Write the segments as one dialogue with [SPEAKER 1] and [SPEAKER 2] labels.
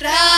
[SPEAKER 1] Radio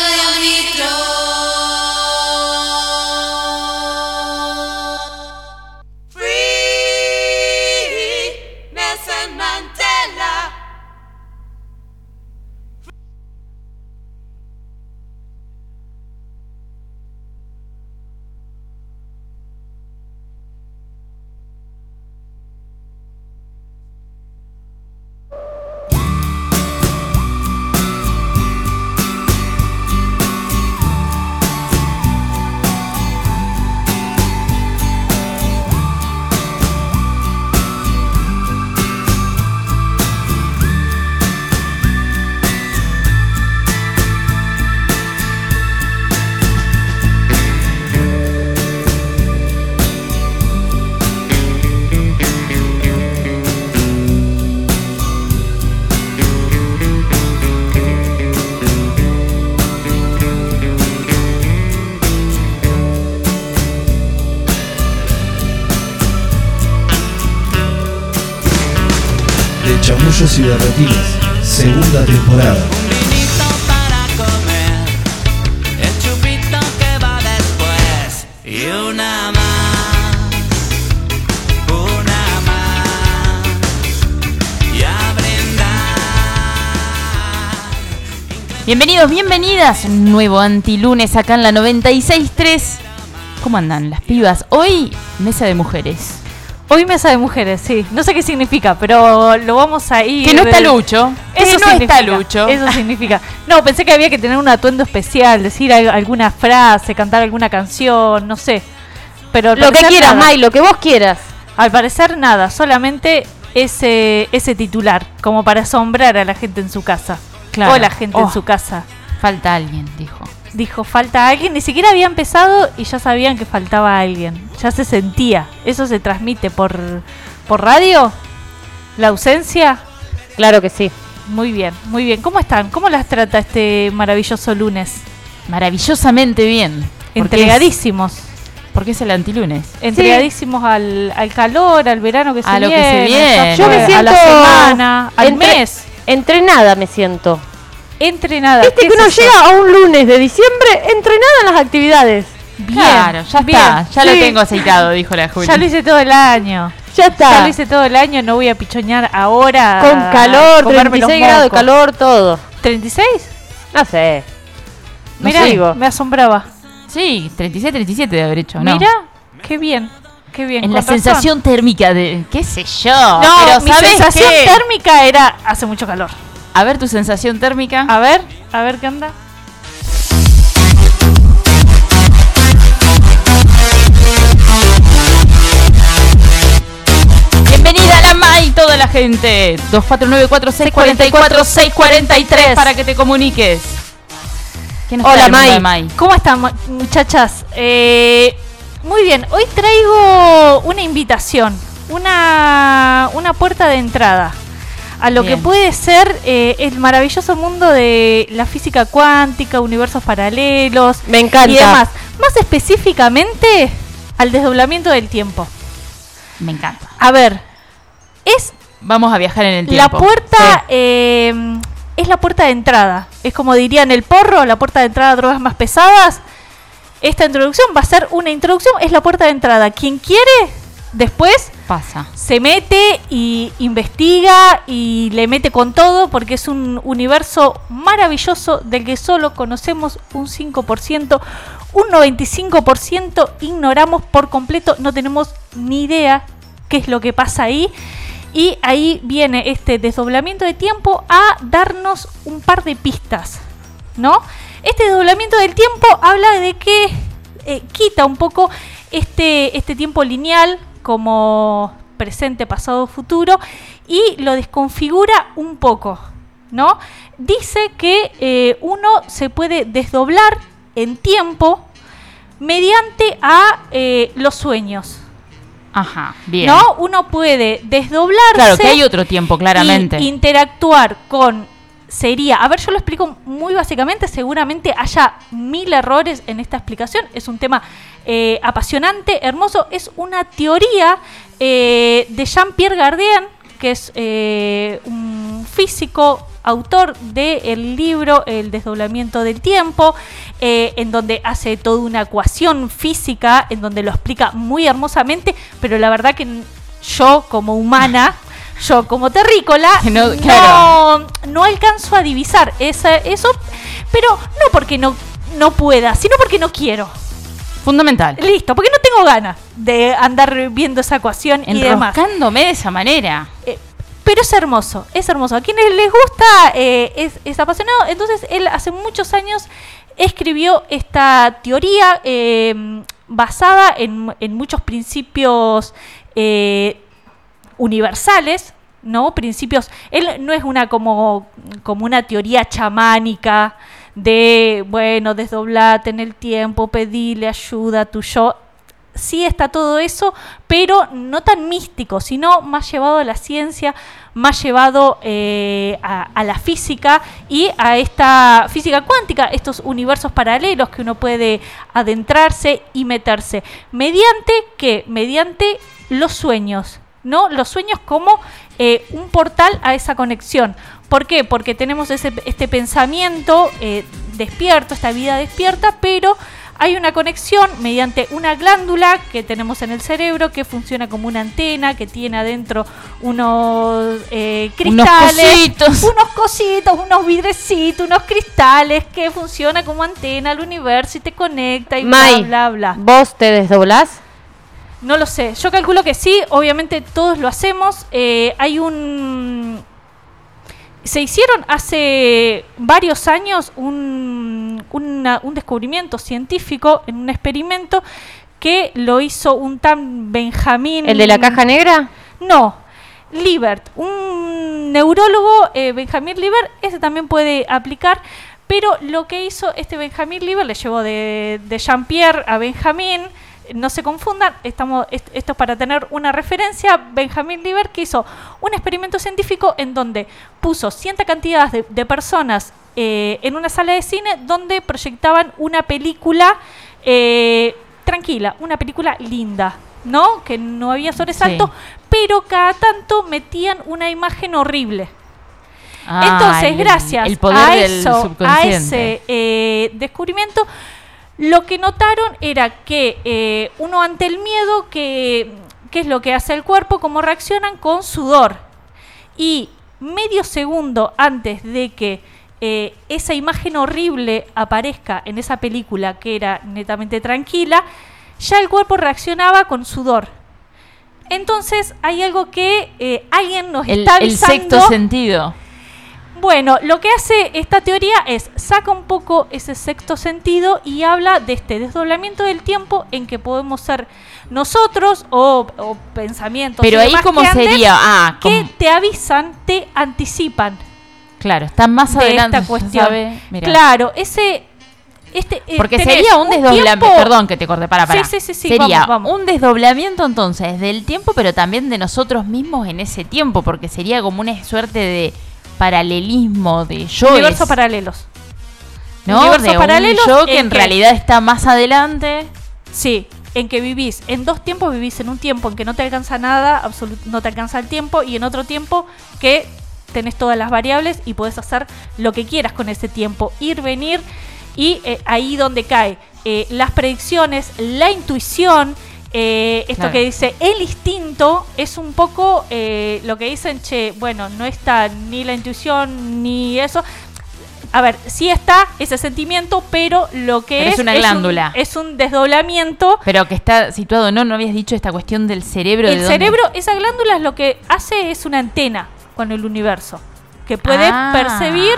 [SPEAKER 2] más y a brindar.
[SPEAKER 3] Bienvenidos, bienvenidas. Un nuevo antilunes acá en la 96.3. ¿Cómo andan las pibas? Hoy, mesa de mujeres.
[SPEAKER 4] Hoy mesa de mujeres, sí. No sé qué significa, pero lo vamos a ir.
[SPEAKER 3] Que no está Lucho.
[SPEAKER 4] Eso
[SPEAKER 3] que no está Lucho.
[SPEAKER 4] Eso significa. No, pensé que había que tener un atuendo especial, decir al- alguna frase, cantar alguna canción, no sé. Pero
[SPEAKER 5] Lo que quieras,
[SPEAKER 4] nada.
[SPEAKER 5] May, lo que vos quieras.
[SPEAKER 4] Al parecer nada, solamente ese ese titular, como para asombrar a la gente en su casa.
[SPEAKER 3] Claro.
[SPEAKER 4] O la gente
[SPEAKER 3] Oh.
[SPEAKER 4] en su casa.
[SPEAKER 3] Falta alguien, dijo.
[SPEAKER 4] Dijo, falta alguien, ni siquiera había empezado y ya sabían que faltaba alguien. Ya se sentía. Eso se transmite por, por radio. La ausencia.
[SPEAKER 5] Claro que sí.
[SPEAKER 4] Muy bien, muy bien. ¿Cómo están? ¿Cómo las trata este maravilloso lunes?
[SPEAKER 3] Maravillosamente bien. Porque
[SPEAKER 4] Entregadísimos.
[SPEAKER 3] es- Porque es el antilunes.
[SPEAKER 4] Entregadísimos al, al calor, al verano que se
[SPEAKER 3] A lo que
[SPEAKER 4] viene.
[SPEAKER 3] se viene.
[SPEAKER 5] Yo me
[SPEAKER 4] a
[SPEAKER 5] siento.
[SPEAKER 4] la semana, al
[SPEAKER 5] entre-
[SPEAKER 4] mes.
[SPEAKER 5] Entrenada me siento.
[SPEAKER 4] Entrenada.
[SPEAKER 5] Viste
[SPEAKER 4] ¿Qué
[SPEAKER 5] que
[SPEAKER 4] eso?
[SPEAKER 5] llega a un lunes de diciembre entrenada en las actividades.
[SPEAKER 4] Bien,
[SPEAKER 3] claro, ya
[SPEAKER 4] bien.
[SPEAKER 3] está. Ya lo tengo aceitado, dijo la Juli.
[SPEAKER 4] Ya lo hice todo el año.
[SPEAKER 5] Ya
[SPEAKER 4] Ya
[SPEAKER 5] está.
[SPEAKER 4] lo hice todo el año, no voy a pichoñar ahora.
[SPEAKER 5] Con calor,
[SPEAKER 4] comerme los
[SPEAKER 5] 36 grados de calor, todo.
[SPEAKER 4] ¿36?
[SPEAKER 5] No sé. No
[SPEAKER 4] Mira, me asombraba.
[SPEAKER 3] Sí, 37, 37 de haber hecho, ¿no?
[SPEAKER 4] Mira, qué bien, qué bien.
[SPEAKER 3] En la
[SPEAKER 4] razón.
[SPEAKER 3] sensación térmica de. ¿Qué sé yo?
[SPEAKER 4] No,
[SPEAKER 3] pero
[SPEAKER 4] mi
[SPEAKER 3] ¿sabes
[SPEAKER 4] sensación
[SPEAKER 3] qué?
[SPEAKER 4] térmica era hace mucho calor.
[SPEAKER 3] A ver tu sensación térmica.
[SPEAKER 4] A ver, a ver qué anda.
[SPEAKER 3] Bienvenida a la MAI, toda la gente. 2494-644-643 para que te comuniques. ¿Qué nos
[SPEAKER 5] Hola,
[SPEAKER 3] de
[SPEAKER 5] Mai.
[SPEAKER 4] ¿Cómo están, mu- muchachas? Eh, muy bien, hoy traigo una invitación, una, una puerta de entrada a lo
[SPEAKER 3] Bien.
[SPEAKER 4] que puede ser eh, el maravilloso mundo de la física cuántica, universos paralelos
[SPEAKER 5] Me encanta.
[SPEAKER 4] y demás. Más específicamente al desdoblamiento del tiempo.
[SPEAKER 3] Me encanta.
[SPEAKER 4] A ver, es
[SPEAKER 3] Vamos a viajar en el
[SPEAKER 4] la
[SPEAKER 3] tiempo.
[SPEAKER 4] puerta eh, es la puerta de entrada. Es como dirían el porro, la puerta de entrada a drogas más pesadas. Esta introducción va a ser una introducción, es la puerta de entrada. Quien quiere, después
[SPEAKER 3] Pasa.
[SPEAKER 4] se mete y investiga y le mete con todo porque es un universo maravilloso del que solo conocemos un 5%, un 95% ignoramos por completo, no tenemos ni idea qué es lo que pasa ahí. Y ahí viene este desdoblamiento de tiempo a darnos un par de pistas, ¿no? Este desdoblamiento del tiempo habla de que eh, quita un poco este, este tiempo lineal como presente, pasado, futuro y lo desconfigura un poco, ¿no? Dice que eh, uno se puede desdoblar en tiempo mediante a eh, los sueños,
[SPEAKER 3] Ajá, bien.
[SPEAKER 4] ¿no? Uno puede desdoblarse
[SPEAKER 3] Claro, que hay otro tiempo, claramente.
[SPEAKER 4] y interactuar con sería, a ver, yo lo explico muy básicamente, seguramente haya mil errores en esta explicación, es un tema eh, apasionante, hermoso, es una teoría eh, de Jean-Pierre Gardian, que es eh, un físico autor del libro El desdoblamiento del tiempo, eh, en donde hace toda una ecuación física, en donde lo explica muy hermosamente, pero la verdad que yo como humana, yo como terrícola,
[SPEAKER 3] no-
[SPEAKER 4] no alcanzo a divisar esa- eso, pero no porque no, no pueda, sino porque no quiero.
[SPEAKER 3] Fundamental.
[SPEAKER 4] Listo, porque no tengo ganas de andar viendo esa ecuación y demás.
[SPEAKER 3] Enroscándome de esa manera.
[SPEAKER 4] Eh, pero es hermoso, es hermoso. A quienes les gusta, eh, es, es apasionado. Entonces, él hace muchos años escribió esta teoría eh, basada en, en muchos principios eh, universales, ¿no? Principios. Él no es una como, como una teoría chamánica de, bueno, desdoblate en el tiempo, pedile ayuda a tu yo. Sí está todo eso, pero no tan místico, sino más llevado a la ciencia, más llevado eh, a, a la física y a esta física cuántica, estos universos paralelos que uno puede adentrarse y meterse. ¿Mediante qué? Mediante los sueños, ¿no? Los sueños como eh, un portal a esa conexión. ¿Por qué? Porque tenemos ese, este pensamiento eh, despierto, esta vida despierta, pero hay una conexión mediante una glándula que tenemos en el cerebro que funciona como una antena, que tiene adentro unos eh,
[SPEAKER 3] Unos
[SPEAKER 4] cristales,
[SPEAKER 3] cositos.
[SPEAKER 4] unos cositos, unos vidrecitos, unos cristales que funciona como antena al universo y te conecta y
[SPEAKER 5] Mai,
[SPEAKER 4] bla, bla, bla.
[SPEAKER 5] ¿vos te desdoblás?
[SPEAKER 4] No lo sé. Yo calculo que sí. Obviamente todos lo hacemos. Eh, hay un... Se hicieron hace varios años un, una- un descubrimiento científico en un experimento que lo hizo un tan Benjamín...
[SPEAKER 5] ¿El de la caja negra?
[SPEAKER 4] No, Libert, un neurólogo, eh, Benjamín Libert, ese también puede aplicar, pero lo que hizo este Benjamín Libert, le llevó de, de Jean-Pierre a Benjamín, no se confundan, estamos, est- esto es para tener una referencia, Benjamín Libert que hizo un experimento científico en donde puso cierta cantidad de, de personas eh, en una sala de cine donde proyectaban una película eh, tranquila, una película linda, ¿no? Que no había sobresalto,
[SPEAKER 3] Sí.
[SPEAKER 4] pero cada tanto metían una imagen horrible.
[SPEAKER 3] Ah,
[SPEAKER 4] Entonces,
[SPEAKER 3] el-
[SPEAKER 4] gracias
[SPEAKER 3] el poder
[SPEAKER 4] a
[SPEAKER 3] del
[SPEAKER 4] eso, a ese eh, descubrimiento, lo que notaron era que eh, uno ante el miedo, que, ¿qué es lo que hace el cuerpo? ¿Cómo reaccionan? Con sudor. Y medio segundo antes de que eh, esa imagen horrible aparezca en esa película que era netamente tranquila, ya el cuerpo reaccionaba con sudor. Entonces hay algo que eh, alguien nos
[SPEAKER 3] el,
[SPEAKER 4] está
[SPEAKER 3] el
[SPEAKER 4] avisando.
[SPEAKER 3] sexto sentido.
[SPEAKER 4] Bueno, lo que hace esta teoría es saca un poco ese sexto sentido y habla de este desdoblamiento del tiempo en que podemos ser nosotros o, o pensamientos.
[SPEAKER 3] Pero ahí
[SPEAKER 4] antes
[SPEAKER 3] sería, ah,
[SPEAKER 4] que te avisan, te anticipan
[SPEAKER 3] claro, está más
[SPEAKER 4] de
[SPEAKER 3] adelante.
[SPEAKER 4] esta cuestión.
[SPEAKER 3] sabe.
[SPEAKER 4] Claro, ese este eh,
[SPEAKER 3] Porque sería un desdoblamiento,
[SPEAKER 4] tiempo-
[SPEAKER 3] perdón que te corte para para.
[SPEAKER 4] Sí, sí, sí, sí,
[SPEAKER 3] sería
[SPEAKER 4] vamos, vamos.
[SPEAKER 3] un desdoblamiento entonces del tiempo, pero también de nosotros mismos en ese tiempo, porque sería como una suerte de paralelismo de yo
[SPEAKER 4] universos paralelos.
[SPEAKER 3] ¿no?
[SPEAKER 4] universos
[SPEAKER 3] de un
[SPEAKER 4] paralelos
[SPEAKER 3] yo que
[SPEAKER 4] en
[SPEAKER 3] en
[SPEAKER 4] que-
[SPEAKER 3] realidad está más adelante.
[SPEAKER 4] Sí, en que vivís en dos tiempos, vivís en un tiempo en que no te alcanza nada, no te alcanza el tiempo, y en otro tiempo que tenés todas las variables y podés hacer lo que quieras con ese tiempo, ir, venir, y eh, ahí donde cae eh, las predicciones, la intuición, eh, esto
[SPEAKER 3] Claro.
[SPEAKER 4] que dice el instinto, es un poco eh, lo que dicen, che, bueno, no está ni la intuición ni eso. A ver, sí está ese sentimiento, pero lo que
[SPEAKER 3] Pero
[SPEAKER 4] es
[SPEAKER 3] es una
[SPEAKER 4] un-
[SPEAKER 3] glándula.
[SPEAKER 4] es un desdoblamiento.
[SPEAKER 3] Pero que está situado, ¿no? No habías dicho esta cuestión del cerebro. ¿de
[SPEAKER 4] El
[SPEAKER 3] dónde?
[SPEAKER 4] cerebro, esa glándula es lo que hace es una antena con el universo, que puede
[SPEAKER 3] Ah.
[SPEAKER 4] percibir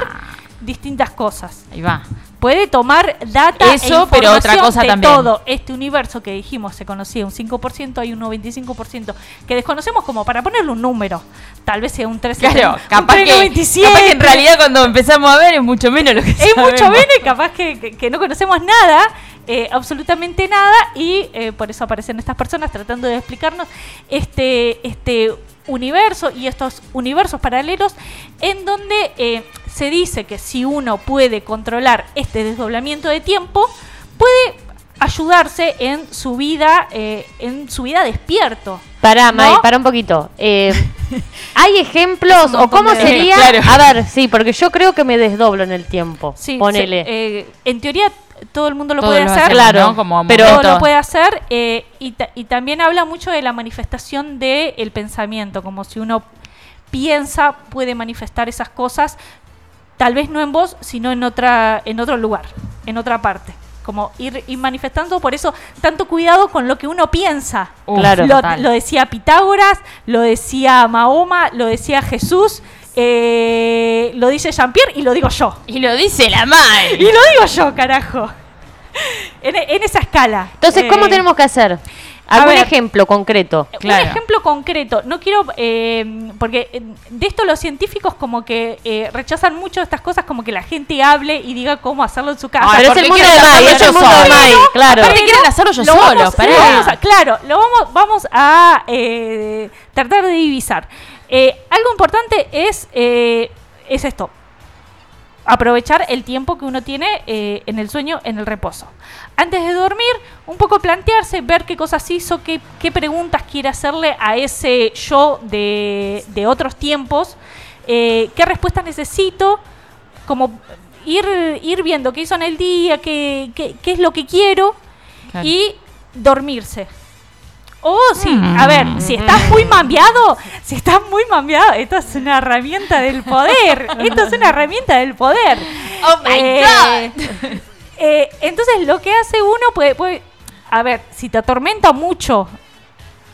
[SPEAKER 4] distintas cosas.
[SPEAKER 3] Ahí va.
[SPEAKER 4] Puede tomar data
[SPEAKER 3] Eso,
[SPEAKER 4] e
[SPEAKER 3] pero otra
[SPEAKER 4] información
[SPEAKER 3] cosa
[SPEAKER 4] de
[SPEAKER 3] también.
[SPEAKER 4] todo. Este universo que dijimos se conocía un 5%, hay un 95% que desconocemos como para ponerle un número. Tal vez sea un 13,
[SPEAKER 3] Claro,
[SPEAKER 4] un
[SPEAKER 3] capaz que,
[SPEAKER 4] 397.
[SPEAKER 3] capaz que en realidad cuando empezamos a ver es mucho menos lo que
[SPEAKER 4] es mucho menos y capaz que, que- que no conocemos nada, eh, absolutamente nada, y eh, por eso aparecen estas personas tratando de explicarnos este, este universo y estos universos paralelos en donde eh, se dice que si uno puede controlar este desdoblamiento de tiempo, puede ayudarse en su vida, eh, en su vida despierto.
[SPEAKER 5] Pará,
[SPEAKER 4] ¿No?
[SPEAKER 5] Mai, para un poquito. Eh, ¿Hay ejemplos o cómo
[SPEAKER 4] de-
[SPEAKER 5] sería?
[SPEAKER 3] Claro.
[SPEAKER 5] A ver, sí, porque yo creo que me desdoblo en el tiempo.
[SPEAKER 4] Sí,
[SPEAKER 5] Ponele.
[SPEAKER 4] se- eh, en teoría todo el mundo lo
[SPEAKER 3] Todo
[SPEAKER 4] puede
[SPEAKER 3] lo
[SPEAKER 4] hacer.
[SPEAKER 3] hacemos,
[SPEAKER 5] claro,
[SPEAKER 3] ¿no? Como
[SPEAKER 5] pero-
[SPEAKER 4] todo lo puede hacer eh, y, ta- y también habla mucho de la manifestación del pensamiento, como si uno piensa puede manifestar esas cosas, tal vez no en vos, sino en otra en otro lugar, en otra parte. Como ir, ir manifestando, por eso tanto cuidado con lo que uno piensa.
[SPEAKER 5] Claro.
[SPEAKER 4] Lo, decía Pitágoras, lo decía Mahoma, lo decía Jesús, eh, lo dice Jean-Pierre y lo digo yo.
[SPEAKER 3] Y lo dice la
[SPEAKER 4] Y
[SPEAKER 3] madre.
[SPEAKER 4] lo digo yo, carajo. En, en esa escala.
[SPEAKER 5] Entonces, ¿cómo
[SPEAKER 4] Eh,
[SPEAKER 5] tenemos que hacer? ¿Algún
[SPEAKER 4] ver.
[SPEAKER 5] ejemplo concreto?
[SPEAKER 3] Claro.
[SPEAKER 4] Un ejemplo concreto. No quiero. eh, porque eh, de esto los científicos, como que eh, rechazan mucho estas cosas, como que la gente hable y diga cómo hacerlo en su casa.
[SPEAKER 3] Ay,
[SPEAKER 5] pero es el mundo
[SPEAKER 3] quieren
[SPEAKER 5] de
[SPEAKER 3] hacerlo
[SPEAKER 5] es el mundo de claro.
[SPEAKER 3] Aparte quieren hacerlo yo
[SPEAKER 4] Lo
[SPEAKER 3] solo,
[SPEAKER 4] vamos-
[SPEAKER 3] pará.
[SPEAKER 4] lo vamos a- claro, lo vamos, vamos a eh, tratar de divisar. Eh, algo importante es, eh, es esto. Aprovechar el tiempo que uno tiene eh, en el sueño, en el reposo. Antes de dormir, un poco plantearse, ver qué cosas hizo, qué, qué preguntas quiere hacerle a ese yo de, de otros tiempos, eh, qué respuestas necesito, como ir, ir viendo qué hizo en el día, qué, qué, qué es lo que quiero
[SPEAKER 3] Claro.
[SPEAKER 4] y dormirse. O sí,
[SPEAKER 3] Mm.
[SPEAKER 4] a ver, si estás muy mambiado, si estás muy mambiado, esto es una herramienta del poder. Esto es una herramienta del poder.
[SPEAKER 3] Oh my
[SPEAKER 4] God. Eh, entonces, lo que hace uno puede, puede- a ver, si te atormenta mucho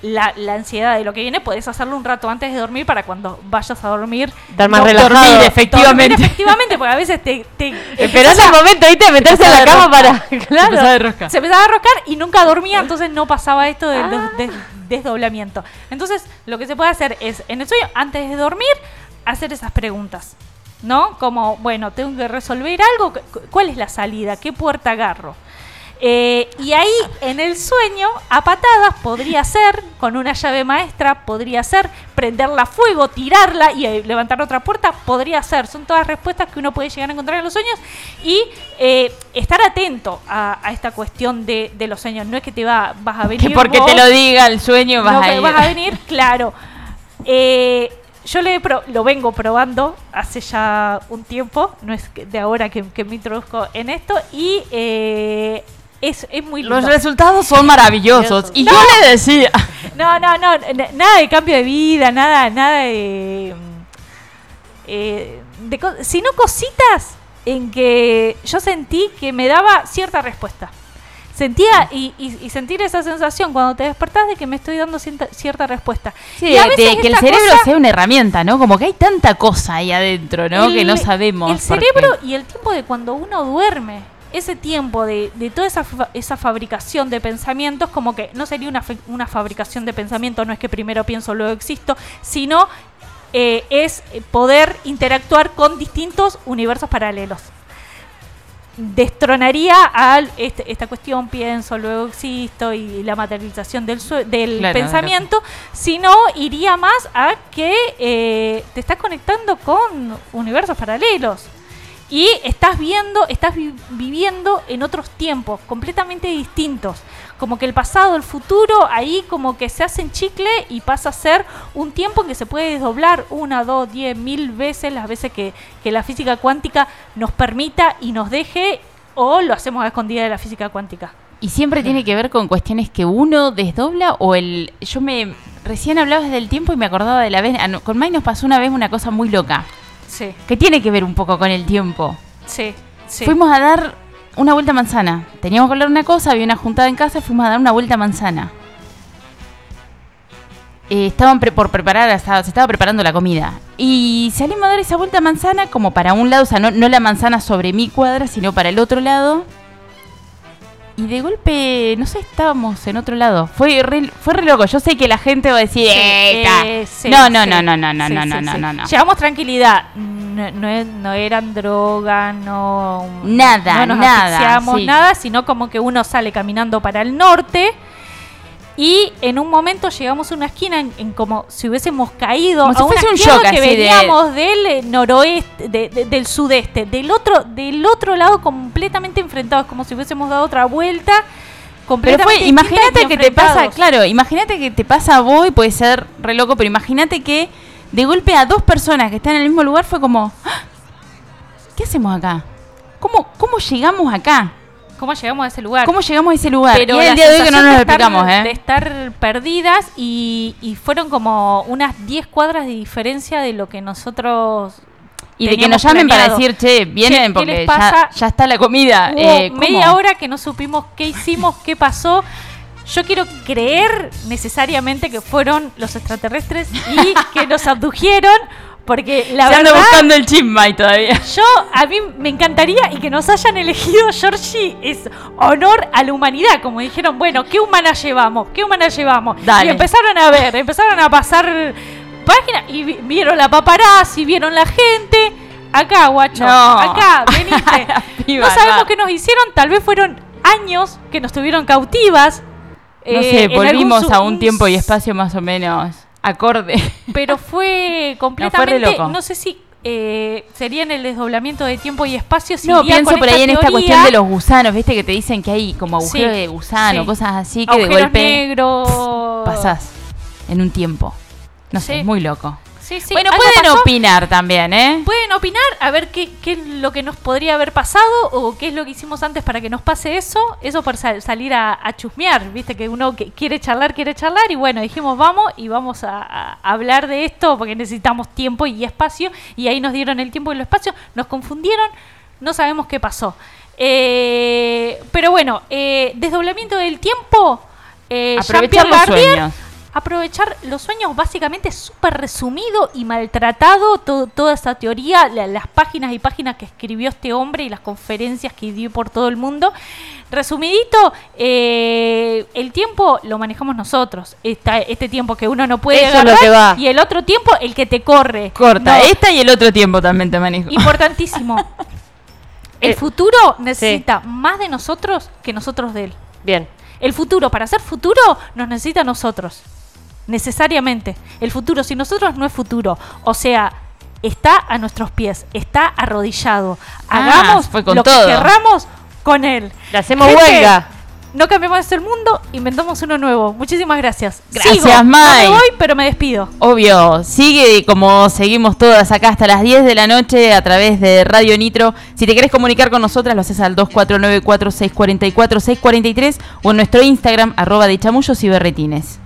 [SPEAKER 4] la, la ansiedad de lo que viene, puedes hacerlo un rato antes de dormir para cuando vayas a dormir.
[SPEAKER 5] Estar más
[SPEAKER 4] no
[SPEAKER 5] relajado.
[SPEAKER 3] Dormir, efectivamente.
[SPEAKER 4] Dormir efectivamente, porque a veces te, te
[SPEAKER 5] Esperás el momento, ¿viste? De meterse en la cama para. Claro.
[SPEAKER 3] Empezaba de rosca.
[SPEAKER 4] se empezaba a roscar y nunca dormía, entonces no pasaba esto del des- desdoblamiento. Entonces, lo que se puede hacer es, en el sueño, antes de dormir, hacer esas preguntas. ¿No? Como, bueno, tengo que resolver algo, cu- ¿cuál es la salida? ¿Qué puerta agarro? Eh, y ahí, en el sueño, a patadas, podría ser, con una llave maestra, podría ser prenderla a fuego, tirarla y eh, levantar otra puerta, podría ser. Son todas respuestas que uno puede llegar a encontrar en los sueños y eh, estar atento a, a esta cuestión de, de los sueños. No es que te va, vas a venir.
[SPEAKER 3] Que porque
[SPEAKER 4] vos,
[SPEAKER 3] te lo diga el sueño vas
[SPEAKER 4] no,
[SPEAKER 3] a ir.
[SPEAKER 4] vas a venir, claro. Eh, yo le pro- lo vengo probando hace ya un tiempo, no es de ahora que, que me introduzco en esto, y eh, es, es muy lindo.
[SPEAKER 3] Los resultados son maravillosos. Y
[SPEAKER 4] No.
[SPEAKER 3] yo le decía.
[SPEAKER 4] No, no, no, nada de cambio de vida, nada, nada de... mm, eh, de sino cositas en que yo sentí que me daba cierta respuesta. Sentía y, y- y sentir esa sensación cuando te despertás de que me estoy dando cierta, cierta respuesta.
[SPEAKER 3] Sí,
[SPEAKER 4] Y a
[SPEAKER 3] de,
[SPEAKER 4] veces
[SPEAKER 3] de que el cerebro
[SPEAKER 4] cosa-
[SPEAKER 3] sea una herramienta, ¿no? Como que hay tanta cosa ahí adentro, ¿no? que no sabemos.
[SPEAKER 4] El cerebro y el tiempo de cuando uno duerme, ese tiempo de, de toda esa, fa- esa fabricación de pensamientos, como que no sería una, una fabricación de pensamientos, no es que primero pienso, luego existo, sino eh, es poder interactuar con distintos universos paralelos. Destronaría a este- esta cuestión, pienso, luego existo, y la materialización del, del
[SPEAKER 3] Claro,
[SPEAKER 4] pensamiento, sino iría más a que eh, te estás conectando con universos paralelos. Y estás viendo, estás vi- viviendo en otros tiempos completamente distintos. Como que el pasado, el futuro, ahí como que se hacen chicle y pasa a ser un tiempo que se puede desdoblar una, dos, diez, mil veces, las veces que, que la física cuántica nos permita y nos deje, o lo hacemos a escondida de la física cuántica.
[SPEAKER 3] Y siempre tiene que ver con cuestiones que uno desdobla o el... Yo me... Recién hablabas del tiempo y me acordaba de la vez... ah, Con Mike nos pasó una vez una cosa muy loca.
[SPEAKER 4] Sí,
[SPEAKER 3] Que tiene que ver un poco con el tiempo.
[SPEAKER 4] sí, sí.
[SPEAKER 3] Fuimos a dar una vuelta a manzana. Teníamos que hablar una cosa, había una juntada en casa, fuimos a dar una vuelta a manzana. Eh, estaban pre- por preparar, estaba- se estaba preparando la comida. Y salimos a dar esa vuelta a manzana como para un lado, o sea, no, no la manzana sobre mi cuadra, sino para el otro lado. Y de golpe, no sé, estábamos en otro lado. Fue re, fue re loco. Yo sé que la gente va a decir,
[SPEAKER 4] Sí,
[SPEAKER 3] "Eta".
[SPEAKER 4] eh, sí,
[SPEAKER 3] no, no,
[SPEAKER 4] sí.
[SPEAKER 3] no, no, no, no, no, no, no, no, no.
[SPEAKER 4] Llevamos tranquilidad. No, no, no eran drogas, no.
[SPEAKER 3] Nada,
[SPEAKER 4] no nos
[SPEAKER 3] nada,
[SPEAKER 4] nada, sino como que uno sale caminando para el norte. Y en un momento llegamos a una esquina en, en como si hubiésemos caído
[SPEAKER 3] Como si
[SPEAKER 4] a una
[SPEAKER 3] fuese un
[SPEAKER 4] izquierda
[SPEAKER 3] shock
[SPEAKER 4] que
[SPEAKER 3] así de-
[SPEAKER 4] veníamos del noroeste, de- de- del sudeste, del otro, del otro lado completamente enfrentados, como si hubiésemos dado otra vuelta.
[SPEAKER 3] Pero
[SPEAKER 4] completamente
[SPEAKER 3] fue,
[SPEAKER 4] distinta
[SPEAKER 3] imagínate
[SPEAKER 4] y
[SPEAKER 3] que te pasa,
[SPEAKER 4] enfrentados.
[SPEAKER 3] claro, imagínate que te pasa a vos y puede ser re loco, pero imagínate que de golpe a dos personas que están en el mismo lugar fue como, "Ah, ¿qué hacemos acá? ¿Cómo, cómo llegamos acá?
[SPEAKER 4] ¿Cómo llegamos a ese lugar?
[SPEAKER 3] ¿Cómo llegamos a ese lugar?
[SPEAKER 4] Pero
[SPEAKER 3] y el día de hoy que no nos lo
[SPEAKER 4] de
[SPEAKER 3] explicamos,
[SPEAKER 4] De
[SPEAKER 3] ¿eh?
[SPEAKER 4] estar perdidas y, y fueron como unas 10 cuadras de diferencia de lo que nosotros.
[SPEAKER 3] Y de que nos llamen para decir, che, vienen
[SPEAKER 4] Che, ¿qué
[SPEAKER 3] porque ya, está la comida.
[SPEAKER 4] Hubo
[SPEAKER 3] Eh,
[SPEAKER 4] media hora que no supimos qué hicimos, qué pasó. Yo quiero creer necesariamente que fueron los extraterrestres y que nos abdujeron, porque la
[SPEAKER 3] Se anda
[SPEAKER 4] verdad.
[SPEAKER 3] buscando el chismay todavía.
[SPEAKER 4] Yo, a mí me encantaría y que nos hayan elegido, Georgie, es honor a la humanidad. Como dijeron, bueno, ¿qué humana llevamos? ¿Qué humana llevamos?
[SPEAKER 3] Dale.
[SPEAKER 4] Y empezaron a ver, empezaron a pasar páginas y vi- vieron la paparazzi, vieron la gente. Acá, guacho,
[SPEAKER 3] No.
[SPEAKER 4] acá,
[SPEAKER 3] piba,
[SPEAKER 4] no sabemos
[SPEAKER 3] no.
[SPEAKER 4] qué nos hicieron, tal vez fueron años que nos tuvieron cautivas.
[SPEAKER 3] No
[SPEAKER 4] eh,
[SPEAKER 3] sé,
[SPEAKER 4] algún
[SPEAKER 3] volvimos a un tiempo y espacio más o menos acorde.
[SPEAKER 4] pero fue completamente,
[SPEAKER 3] loco.
[SPEAKER 4] no sé si eh, sería en el desdoblamiento de tiempo y espacio. si
[SPEAKER 3] No, pienso por ahí en esta cuestión de los gusanos, viste que te dicen que hay como agujeros
[SPEAKER 4] Sí,
[SPEAKER 3] de gusano,
[SPEAKER 4] sí.
[SPEAKER 3] cosas así, que de golpe
[SPEAKER 4] negros.
[SPEAKER 3] pasás en un tiempo. No sé, es muy loco.
[SPEAKER 4] Sí, sí,
[SPEAKER 3] bueno, pueden
[SPEAKER 4] pasó.
[SPEAKER 3] opinar también, ¿eh?
[SPEAKER 4] Pueden opinar a ver qué, qué es lo que nos podría haber pasado o qué es lo que hicimos antes para que nos pase eso. Eso por sal- salir a, a chusmear, viste que uno que quiere charlar, quiere charlar y bueno, dijimos vamos y vamos a, a hablar de esto porque necesitamos tiempo y espacio y ahí nos dieron el tiempo y el espacio, nos confundieron, no sabemos qué pasó. Eh, pero bueno, eh, desdoblamiento del tiempo. eh,
[SPEAKER 3] Aprovechar los sueños.
[SPEAKER 4] Aprovechar los sueños básicamente súper resumido y maltratado to- toda esa teoría, la- las páginas y páginas que escribió este hombre y las conferencias que dio por todo el mundo. Resumidito, eh, el tiempo lo manejamos nosotros, Esta- este tiempo que uno no puede
[SPEAKER 5] Eso
[SPEAKER 4] agarrar
[SPEAKER 5] que va.
[SPEAKER 4] y el otro tiempo el que te corre.
[SPEAKER 3] Corta,
[SPEAKER 4] No,
[SPEAKER 3] esta y el otro tiempo también te manejo.
[SPEAKER 4] Importantísimo. El
[SPEAKER 5] Eh,
[SPEAKER 4] futuro necesita más de nosotros que nosotros de él.
[SPEAKER 5] Bien.
[SPEAKER 4] El futuro, para ser futuro, nos necesita a nosotros. Necesariamente. El futuro, si nosotros no es futuro, o sea, está a nuestros pies, está arrodillado.
[SPEAKER 3] Ah,
[SPEAKER 4] Hagamos
[SPEAKER 3] fue con
[SPEAKER 4] lo
[SPEAKER 3] todo.
[SPEAKER 4] que querramos con él.
[SPEAKER 5] Le hacemos
[SPEAKER 4] Gente,
[SPEAKER 5] huelga.
[SPEAKER 4] No cambiamos el mundo, inventamos uno nuevo. Muchísimas gracias.
[SPEAKER 3] Gracias,
[SPEAKER 4] Sigo. No
[SPEAKER 3] Mai.
[SPEAKER 4] me voy, pero me despido.
[SPEAKER 3] Obvio, sigue como seguimos todas acá hasta las 10 de la noche a través de Radio Nitro. Si te querés comunicar con nosotras, lo haces al 2494-644-643 o en nuestro Instagram, arroba de chamullos y berretines.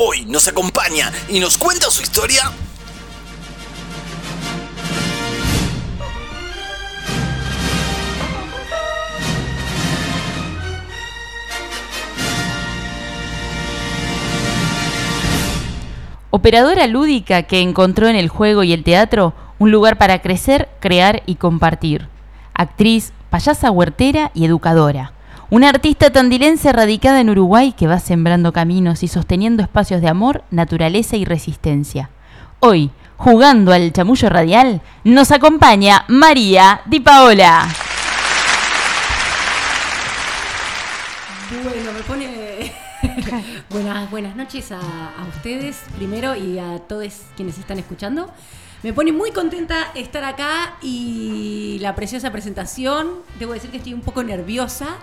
[SPEAKER 6] Hoy nos acompaña y nos cuenta su historia.
[SPEAKER 3] Operadora lúdica que encontró en el juego y el teatro un lugar para crecer, crear y compartir. Actriz, payasa huertera y educadora. Una artista tandilense radicada en Uruguay que va sembrando caminos y sosteniendo espacios de amor, naturaleza y resistencia. Hoy, jugando al chamullo radial, nos acompaña María Di Paola.
[SPEAKER 7] Bueno, me pone. buenas, buenas noches a, a ustedes primero y a todos quienes están escuchando. Me pone muy contenta estar acá y la preciosa presentación. Debo decir que estoy un poco nerviosa.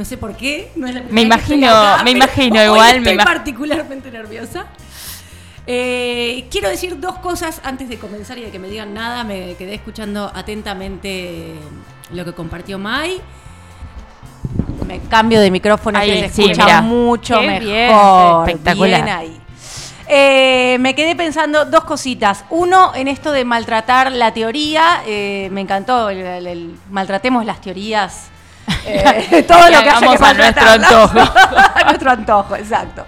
[SPEAKER 7] No sé por qué. No es la
[SPEAKER 3] Me imagino-
[SPEAKER 7] acá,
[SPEAKER 3] me imagino igual, me
[SPEAKER 7] Estoy particularmente nerviosa. Eh, quiero decir dos cosas antes de comenzar y de que me digan nada. Me quedé escuchando atentamente lo que compartió Mai. Me cambio de micrófono
[SPEAKER 3] Ahí,
[SPEAKER 7] que se
[SPEAKER 3] sí,
[SPEAKER 7] escucha mucho
[SPEAKER 4] Qué
[SPEAKER 7] mejor.
[SPEAKER 4] bien,
[SPEAKER 3] espectacular.
[SPEAKER 7] Bien ahí. Eh, me quedé pensando dos cositas. Uno, en esto de maltratar la teoría. eh, me encantó el, el- el maltratemos las teorías. Eh, todo lo que haya que
[SPEAKER 3] a nuestro antojo.
[SPEAKER 7] a nuestro antojo, exacto.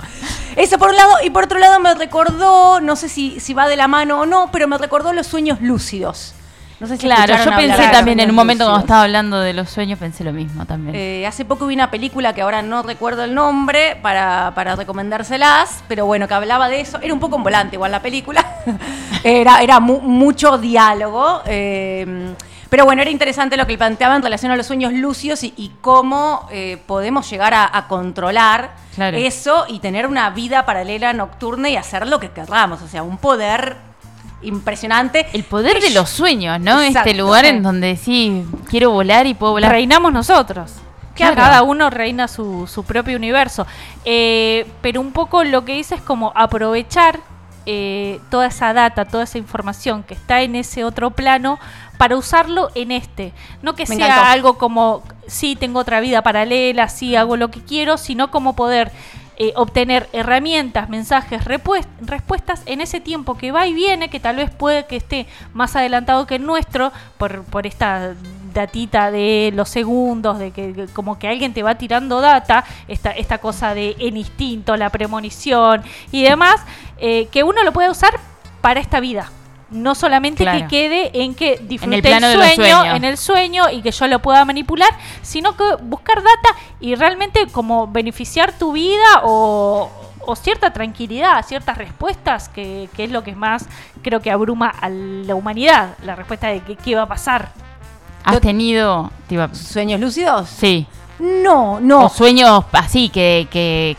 [SPEAKER 7] Eso por un lado. Y por otro lado me recordó, no sé si, si va de la mano o no, pero me recordó los sueños lúcidos. No sé si
[SPEAKER 3] Claro, yo pensé también en un momento cuando estaba hablando de los sueños, pensé lo mismo también.
[SPEAKER 7] Eh, hace poco vi una película que ahora no recuerdo el nombre para, para recomendárselas, pero bueno, que hablaba de eso. Era un poco en volante igual la película. era era mu- mucho diálogo. eh, pero bueno, era interesante lo que planteaba en relación a los sueños lúcidos y, y cómo eh, podemos llegar a, a controlar
[SPEAKER 3] Claro.
[SPEAKER 7] eso y tener una vida paralela nocturna y hacer lo que querramos. O sea, un poder impresionante.
[SPEAKER 3] El poder de los sueños, ¿no?
[SPEAKER 7] Exacto.
[SPEAKER 3] Este lugar en donde sí, quiero volar y puedo volar.
[SPEAKER 4] Reinamos nosotros.
[SPEAKER 3] Claro.
[SPEAKER 4] Cada uno reina su, su propio universo. Eh, pero un poco lo que dice es como aprovechar eh, toda esa data, toda esa información que está en ese otro plano para usarlo en este. No que
[SPEAKER 7] Me
[SPEAKER 4] sea
[SPEAKER 7] encantó.
[SPEAKER 4] algo como, sí, tengo otra vida paralela, sí, hago lo que quiero, sino como poder eh, obtener herramientas, mensajes, respuestas en ese tiempo que va y viene, que tal vez puede que esté más adelantado que el nuestro, por, por esta datita de los segundos, de que que como que alguien te va tirando data, esta, esta cosa de el instinto, la premonición y demás, eh, que uno lo puede usar para esta vida. No solamente
[SPEAKER 3] Claro.
[SPEAKER 4] que quede en que disfrute el sueño, en el sueño y que yo lo pueda manipular, sino que buscar data y realmente como beneficiar tu vida o, o cierta tranquilidad, ciertas respuestas, que, que es lo que más creo que abruma a la humanidad, la respuesta de que, qué va a pasar.
[SPEAKER 3] ¿Has tenido,
[SPEAKER 7] ¿Sueños lúcidos?
[SPEAKER 3] sí,
[SPEAKER 7] No, no.
[SPEAKER 3] o sueños así que, que,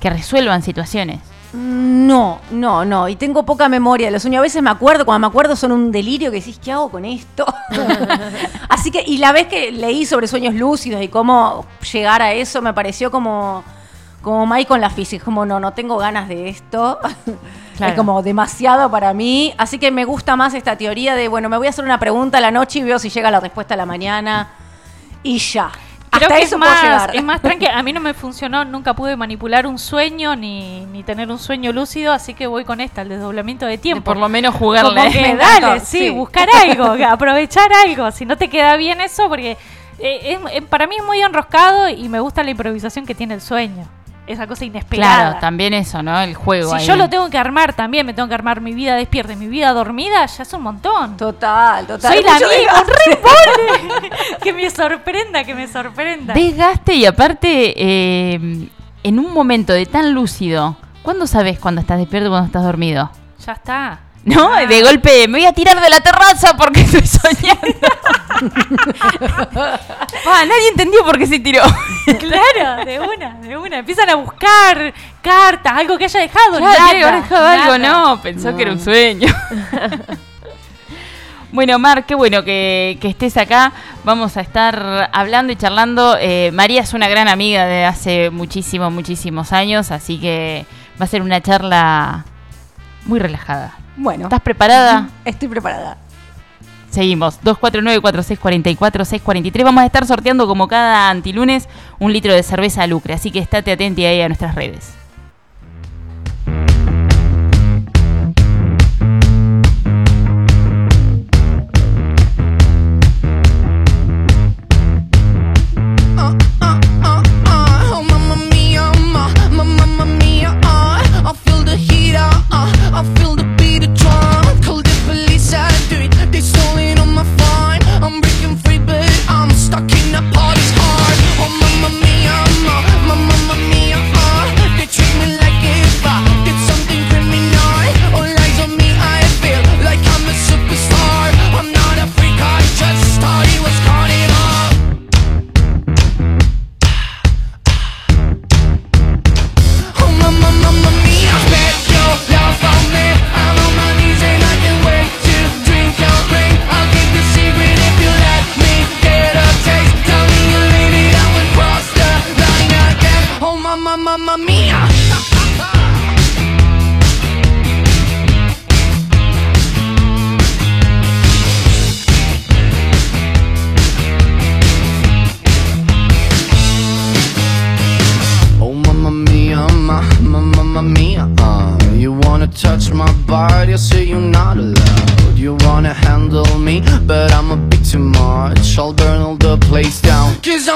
[SPEAKER 3] que resuelvan situaciones?
[SPEAKER 7] No, no, no. Y tengo poca memoria de los sueños. A veces me acuerdo, cuando me acuerdo son un delirio que decís, ¿qué hago con esto? Así que, y la vez que leí sobre sueños lúcidos y cómo llegar a eso, me pareció como, como Mike con la física. Como, no, no tengo ganas de esto.
[SPEAKER 3] Claro.
[SPEAKER 7] Es como demasiado para mí. Así que me gusta más esta teoría de, bueno, me voy a hacer una pregunta a la noche y veo si llega la respuesta a la mañana. Y ya.
[SPEAKER 4] Creo que es más, es más tranqui. A mí no me funcionó, nunca pude manipular un sueño ni, ni tener un sueño lúcido, así que voy con esta, el desdoblamiento de
[SPEAKER 3] De
[SPEAKER 4] tiempo.
[SPEAKER 3] por lo menos
[SPEAKER 4] Como
[SPEAKER 3] jugarle.
[SPEAKER 4] que
[SPEAKER 7] Me encantó,
[SPEAKER 4] dale, sí,
[SPEAKER 7] sí.
[SPEAKER 4] buscar algo, aprovechar algo. Si no te queda bien eso, porque eh, es- eh, para mí es muy enroscado y me gusta la improvisación que tiene el sueño. Esa cosa inesperada.
[SPEAKER 3] Claro, también eso, ¿no? El juego
[SPEAKER 4] si
[SPEAKER 3] ahí.
[SPEAKER 4] yo lo tengo que armar también, me tengo que armar mi vida despierta y mi vida dormida, ya es un montón.
[SPEAKER 7] Total, total.
[SPEAKER 4] Soy la
[SPEAKER 7] desgaste.
[SPEAKER 4] re pobre. que me sorprenda, que me sorprenda.
[SPEAKER 3] Desgaste y aparte, eh, en un momento de tan lúcido, ¿cuándo sabes cuando estás despierto y cuando estás dormido?
[SPEAKER 4] Ya está.
[SPEAKER 3] ¿No?
[SPEAKER 4] Ah.
[SPEAKER 3] De golpe, me voy a tirar de la terraza porque estoy soñando. Pa, nadie entendió por qué se tiró.
[SPEAKER 4] Claro, de una, de una. Empiezan a buscar cartas, algo que haya dejado.
[SPEAKER 3] Claro,
[SPEAKER 4] nada,
[SPEAKER 3] tiene que haber dejado algo, no, pensó que era un sueño. bueno, Mar, qué bueno que, que estés acá. Vamos a estar hablando y charlando. Eh, María es una gran amiga de hace muchísimos, muchísimos años, así que va a ser una charla muy relajada.
[SPEAKER 7] Bueno,
[SPEAKER 3] ¿Estás preparada?
[SPEAKER 7] estoy preparada.
[SPEAKER 3] Seguimos, 249-4644-643. Vamos a estar sorteando como cada antilunes un litro de cerveza Lucre, así que estate atenti ahí a nuestras redes.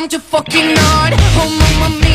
[SPEAKER 8] I'm fucking hot Oh mamma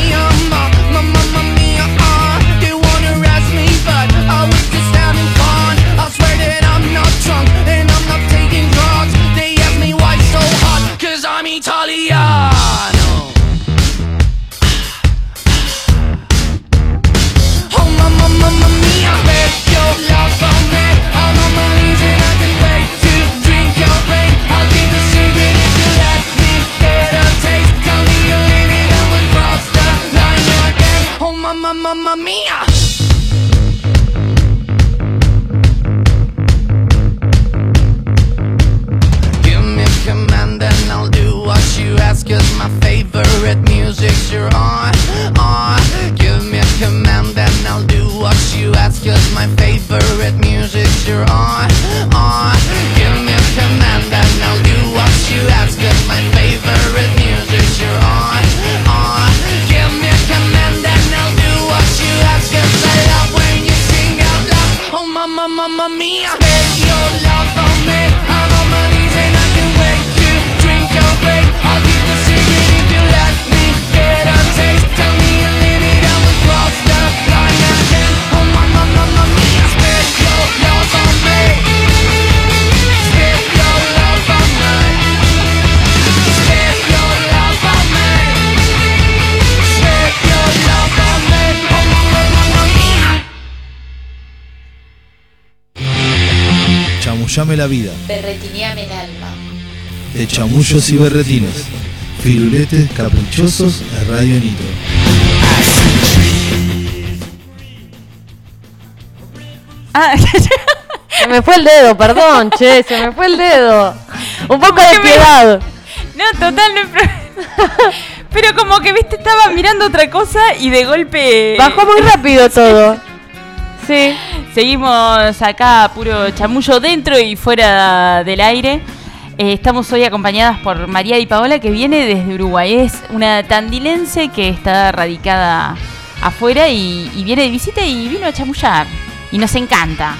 [SPEAKER 9] la vida.
[SPEAKER 8] Berretineame el alma.
[SPEAKER 9] De chamullos y berretines. Firuletes caprichosos a Radio Nitro.
[SPEAKER 3] Ah,
[SPEAKER 5] Se me fue el dedo, perdón, che, se me fue el dedo. Un poco de piedad.
[SPEAKER 3] no, total, no hay problema. Pero como que, viste, estaba mirando otra cosa y de golpe...
[SPEAKER 5] Bajó muy rápido todo.
[SPEAKER 3] Seguimos acá, puro chamullo dentro y fuera del aire. Eh, estamos hoy acompañadas por María Di Paola, que viene desde Uruguay. Es una tandilense que está radicada afuera y, y viene de visita y vino a chamullar. Y nos encanta.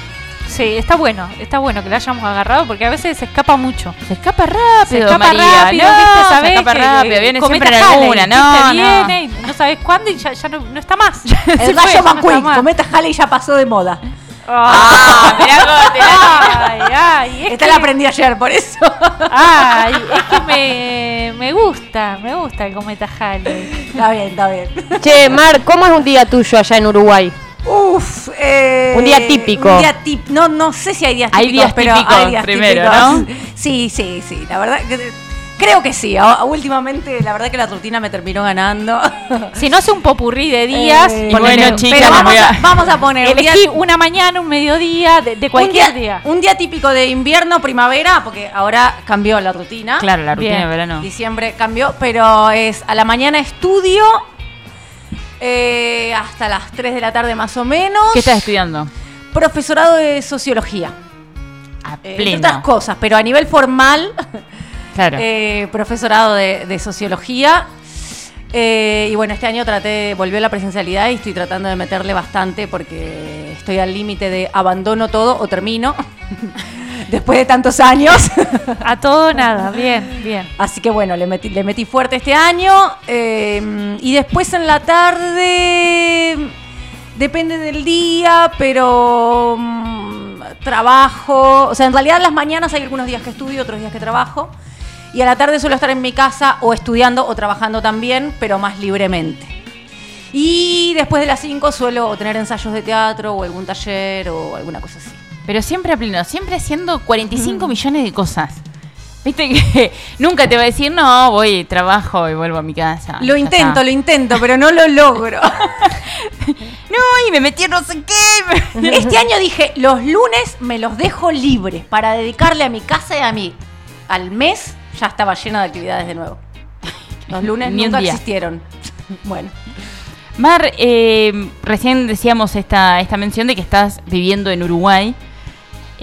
[SPEAKER 4] Sí, está bueno, está bueno que la hayamos agarrado porque a veces se escapa mucho.
[SPEAKER 3] Se escapa rápido,
[SPEAKER 4] Se escapa
[SPEAKER 3] María.
[SPEAKER 4] rápido,
[SPEAKER 3] no,
[SPEAKER 4] ¿viste?
[SPEAKER 3] se
[SPEAKER 4] Sabés
[SPEAKER 3] escapa
[SPEAKER 4] que-
[SPEAKER 3] rápido, viene siempre en alguna. No, no.
[SPEAKER 4] Viene y no sabes cuándo y ya, ya no, no está más. Se
[SPEAKER 7] El
[SPEAKER 4] ya no está
[SPEAKER 7] McQueen,
[SPEAKER 4] más.
[SPEAKER 7] Cometa Halley ya pasó de moda.
[SPEAKER 3] Ah, mirá cómo te la-
[SPEAKER 4] Ay, ay, es
[SPEAKER 7] Esta
[SPEAKER 4] que-
[SPEAKER 7] la aprendí ayer, por eso.
[SPEAKER 4] Ay, es que me, me gusta, me gusta el cometa Halley.
[SPEAKER 7] Está bien, está bien.
[SPEAKER 5] Che, Mar, ¿cómo es un día tuyo allá en Uruguay?
[SPEAKER 7] Uf, eh,
[SPEAKER 5] Un día típico.
[SPEAKER 7] Un día tip- no, no sé si hay días
[SPEAKER 3] Hay
[SPEAKER 7] típicos,
[SPEAKER 3] días
[SPEAKER 7] pero
[SPEAKER 3] típicos
[SPEAKER 7] hay días
[SPEAKER 3] primero,
[SPEAKER 7] típicos.
[SPEAKER 3] ¿no?
[SPEAKER 7] Sí, sí, sí. La verdad que creo que sí. Últimamente, la verdad que la rutina me terminó ganando.
[SPEAKER 4] Si no hace un popurrí de días,
[SPEAKER 7] Eh,
[SPEAKER 3] Y bueno, chicas,
[SPEAKER 7] pero vamos
[SPEAKER 3] a-
[SPEAKER 7] vamos a poner un día,
[SPEAKER 4] elegí una mañana, un mediodía, de, de cualquier día.
[SPEAKER 7] un día típico de invierno, primavera, porque ahora cambió la rutina.
[SPEAKER 3] Claro, la rutina
[SPEAKER 4] Bien.
[SPEAKER 3] de verano.
[SPEAKER 7] Diciembre cambió, pero es a la mañana estudio eh, hasta las 3 de la tarde más o menos.
[SPEAKER 3] ¿Qué estás estudiando?
[SPEAKER 7] Profesorado de sociología.
[SPEAKER 3] A
[SPEAKER 7] Eh, entre otras cosas, pero a nivel formal,
[SPEAKER 3] Claro.
[SPEAKER 7] eh, profesorado de, de sociología. Eh, y bueno, este año traté, volvió la presencialidad y estoy tratando de meterle bastante porque estoy al límite de abandono todo o termino después de tantos años.
[SPEAKER 4] A todo nada, bien, bien.
[SPEAKER 7] Así que bueno, le metí, le metí fuerte este año. eh, y después en la tarde, depende del día, pero mm, trabajo. O sea, en realidad en las mañanas hay algunos días que estudio, otros días que trabajo. Y a la tarde suelo estar en mi casa o estudiando o trabajando también, pero más libremente. Y después de las 5 suelo tener ensayos de teatro o algún taller o alguna cosa así.
[SPEAKER 3] Pero siempre a pleno, siempre haciendo 45 millones de cosas. Viste que nunca te va a decir, no, voy, trabajo y vuelvo a mi casa.
[SPEAKER 7] Lo intento,
[SPEAKER 3] está.
[SPEAKER 7] lo intento, pero no lo logro.
[SPEAKER 3] No, y me metí en no sé qué.
[SPEAKER 7] Este año dije, los lunes me los dejo libres para dedicarle a mi casa y a mí. Al mes ya estaba llena de actividades de nuevo. Los lunes
[SPEAKER 3] Ni un
[SPEAKER 7] nunca existieron. Bueno,
[SPEAKER 3] Mar, eh, recién decíamos esta, esta mención de que estás viviendo en Uruguay.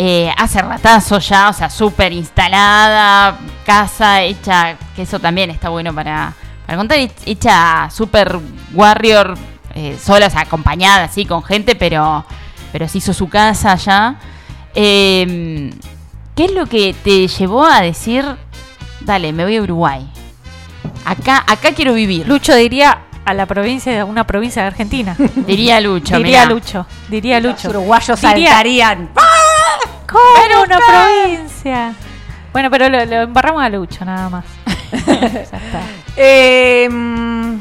[SPEAKER 3] Eh, hace ratazo ya, o sea, súper instalada, casa hecha, que eso también está bueno para, para contar, hecha súper warrior, eh, sola, o sea, acompañada, así, con gente, pero, pero se hizo su casa ya. Eh, ¿Qué es lo que te llevó a decir, dale, me voy a Uruguay? Acá, acá quiero vivir.
[SPEAKER 4] Lucho diría a la provincia de una provincia de Argentina.
[SPEAKER 3] Diría Lucho,
[SPEAKER 4] diría
[SPEAKER 3] mirá.
[SPEAKER 4] Lucho, diría
[SPEAKER 7] los
[SPEAKER 4] Lucho.
[SPEAKER 7] uruguayos
[SPEAKER 4] Diría-
[SPEAKER 7] saltarían.
[SPEAKER 4] ¿Cómo una provincia? Bueno, pero lo, lo embarramos a Lucho nada más. ya está.
[SPEAKER 7] Eh, mm,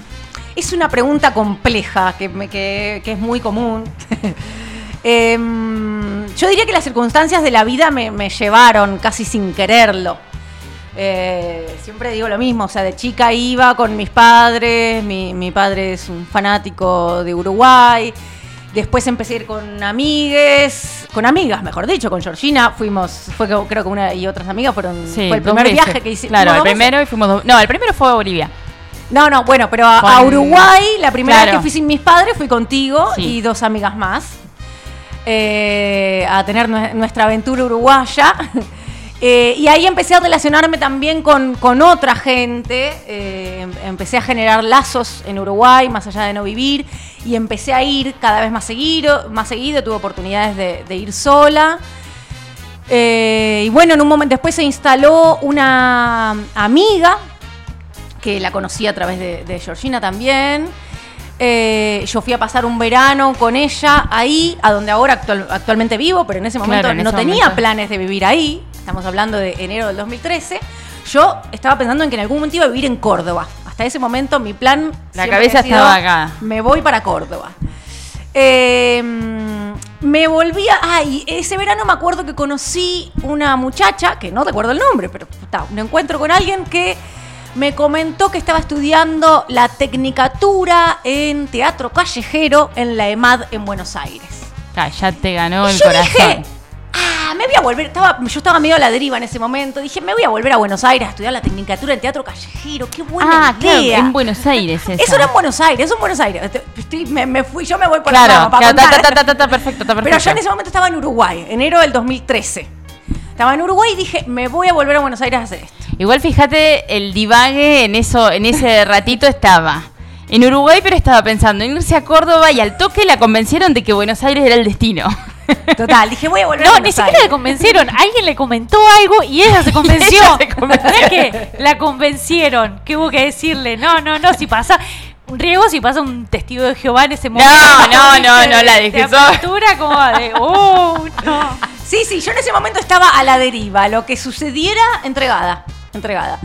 [SPEAKER 7] es una pregunta compleja que, que- que es muy común. Eh, mm, yo diría que las circunstancias de la vida me, me llevaron casi sin quererlo. Eh, siempre digo lo mismo, o sea, de chica iba con mis padres, mi, mi padre es un fanático de Uruguay, después empecé a ir con amigues, con amigas, mejor dicho, con Georgina, fuimos, fue creo que una y otras amigas fueron,
[SPEAKER 3] Sí,
[SPEAKER 7] fue el primer
[SPEAKER 3] veces.
[SPEAKER 7] viaje que hicimos.
[SPEAKER 3] Claro, el primero y fuimos dos. No, el primero fue a Bolivia.
[SPEAKER 7] No, no, bueno, pero a, Uruguay, la primera
[SPEAKER 3] Claro.
[SPEAKER 7] vez que fui sin mis padres fui contigo
[SPEAKER 3] Sí.
[SPEAKER 7] y dos amigas más. eh, a tener nue- nuestra aventura uruguaya. Eh, y ahí empecé a relacionarme también con, con otra gente. eh, em- empecé a generar lazos en Uruguay, más allá de no vivir. Y empecé a ir cada vez más seguido. Más seguido tuve oportunidades de, ir sola. Eh, y bueno, en un momento después se instaló una amiga que la conocí a través de Georgina también. Eh, yo fui a pasar un verano con ella ahí, a donde ahora actual- actualmente vivo, pero en ese momento
[SPEAKER 3] Claro, en
[SPEAKER 7] no
[SPEAKER 3] ese
[SPEAKER 7] tenía
[SPEAKER 3] momento.
[SPEAKER 7] planes de vivir ahí. Estamos hablando de enero del 2013. Yo estaba pensando en que en algún momento iba a vivir en Córdoba. Hasta ese momento mi plan...
[SPEAKER 3] La cabeza
[SPEAKER 7] sido,
[SPEAKER 3] estaba acá.
[SPEAKER 7] Me voy para Córdoba. Eh, me volvía. Ay, ese verano me acuerdo que conocí una muchacha, que no recuerdo el nombre, pero está, un encuentro con alguien que me comentó que estaba estudiando la tecnicatura en teatro callejero en la EMAD en Buenos Aires.
[SPEAKER 3] Ah, ya te ganó
[SPEAKER 7] Y
[SPEAKER 3] el
[SPEAKER 7] yo
[SPEAKER 3] corazón.
[SPEAKER 7] dije, ah, me voy a volver. Estaba, yo estaba medio a la deriva en ese momento. Dije, me voy a volver a Buenos Aires a estudiar la tecnicatura en teatro callejero. Qué buena
[SPEAKER 3] ah, claro,
[SPEAKER 7] idea.
[SPEAKER 3] en Buenos Aires. Esa.
[SPEAKER 7] Eso era en Buenos Aires, eso en Buenos Aires. Estoy- me, me fui, yo me voy por
[SPEAKER 3] Claro,
[SPEAKER 7] la para
[SPEAKER 3] claro, ta,
[SPEAKER 7] contar.
[SPEAKER 3] ta, ta, ta, ta, perfecto, perfecto.
[SPEAKER 7] Pero yo en ese momento estaba en Uruguay, enero del 2013. Estaba en Uruguay y dije, me voy a volver a Buenos Aires a hacer esto.
[SPEAKER 3] Igual fíjate, el divague en eso, en ese ratito estaba. En Uruguay, pero estaba pensando en irse a Córdoba y al toque la convencieron de que Buenos Aires era el destino.
[SPEAKER 7] Total, dije, voy a volver a
[SPEAKER 4] No, ni siquiera le convencieron. Alguien le comentó algo y ella se convenció.
[SPEAKER 3] ella se convenció.
[SPEAKER 4] No es que la convencieron. Que hubo que decirle, no, no, no, si pasa un riego, si pasa un testigo de Jehová en ese momento.
[SPEAKER 3] no, no,
[SPEAKER 4] ¿viste?
[SPEAKER 3] no, la
[SPEAKER 4] de,
[SPEAKER 3] dejé sola.
[SPEAKER 4] como de, oh, no.
[SPEAKER 7] Sí, sí, yo en ese momento estaba a la deriva. Lo que sucediera, entregada. Entregada.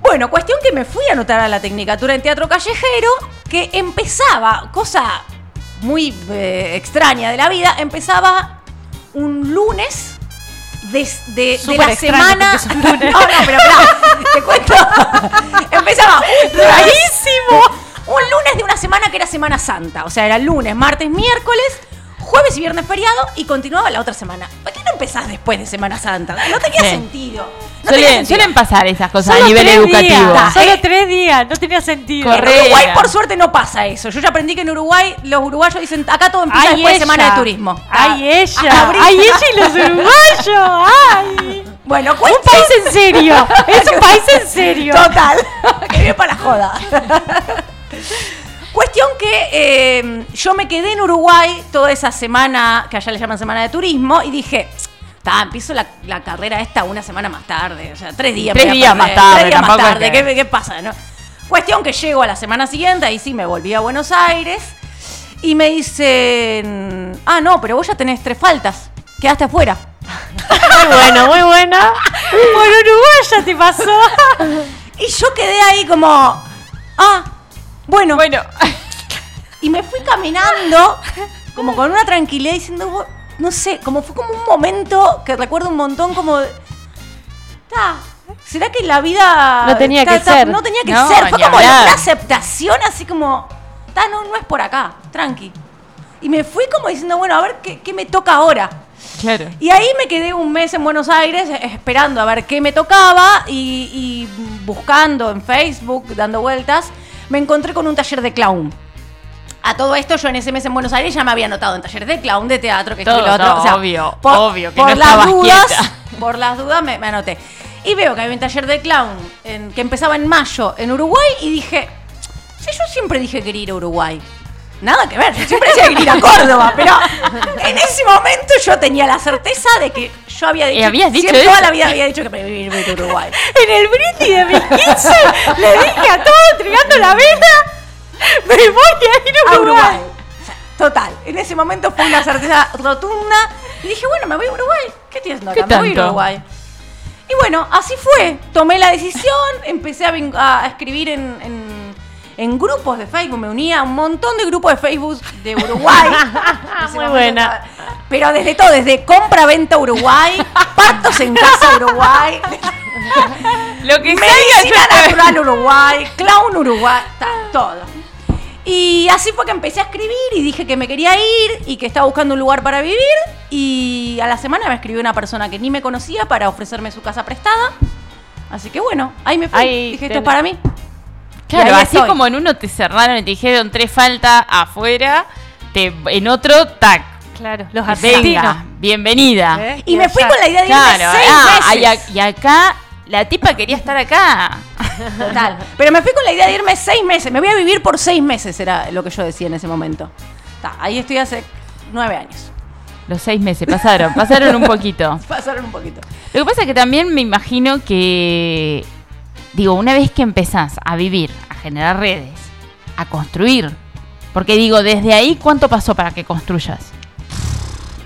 [SPEAKER 7] Bueno, cuestión que me fui a anotar a la Tecnicatura en Teatro Callejero, que empezaba, cosa muy eh, extraña de la vida, empezaba un lunes de, de- de
[SPEAKER 4] Súper
[SPEAKER 7] la semana.
[SPEAKER 4] un lunes.
[SPEAKER 7] No, no, pero te cuento. empezaba un rarísimo. Un lunes de una semana que era Semana Santa. O sea, era lunes, martes, miércoles, jueves y viernes feriado y continuaba la otra semana. ¿Por qué no empezás después de Semana Santa? No tenía
[SPEAKER 3] Sí.
[SPEAKER 7] sentido. No tenía sentido.
[SPEAKER 3] suelen pasar esas cosas
[SPEAKER 4] Solo
[SPEAKER 3] a nivel educativo.
[SPEAKER 4] días, solo
[SPEAKER 7] Eh.
[SPEAKER 4] tres días, no tenía sentido.
[SPEAKER 7] En Uruguay, por suerte, no pasa eso. Yo ya aprendí que en Uruguay los uruguayos dicen, acá todo empieza
[SPEAKER 4] Ay,
[SPEAKER 7] después de
[SPEAKER 4] ella.
[SPEAKER 7] Semana de Turismo.
[SPEAKER 4] Ay, ella.
[SPEAKER 7] Ah,
[SPEAKER 4] Ay, ella y los uruguayos. Ay.
[SPEAKER 7] Bueno,
[SPEAKER 4] Un
[SPEAKER 7] cuestión-
[SPEAKER 4] país en serio. Es un país en serio.
[SPEAKER 7] Total. que bien para la joda. Cuestión que eh, yo me quedé en Uruguay toda esa semana, que allá le llaman semana de turismo, y dije, "Ta, empiezo la, la carrera esta una semana más tarde, o sea, tres días.
[SPEAKER 3] Tres días más tarde,
[SPEAKER 7] Tres días más
[SPEAKER 3] es
[SPEAKER 7] tarde,
[SPEAKER 3] que-
[SPEAKER 7] ¿qué, qué pasa? no? Cuestión que llego a la semana siguiente, ahí sí me volví a Buenos Aires, y me dicen, ah, no, pero vos ya tenés tres faltas, quedaste afuera.
[SPEAKER 5] Muy buena, muy buena.
[SPEAKER 4] Por Uruguay ya te pasó.
[SPEAKER 7] Y yo quedé ahí como, ah, bueno.
[SPEAKER 3] Bueno,
[SPEAKER 7] Y me fui caminando, como con una tranquilidad, diciendo, "Bu- no sé, como fue como un momento que recuerdo un montón como... "Ta, ¿Será que la vida...
[SPEAKER 5] No tenía
[SPEAKER 7] ta,
[SPEAKER 5] que
[SPEAKER 7] ta,
[SPEAKER 5] ser".
[SPEAKER 7] No tenía que
[SPEAKER 3] No,
[SPEAKER 7] ser. Fue como
[SPEAKER 3] hablar.
[SPEAKER 7] una aceptación así como... Ta, no, no es por acá, tranqui. Y me fui como diciendo, bueno, a ver qué, qué me toca ahora.
[SPEAKER 3] claro.
[SPEAKER 7] Y ahí me quedé un mes en Buenos Aires eh, esperando a ver qué me tocaba y, y buscando en Facebook, dando vueltas, me encontré con un taller de clown. A todo esto yo en ese mes en Buenos Aires ya me había anotado en talleres de clown, de teatro, que y
[SPEAKER 3] Todo,
[SPEAKER 7] lo otro.
[SPEAKER 3] todo,
[SPEAKER 7] O sea,
[SPEAKER 3] obvio,
[SPEAKER 7] por,
[SPEAKER 3] obvio, que
[SPEAKER 7] por
[SPEAKER 3] no
[SPEAKER 7] las dudas,
[SPEAKER 3] quieta.
[SPEAKER 7] Por las dudas me, me anoté. Y veo que había un taller de clown en- que empezaba en mayo en Uruguay y dije, si yo siempre dije que quería ir a Uruguay. Nada que ver, yo siempre decía que ir a Córdoba, pero en ese momento yo tenía la certeza de que yo había dicho,
[SPEAKER 3] habías dicho
[SPEAKER 7] siempre toda la vida había dicho que me iba a Uruguay.
[SPEAKER 4] En el brindis de mis 15 le dije a todos entregando la vela, me voy a ir a
[SPEAKER 7] a
[SPEAKER 4] Uruguay.
[SPEAKER 7] Uruguay. O sea, Total, en ese momento fue una certeza rotunda y dije, bueno, me voy a Uruguay. ¿Qué haciendo acá?
[SPEAKER 3] ¿Qué
[SPEAKER 7] Me voy a
[SPEAKER 3] tanto?
[SPEAKER 7] Uruguay. Y bueno, así fue. Tomé la decisión, empecé a, escribir en, en- en grupos de Facebook, me unía a un montón de grupos de Facebook de Uruguay.
[SPEAKER 5] Muy buena.
[SPEAKER 7] estaba- Pero desde todo, desde compra-venta Uruguay, partos en casa Uruguay,
[SPEAKER 3] Lo que
[SPEAKER 7] Medicina
[SPEAKER 3] salga, yo-
[SPEAKER 7] natural Uruguay, clown Uruguay, ta- todo. Y así fue que empecé a escribir y dije que me quería ir y que estaba buscando un lugar para vivir. Y a la semana me escribió una persona que ni me conocía para ofrecerme su casa prestada. Así que bueno, ahí me fui.
[SPEAKER 5] Ahí
[SPEAKER 7] dije, esto es para mí.
[SPEAKER 3] Claro, así
[SPEAKER 7] estoy.
[SPEAKER 3] como en uno te cerraron y te dijeron tres faltas afuera, te, en otro, tac.
[SPEAKER 4] Claro, los argentinos.
[SPEAKER 3] Venga, bienvenida.
[SPEAKER 4] ¿Eh?
[SPEAKER 7] Y me fui con la idea de irme
[SPEAKER 3] Claro,
[SPEAKER 7] seis
[SPEAKER 3] ah, y,
[SPEAKER 7] meses.
[SPEAKER 3] a- y acá la tipa quería estar acá.
[SPEAKER 7] Total. Pero me fui con la idea de irme seis meses. Me voy a vivir por seis meses, era lo que yo decía en ese momento. Ta, ahí estoy hace nueve años.
[SPEAKER 3] Los seis meses pasaron, pasaron un poquito.
[SPEAKER 7] Pasaron un poquito.
[SPEAKER 3] Lo que pasa es que también me imagino que, digo, una vez que empezás a vivir, a generar redes, a construir, porque digo, desde ahí, ¿cuánto pasó para que construyas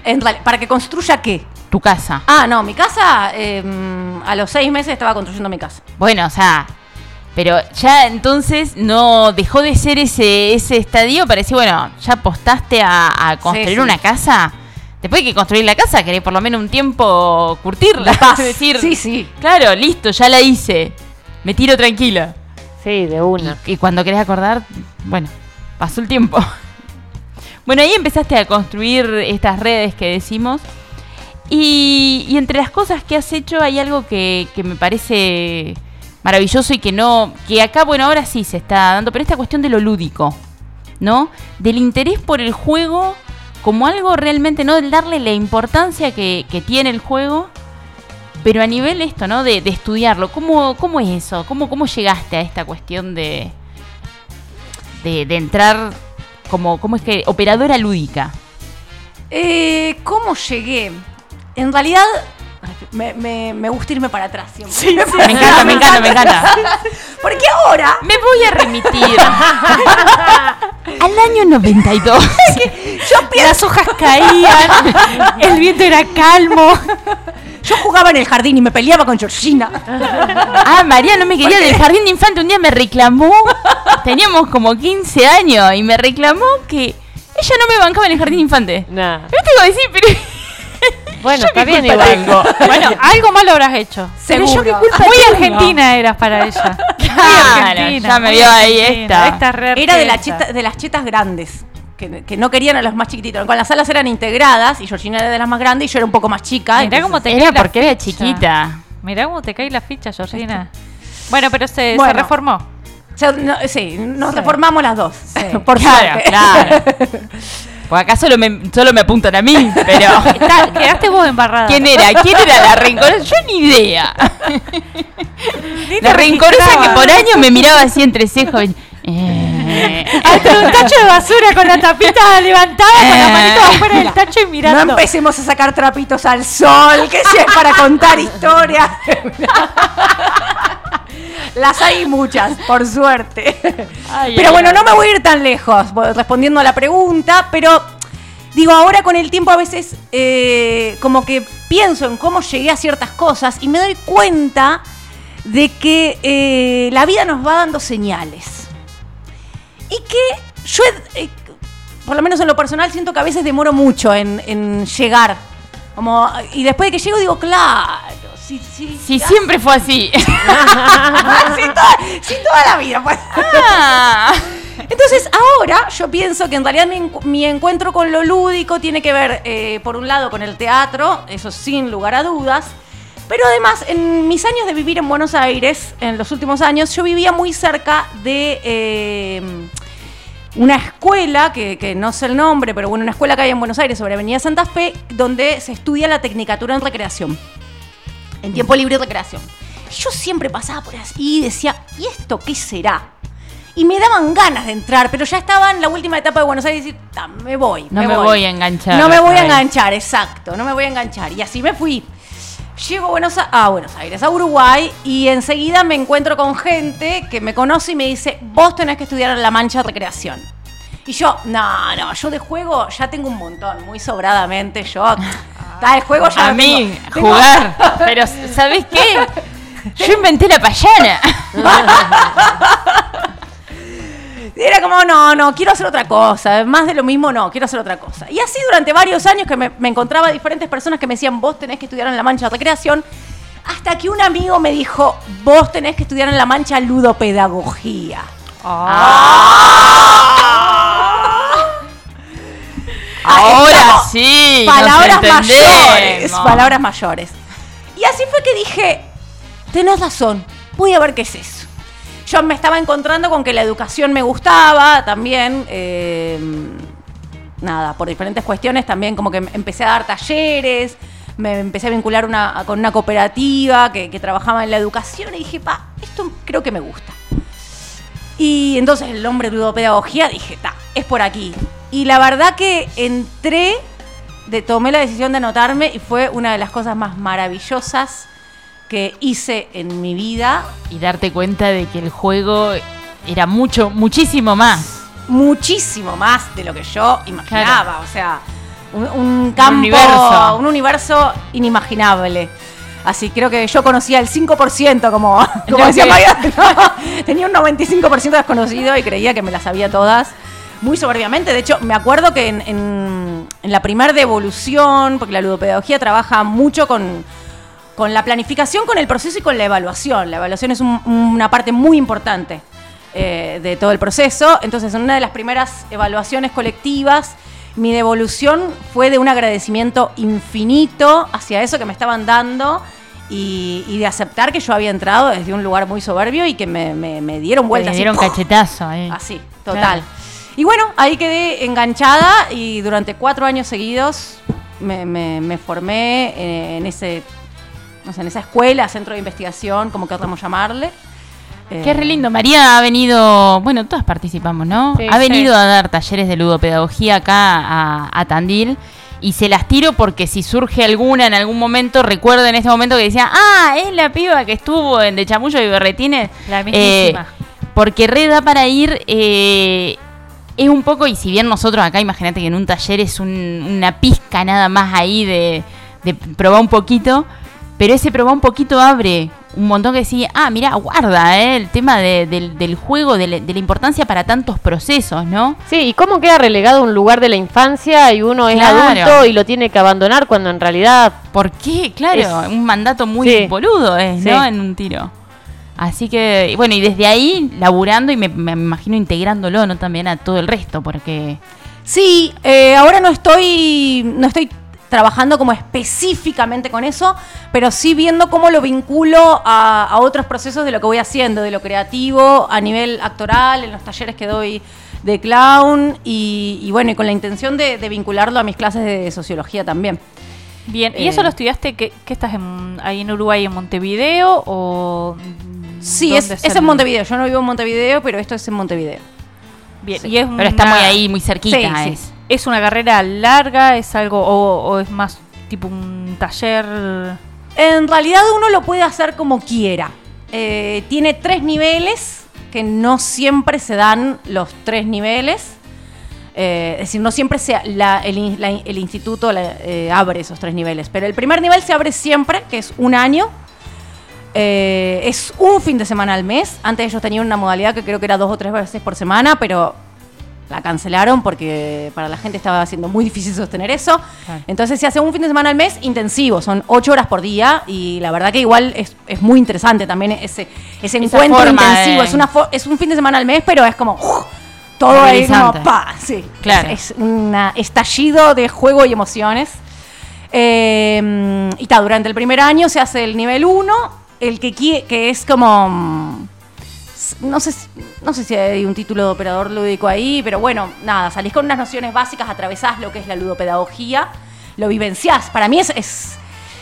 [SPEAKER 7] En real- ¿Para que construya qué?
[SPEAKER 3] Tu casa?
[SPEAKER 7] Ah, no, mi casa, eh, a los seis meses estaba construyendo mi casa.
[SPEAKER 3] Bueno, o sea, Pero ya entonces no dejó de ser ese, ese estadio para decir, bueno, ya apostaste a, a construir
[SPEAKER 7] sí.
[SPEAKER 3] una casa. Después de que construir la casa, querés por lo menos un tiempo curtirla.
[SPEAKER 7] Paz.
[SPEAKER 3] Decir,
[SPEAKER 7] Sí, sí.
[SPEAKER 3] Claro, listo, ya la hice. Me tiro tranquila.
[SPEAKER 5] Sí, de una.
[SPEAKER 3] Y, y cuando querés acordar, bueno, pasó el tiempo. Bueno, ahí empezaste a construir estas redes que decimos. Y, entre las cosas que has hecho hay algo que, me parece maravilloso y que no, que acá, bueno, ahora sí se está dando, pero esta cuestión de lo lúdico, ¿no? Del interés por el juego como algo realmente, ¿no? Del darle la importancia que, tiene el juego, pero a nivel esto, ¿no? De, estudiarlo. ¿Cómo, ¿Cómo es eso? ¿Cómo, ¿Cómo llegaste a esta cuestión de, de, de entrar como, ¿cómo es que? Operadora lúdica.
[SPEAKER 7] Eh, ¿Cómo llegué? En realidad, me, me- me gusta irme para atrás siempre.
[SPEAKER 3] Me encanta, me encanta, me encanta.
[SPEAKER 7] Porque ahora
[SPEAKER 3] Me voy a remitir al año 92.
[SPEAKER 4] Las hojas caían, el viento era calmo.
[SPEAKER 7] yo jugaba en el jardín y me peleaba con Georgina.
[SPEAKER 3] Ah, María no me quería del jardín de infante. Un día me reclamó. Teníamos como 15 años y me reclamó que ella no me bancaba en el jardín de infante.
[SPEAKER 5] Nah.
[SPEAKER 3] Yo te iba a decir, pero.
[SPEAKER 5] Bueno, está bien igual.
[SPEAKER 3] tengo.
[SPEAKER 4] Bueno, algo malo habrás hecho.
[SPEAKER 7] Seguro.
[SPEAKER 4] Pero yo qué culpa Muy argentina eras para ella. Muy
[SPEAKER 3] Claro,
[SPEAKER 4] argentina,
[SPEAKER 3] ya me
[SPEAKER 4] muy
[SPEAKER 3] vio ahí
[SPEAKER 4] argentina.
[SPEAKER 3] esta.
[SPEAKER 4] re
[SPEAKER 7] Era de, la de las chetas grandes. Que, que no querían a los más chiquititos. Con las salas eran integradas y Georgina era de las más grandes y yo era un poco más chica.
[SPEAKER 4] Mirá
[SPEAKER 7] entonces-
[SPEAKER 4] cómo te
[SPEAKER 3] Era
[SPEAKER 4] cae la
[SPEAKER 3] porque era
[SPEAKER 4] ficha.
[SPEAKER 3] chiquita.
[SPEAKER 4] Mirá cómo te cae la ficha, Georgina. Bueno, pero se, se
[SPEAKER 7] Bueno.
[SPEAKER 4] reformó.
[SPEAKER 7] No- sí, nos
[SPEAKER 4] Sí.
[SPEAKER 7] reformamos las dos. Por
[SPEAKER 3] Claro,
[SPEAKER 7] suerte.
[SPEAKER 3] claro. Pues acá solo me, solo me apuntan a mí, pero.
[SPEAKER 4] Está- quedaste vos embarrada.
[SPEAKER 3] ¿Quién era? ¿Quién era la rencorosa? Yo ni idea.
[SPEAKER 4] Ni
[SPEAKER 3] La rencorosa que por años me miraba así entre cejas. Eh.
[SPEAKER 4] Hasta un tacho de basura con la tapita levantada, con la
[SPEAKER 3] Eh.
[SPEAKER 4] manito afuera del tacho y
[SPEAKER 7] No
[SPEAKER 4] mirando.
[SPEAKER 7] empecemos a sacar trapitos al sol, que si es para contar historias. Las hay muchas, por suerte.
[SPEAKER 3] Ay,
[SPEAKER 7] pero
[SPEAKER 3] ay,
[SPEAKER 7] bueno,
[SPEAKER 3] ay.
[SPEAKER 7] no me voy a ir tan lejos voy respondiendo a la pregunta, pero digo, ahora con el tiempo a veces eh, como que pienso en cómo llegué a ciertas cosas y me doy cuenta de que eh, la vida nos va dando señales. Y que yo, eh, por lo menos en lo personal, siento que a veces demoro mucho en, en llegar. Como, y después de que llego digo, claro, ah,
[SPEAKER 3] siempre fue así.
[SPEAKER 7] sí, toda, la vida. pues.
[SPEAKER 3] Ah.
[SPEAKER 7] Entonces, ahora yo pienso que en realidad mi, mi encuentro con lo lúdico tiene que ver, eh, por un lado, con el teatro, eso sin lugar a dudas. Pero además, en mis años de vivir en Buenos Aires, en los últimos años, yo vivía muy cerca de eh, una escuela, que, que no sé el nombre, pero bueno, una escuela que hay en Buenos Aires sobre Avenida Santa Fe, donde se estudia la tecnicatura en recreación. En tiempo libre y recreación. Yo siempre pasaba por así y decía, ¿y esto qué será? Y me daban ganas de entrar, pero ya estaba en la última etapa de Buenos Aires y decir, "Ta, me voy.
[SPEAKER 3] No me voy a enganchar
[SPEAKER 7] No me voy a
[SPEAKER 3] otra vez".
[SPEAKER 7] enganchar, exacto, no me voy a enganchar. Y así me fui. Llego a Buenos, A- a Buenos Aires, a Uruguay, y enseguida me encuentro con gente que me conoce y me dice, vos tenés que estudiar en La Mancha Recreación. Y yo, no, no, yo de juego ya tengo un montón, muy sobradamente. Yo, está de juego ya
[SPEAKER 3] A mí,
[SPEAKER 7] tengo-
[SPEAKER 3] jugar. Pero, ¿sabes qué? Yo inventé la payana.
[SPEAKER 7] Y Era como, no, no, quiero hacer otra cosa. Más de lo mismo, no, quiero hacer otra cosa. Y así durante varios años que me, me encontraba diferentes personas que me decían, vos tenés que estudiar en La Mancha Recreación. Hasta que un amigo me dijo, vos tenés que estudiar en La Mancha Ludopedagogía.
[SPEAKER 3] Ahora
[SPEAKER 7] estamos.
[SPEAKER 3] sí.
[SPEAKER 7] palabras mayores. Palabras mayores. Y así fue que dije, tenés razón, voy a ver qué es eso. Yo me estaba encontrando con que la educación me gustaba también. eh, nada, por diferentes cuestiones también como que empecé a dar talleres, me empecé a vincular una- con una cooperativa que, que trabajaba en la educación y dije, pa, esto creo que me gusta. Y entonces el nombre ludopedagogía dije, ta, es por aquí. Y la verdad que entré, de, tomé la decisión de anotarme y fue una de las cosas más maravillosas que hice en mi vida.
[SPEAKER 3] Y darte cuenta de que el juego era mucho, muchísimo más.
[SPEAKER 7] Muchísimo más de lo que yo imaginaba. O sea, un, un campo,
[SPEAKER 3] universo.
[SPEAKER 7] un universo inimaginable. Así creo que yo conocía el 5%, como, como decía María. No, tenía un 95% desconocido y creía que me las sabía todas muy soberbiamente. De hecho, me acuerdo que en, en- en la primer devolución, porque la ludopedagogía trabaja mucho con, con la planificación, con el proceso y con la evaluación. La evaluación es un- una parte muy importante eh, de todo el proceso. Entonces, en una de las primeras evaluaciones colectivas, mi devolución fue de un agradecimiento infinito hacia eso que me estaban dando y, y de aceptar que yo había entrado desde un lugar muy soberbio y que me, me- me dieron vueltas. así,
[SPEAKER 3] dieron cachetazo. eh.
[SPEAKER 7] Así, total.
[SPEAKER 3] Claro.
[SPEAKER 7] Y bueno, ahí quedé enganchada y durante cuatro años seguidos me, me- me formé eh, en ese, no sé, en esa escuela, centro de investigación, como queramos llamarle. Eh,
[SPEAKER 3] Qué re lindo. María ha venido, bueno, todas participamos, ¿no?
[SPEAKER 4] Sí,
[SPEAKER 3] ha venido
[SPEAKER 4] sí.
[SPEAKER 3] a dar talleres de ludopedagogía acá a, a Tandil. Y se las tiro porque si surge alguna en algún momento, recuerdo en este momento que decía, ah, es la piba que estuvo en De Chamullo y Berretines.
[SPEAKER 4] La mismísima.
[SPEAKER 3] porque re da para ir, eh, es un poco, y si bien nosotros acá, imagínate que en un taller es un- una pizca nada más ahí de, de probar un poquito, pero ese probar un poquito abre un montón que decía, ah, mira, guarda, eh, el tema de- del, del juego, de la, de la importancia para tantos procesos, ¿no?
[SPEAKER 5] Sí, y cómo queda relegado un lugar de la infancia y uno es
[SPEAKER 3] Claro.
[SPEAKER 5] adulto y lo tiene que abandonar cuando en realidad
[SPEAKER 3] ¿Por qué? Claro,
[SPEAKER 5] Es-
[SPEAKER 3] un mandato muy
[SPEAKER 5] Sí.
[SPEAKER 3] boludo es,
[SPEAKER 5] Sí.
[SPEAKER 3] ¿no? En un tiro. Así que, y bueno, y desde ahí laburando y me, me imagino integrándolo, ¿no? También a todo el resto, porque...
[SPEAKER 7] Sí, eh, ahora no estoy, no estoy trabajando como específicamente con eso, pero sí viendo cómo lo vinculo a, a otros procesos de lo que voy haciendo, de lo creativo, a nivel actoral, en los talleres que doy de clown y, y bueno, y con la intención de, de vincularlo a mis clases de sociología también.
[SPEAKER 4] Bien, ¿y
[SPEAKER 7] Eh,
[SPEAKER 4] eso lo estudiaste? ¿Qué, qué estás en- ahí en Uruguay, en Montevideo o...?
[SPEAKER 7] Sí, es, es en Montevideo. Yo no vivo en Montevideo, pero esto es en Montevideo.
[SPEAKER 4] Bien,
[SPEAKER 7] Sí.
[SPEAKER 4] y es
[SPEAKER 3] Pero está
[SPEAKER 4] una-
[SPEAKER 3] muy ahí, muy cerquita.
[SPEAKER 7] Sí, sí.
[SPEAKER 3] es.
[SPEAKER 4] ¿Es una carrera larga? ¿Es algo o, o es más tipo un taller?
[SPEAKER 7] En realidad uno lo puede hacer como quiera. Eh, tiene tres niveles, que no siempre se dan los tres niveles. Eh, es decir, no siempre se, la- el, in- la- el instituto la- eh, abre esos tres niveles. Pero el primer nivel se abre siempre, que es un año. Eh, es un fin de semana al mes. Antes ellos tenían una modalidad que creo que era dos o tres veces por semana, pero la cancelaron porque para la gente estaba siendo muy difícil sostener eso.
[SPEAKER 3] Claro.
[SPEAKER 7] Entonces se hace un fin de semana al mes intensivo, son ocho horas por día y la verdad que igual es, es muy interesante también ese, ese
[SPEAKER 3] Esa
[SPEAKER 7] encuentro intensivo.
[SPEAKER 3] de-
[SPEAKER 7] Es, una fo- es un fin de semana al mes, pero es como ¡uf! todo ahí como pa, sí.
[SPEAKER 3] Claro.
[SPEAKER 7] Es, es un estallido de juego y emociones. Eh, y está, durante el primer año se hace el nivel 1, el que, quie- que es como... mm, No sé, si- no sé si hay un título de operador lúdico ahí, pero bueno, nada, salís con unas nociones básicas, atravesás lo que es la ludopedagogía, lo vivenciás. Para mí es, es,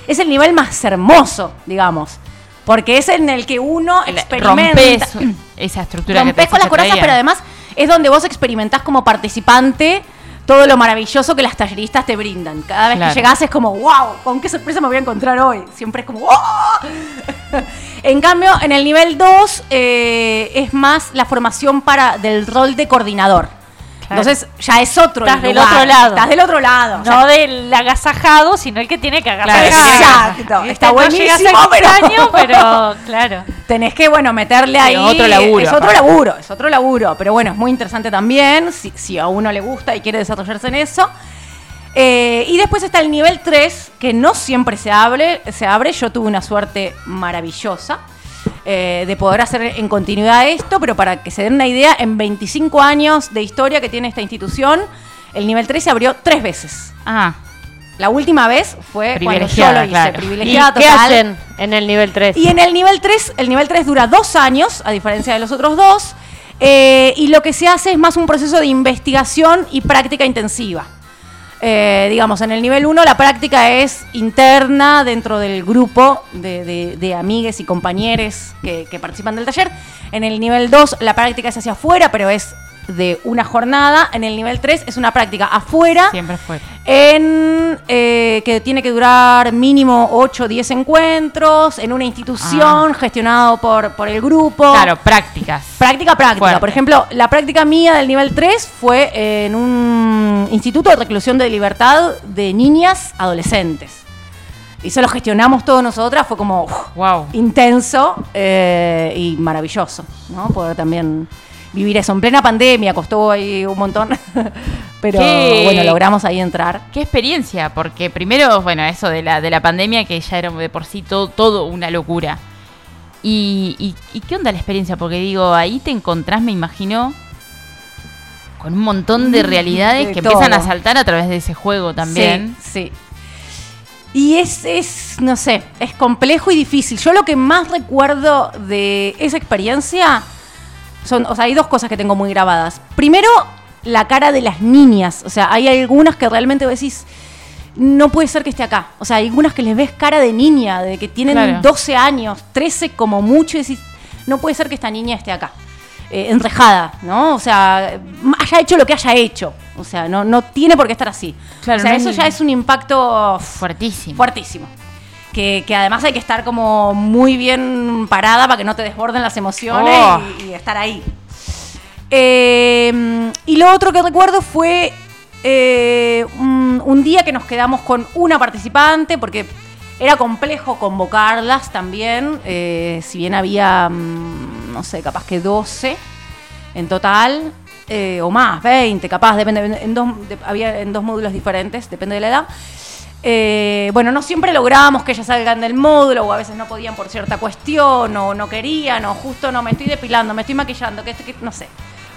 [SPEAKER 7] es el nivel más hermoso, digamos, porque es en el que uno experimenta.
[SPEAKER 3] rompes esa estructura que te
[SPEAKER 7] con las corazas, pero además es donde vos experimentás como participante todo lo maravilloso que las talleristas te brindan. Cada vez
[SPEAKER 3] Claro.
[SPEAKER 7] que llegás es como, wow, ¿con qué sorpresa me voy a encontrar hoy? Siempre es como, wow. en cambio, en el nivel 2 eh, es más la formación para del rol de coordinador. Entonces ya es otro
[SPEAKER 4] Estás del
[SPEAKER 7] lugar.
[SPEAKER 4] otro lado.
[SPEAKER 7] Estás del otro lado. o sea,
[SPEAKER 4] No del agasajado, sino el que tiene que agasajar.
[SPEAKER 7] Exacto. Está
[SPEAKER 4] No
[SPEAKER 7] buenísimo, pero-
[SPEAKER 4] claro.
[SPEAKER 7] tenés que, bueno, meterle ahí.
[SPEAKER 3] otro laburo,
[SPEAKER 7] Es otro laburo, es otro laburo. Pero bueno, es muy interesante también, si, si a uno le gusta y quiere desarrollarse en eso. Eh, y después está el nivel 3, que no siempre se abre. Se abre. Yo tuve una suerte maravillosa eh, de poder hacer en continuidad esto, pero para que se den una idea, en 25 años de historia que tiene esta institución, el nivel 3 se abrió tres veces.
[SPEAKER 3] Ah,
[SPEAKER 7] La última vez fue cuando yo lo hice,
[SPEAKER 3] claro.
[SPEAKER 5] ¿Y
[SPEAKER 7] privilegiada
[SPEAKER 5] qué
[SPEAKER 7] total.
[SPEAKER 5] hacen en el nivel 3?
[SPEAKER 7] Y en el nivel 3, el nivel 3 dura dos años, a diferencia de los otros dos, eh, y lo que se hace es más un proceso de investigación y práctica intensiva. Eh, digamos, en el nivel 1 la práctica es interna dentro del grupo de, de, de amigues y compañeros que, que participan del taller. En el nivel 2 la práctica es hacia afuera, pero es de una jornada. En el nivel 3 es una práctica afuera
[SPEAKER 3] siempre fue.
[SPEAKER 7] en eh, que tiene que durar mínimo 8 o 10 encuentros, en una institución gestionado por, por el grupo.
[SPEAKER 3] Ah. Claro, prácticas.
[SPEAKER 7] Práctica, práctica.
[SPEAKER 3] Fuerte.
[SPEAKER 7] Por ejemplo, la práctica mía del nivel 3 fue en un instituto de reclusión de libertad de niñas adolescentes. Y eso lo gestionamos todos nosotras, fue como uf,
[SPEAKER 3] Wow.
[SPEAKER 7] intenso eh, y maravilloso, ¿no? Poder también vivir eso. En plena pandemia costó ahí un montón, pero
[SPEAKER 3] Qué-
[SPEAKER 7] bueno, logramos ahí entrar.
[SPEAKER 3] Qué experiencia, porque primero, bueno, eso de la, de la pandemia que ya era de por sí todo, todo una locura. Y, y, y qué onda la experiencia? Porque digo, ahí te encontrás, me imagino, con un montón de realidades
[SPEAKER 7] Mm, de
[SPEAKER 3] que empiezan a saltar a través de ese juego también.
[SPEAKER 7] Sí, sí. Y es, es, no sé, es complejo y difícil. Yo lo que más recuerdo de esa experiencia son, o sea, hay dos cosas que tengo muy grabadas. Primero, la cara de las niñas. O sea, hay algunas que realmente decís, no puede ser que esté acá. O sea, hay algunas que les ves cara de niña, de que tienen
[SPEAKER 3] Claro.
[SPEAKER 7] 12 años, 13 como mucho, y decís, no puede ser que esta niña esté acá. Eh, enrejada, ¿no? O sea, haya hecho lo que haya hecho. O sea, no, no tiene por qué estar así.
[SPEAKER 3] Claro,
[SPEAKER 7] o sea,
[SPEAKER 3] no
[SPEAKER 7] eso
[SPEAKER 3] es-
[SPEAKER 7] ya es un impacto
[SPEAKER 3] Fuertísimo.
[SPEAKER 7] fuertísimo. Que, que además hay que estar como muy bien parada para que no te desborden las emociones
[SPEAKER 3] Oh.
[SPEAKER 7] y, y estar ahí. Eh, y lo otro que recuerdo fue eh, un, un día que nos quedamos con una participante, porque era complejo convocarlas también, eh, si bien había, mm, no sé, capaz que 12 en total, o más, 20, capaz, depende, en dos, de- había en dos módulos diferentes, depende de la edad. Eh, bueno, no siempre lográbamos que ellas salgan del módulo, o a veces no podían por cierta cuestión, o no querían, o justo no me estoy depilando, me estoy maquillando, que, que- no sé,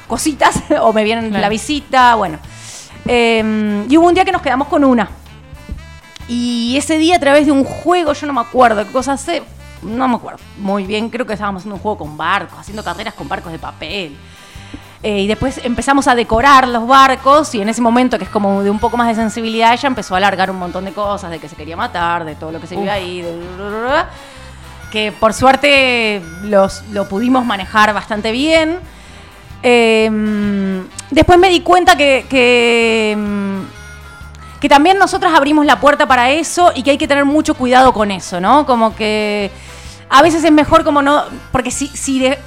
[SPEAKER 7] cositas, o me vienen
[SPEAKER 3] Claro.
[SPEAKER 7] la visita, bueno. Eh, y hubo un día que nos quedamos con una. Y ese día a través de un juego, yo no me acuerdo qué cosa hace, no me acuerdo muy bien, creo que estábamos haciendo un juego con barcos, haciendo carreras con barcos de papel. Eh, y después empezamos a decorar los barcos y en ese momento, que es como de un poco más de sensibilidad, ella empezó a alargar un montón de cosas, de que se quería matar, de todo lo que se vive ahí, de- que por suerte los, lo pudimos manejar bastante bien. Eh, después me di cuenta que, que, mm, que también nosotras abrimos la puerta para eso y que hay que tener mucho cuidado con eso, ¿no? Como que a veces es mejor como no, porque si, si, de-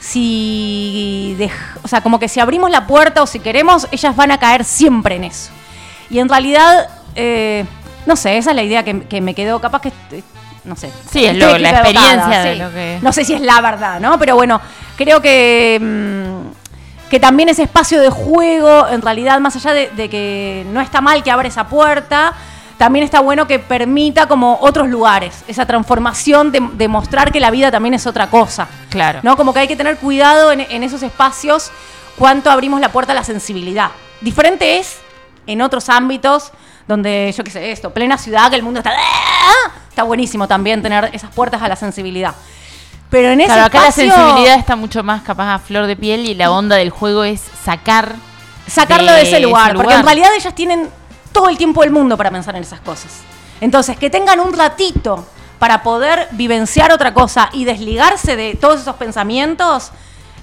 [SPEAKER 7] si o sea, como que si abrimos la puerta o si queremos, ellas van a caer siempre en eso. Y en realidad, eh, no sé, esa es la idea que, que me quedó, capaz que, eh, no sé.
[SPEAKER 3] Sí, es lo- la experiencia de
[SPEAKER 7] sí.
[SPEAKER 3] lo que-
[SPEAKER 7] No sé si es la verdad, ¿no? Pero bueno, creo que, mm, que también ese espacio de juego, en realidad, más allá de, de que no está mal que abra esa puerta, también está bueno que permita como otros lugares, esa transformación de, de mostrar que la vida también es otra cosa.
[SPEAKER 3] Claro.
[SPEAKER 7] ¿no? Como que hay que tener cuidado en, en esos espacios cuánto abrimos la puerta a la sensibilidad. Diferente es en otros ámbitos donde, yo qué sé, esto, plena ciudad, que el mundo está... ¡ah! Está buenísimo también tener esas puertas a la sensibilidad. Pero en ese
[SPEAKER 3] Claro, acá
[SPEAKER 7] espacio,
[SPEAKER 3] la sensibilidad está mucho más capaz a flor de piel y la onda del juego es sacar
[SPEAKER 7] sacarlo
[SPEAKER 3] de
[SPEAKER 7] de ese lugar,
[SPEAKER 3] ese
[SPEAKER 7] Porque
[SPEAKER 3] lugar.
[SPEAKER 7] en realidad ellas tienen el tiempo del mundo para pensar en esas cosas. Entonces, que tengan un ratito para poder vivenciar otra cosa y desligarse de todos esos pensamientos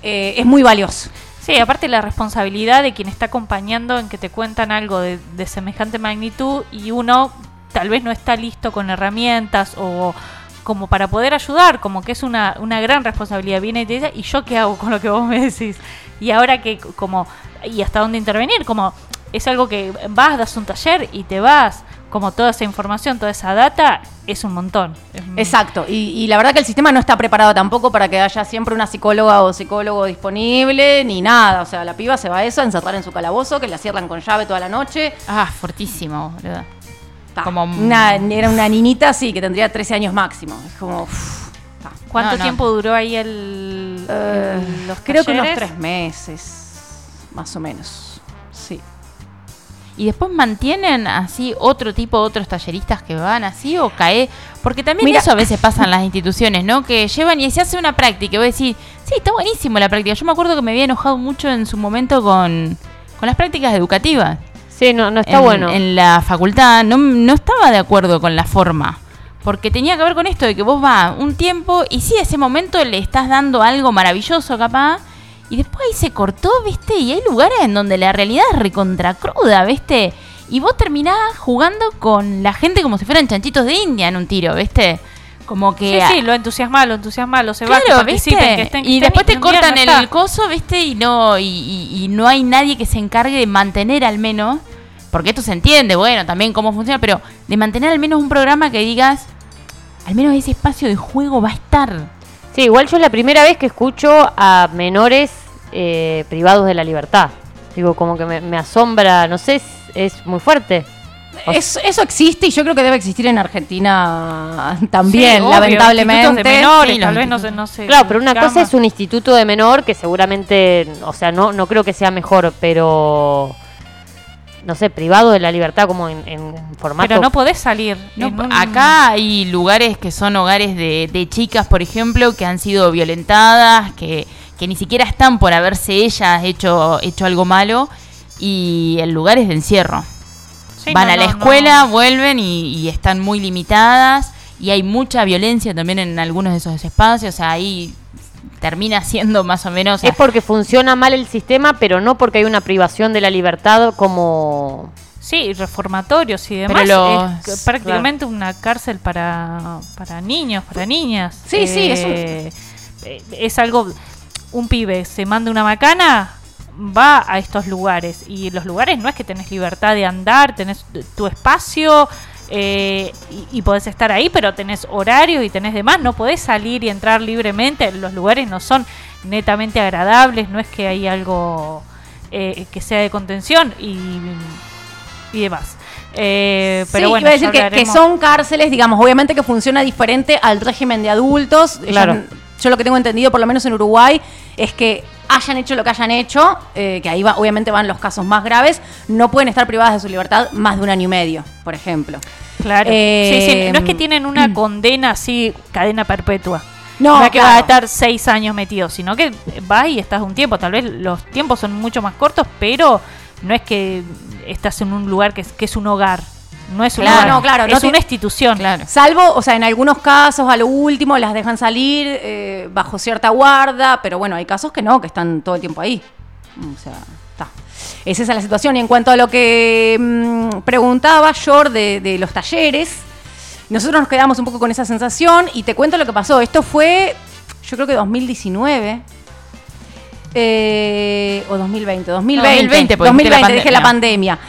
[SPEAKER 7] eh, es muy valioso.
[SPEAKER 4] Sí, aparte la responsabilidad de quien está acompañando en que te cuentan algo de, semejante magnitud y uno tal vez no está listo con herramientas o como para poder ayudar, como que es una, gran responsabilidad. Viene de ella y yo qué hago con lo que vos me decís. Y ahora que como, y hasta dónde intervenir, como es algo que vas, das un taller y te vas, como toda esa información, toda esa data, es un montón.
[SPEAKER 7] Exacto, y, y la verdad que el sistema no está preparado tampoco para que haya siempre una psicóloga o psicólogo disponible, ni nada. O sea, la piba se va a eso, a encerrar en su calabozo, que la cierran con llave toda la noche.
[SPEAKER 3] Ah, fortísimo, boludo. Como-
[SPEAKER 7] Una- era una niñita, sí, que tendría 13 años máximo. Es como...
[SPEAKER 4] ¿Cuánto
[SPEAKER 3] No, no.
[SPEAKER 4] tiempo duró ahí el,
[SPEAKER 7] Eh,
[SPEAKER 4] el- los
[SPEAKER 7] creo que unos tres meses, más o menos.
[SPEAKER 3] Y después mantienen así otro tipo, otros talleristas que van así o cae. Porque también
[SPEAKER 7] Mira.
[SPEAKER 3] eso a veces pasa en las instituciones, ¿no? Que llevan y se hace una práctica. Y vos decís, sí, está buenísimo la práctica. Yo me acuerdo que me había enojado mucho en su momento con, con las prácticas educativas.
[SPEAKER 5] Sí, no, no está
[SPEAKER 3] en,
[SPEAKER 5] bueno.
[SPEAKER 3] En la facultad no, no estaba de acuerdo con la forma. Porque tenía que ver con esto de que vos vas un tiempo y sí, ese momento le estás dando algo maravilloso capaz. Y después ahí se cortó, ¿viste? Y hay lugares en donde la realidad es recontra cruda, ¿viste? Y vos terminás jugando con la gente como si fueran chanchitos de India en un tiro, ¿viste? Como
[SPEAKER 4] Sí,
[SPEAKER 3] que...
[SPEAKER 4] sí, lo entusiasma, lo entusiasma, lo se va, que
[SPEAKER 3] Claro, ¿viste?
[SPEAKER 4] que estén, que
[SPEAKER 3] y
[SPEAKER 4] estén,
[SPEAKER 3] después te cortan
[SPEAKER 4] no
[SPEAKER 3] el
[SPEAKER 4] está.
[SPEAKER 3] coso, ¿viste? Y no, y, y- y no hay nadie que se encargue de mantener al menos porque esto se entiende, bueno, también cómo funciona, pero de mantener al menos un programa que digas, al menos ese espacio de juego va a estar.
[SPEAKER 5] Sí, igual yo es la primera vez que escucho a menores eh, privados de la libertad. Digo, como que me, me asombra, no sé, es, es muy fuerte. O
[SPEAKER 7] Es- eso existe y yo creo que debe existir en Argentina también,
[SPEAKER 4] Sí, obvio,
[SPEAKER 7] lamentablemente.
[SPEAKER 4] de menores,
[SPEAKER 3] Sí,
[SPEAKER 4] tal vez no se, no se
[SPEAKER 5] Claro, pero una cosa es un instituto de menor que seguramente, o sea, no, no creo que sea mejor, pero no sé, privado de la libertad como en, en formato.
[SPEAKER 4] Pero no podés salir.
[SPEAKER 3] No,
[SPEAKER 4] en un-
[SPEAKER 3] Acá hay lugares que son hogares de, de chicas, por ejemplo, que han sido violentadas, que, que ni siquiera están por haberse ellas hecho, hecho algo malo, y el lugar es de encierro.
[SPEAKER 4] Sí,
[SPEAKER 3] Van
[SPEAKER 4] no,
[SPEAKER 3] a la escuela,
[SPEAKER 4] no.
[SPEAKER 3] vuelven y, y están muy limitadas, y hay mucha violencia también en algunos de esos espacios, o sea, ahí termina siendo más o menos...
[SPEAKER 5] Es porque funciona mal el sistema, pero no porque hay una privación de la libertad como...
[SPEAKER 4] Sí, reformatorios y
[SPEAKER 3] Pero
[SPEAKER 4] demás.
[SPEAKER 3] los-
[SPEAKER 4] es prácticamente una cárcel para, para niños, para niñas.
[SPEAKER 7] Sí, sí, es un-
[SPEAKER 4] eh, es algo. Un pibe se manda una macana, va a estos lugares. Y los lugares no es que tenés libertad de andar, tenés tu espacio. Eh, y, y podés estar ahí, pero tenés horarios y tenés demás, no podés salir y entrar libremente, los lugares no son netamente agradables, no es que hay algo eh, que sea de contención y, y demás. Eh, pero
[SPEAKER 7] sí,
[SPEAKER 4] bueno,
[SPEAKER 7] iba a decir que, son cárceles, digamos, obviamente que funciona diferente al régimen de adultos.
[SPEAKER 5] Claro.
[SPEAKER 7] Ellos- yo lo que tengo entendido, por lo menos en Uruguay, es que hayan hecho lo que hayan hecho, eh, que ahí va, obviamente van los casos más graves, no pueden estar privadas de su libertad más de un año y medio, por ejemplo.
[SPEAKER 4] Claro.
[SPEAKER 7] Eh,
[SPEAKER 4] sí, sí, no es que tienen una condena así, cadena perpetua.
[SPEAKER 7] No,
[SPEAKER 4] No, que
[SPEAKER 7] claro.
[SPEAKER 4] vas a estar seis años metido, sino que vas y estás un tiempo. Tal vez los tiempos son mucho más cortos, pero no es que estás en un lugar que es, que es un hogar. No es un
[SPEAKER 7] Claro, no, claro,
[SPEAKER 4] es
[SPEAKER 7] no
[SPEAKER 4] una institución.
[SPEAKER 3] Claro.
[SPEAKER 7] Salvo, o sea, en algunos casos, a lo último, las dejan salir eh, bajo cierta guarda, pero bueno, hay casos que no, que están todo el tiempo ahí. O sea, está. Esa es la situación. Y en cuanto a lo que mm, preguntaba George de, de los talleres, nosotros nos quedamos un poco con esa sensación y te cuento lo que pasó. Esto fue, yo creo que 2019. eh, o 2020, 2020.
[SPEAKER 3] 2020, porque dijiste la
[SPEAKER 7] 2020, dije la
[SPEAKER 3] pandemia.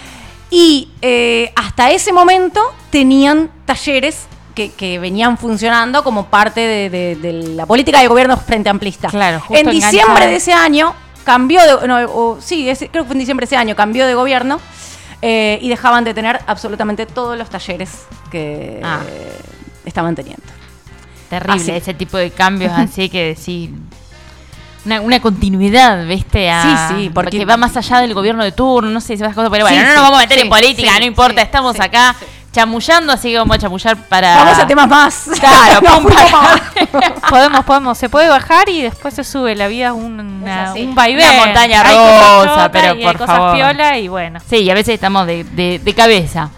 [SPEAKER 7] Y eh, hasta ese momento tenían talleres que, que venían funcionando como parte de, de- de la política de gobierno frente amplista.
[SPEAKER 3] Claro, justo
[SPEAKER 7] En diciembre de ese año cambió de. No, o- sí, creo que fue en diciembre de ese año cambió de gobierno eh, y dejaban de tener absolutamente todos los talleres que
[SPEAKER 3] Ah.
[SPEAKER 7] eh, estaban teniendo.
[SPEAKER 3] Terrible
[SPEAKER 7] Así.
[SPEAKER 3] ese tipo de cambios así que sí. Una, una continuidad, ¿viste? A-
[SPEAKER 7] Sí, sí, porque-
[SPEAKER 3] va más allá del gobierno de turno, no sé esas cosas, pero bueno,
[SPEAKER 7] Sí,
[SPEAKER 3] no
[SPEAKER 7] sí,
[SPEAKER 3] nos vamos a meter
[SPEAKER 7] sí,
[SPEAKER 3] en política,
[SPEAKER 7] sí,
[SPEAKER 3] no importa,
[SPEAKER 7] sí,
[SPEAKER 3] estamos
[SPEAKER 7] sí,
[SPEAKER 3] acá
[SPEAKER 7] sí.
[SPEAKER 3] chamullando, así que vamos a chamullar para.
[SPEAKER 7] Vamos a temas más.
[SPEAKER 3] Claro,
[SPEAKER 7] No,
[SPEAKER 3] pum.
[SPEAKER 4] Podemos, podemos. Se puede bajar y después se sube. La vida es un, una- un vaivén.
[SPEAKER 3] Una montaña
[SPEAKER 4] Hay cosas
[SPEAKER 3] rusa,
[SPEAKER 4] chotas
[SPEAKER 3] pero
[SPEAKER 4] y
[SPEAKER 3] por
[SPEAKER 4] hay cosas
[SPEAKER 3] favor.
[SPEAKER 4] piola y bueno.
[SPEAKER 3] Sí, y a veces estamos de, de, de cabeza.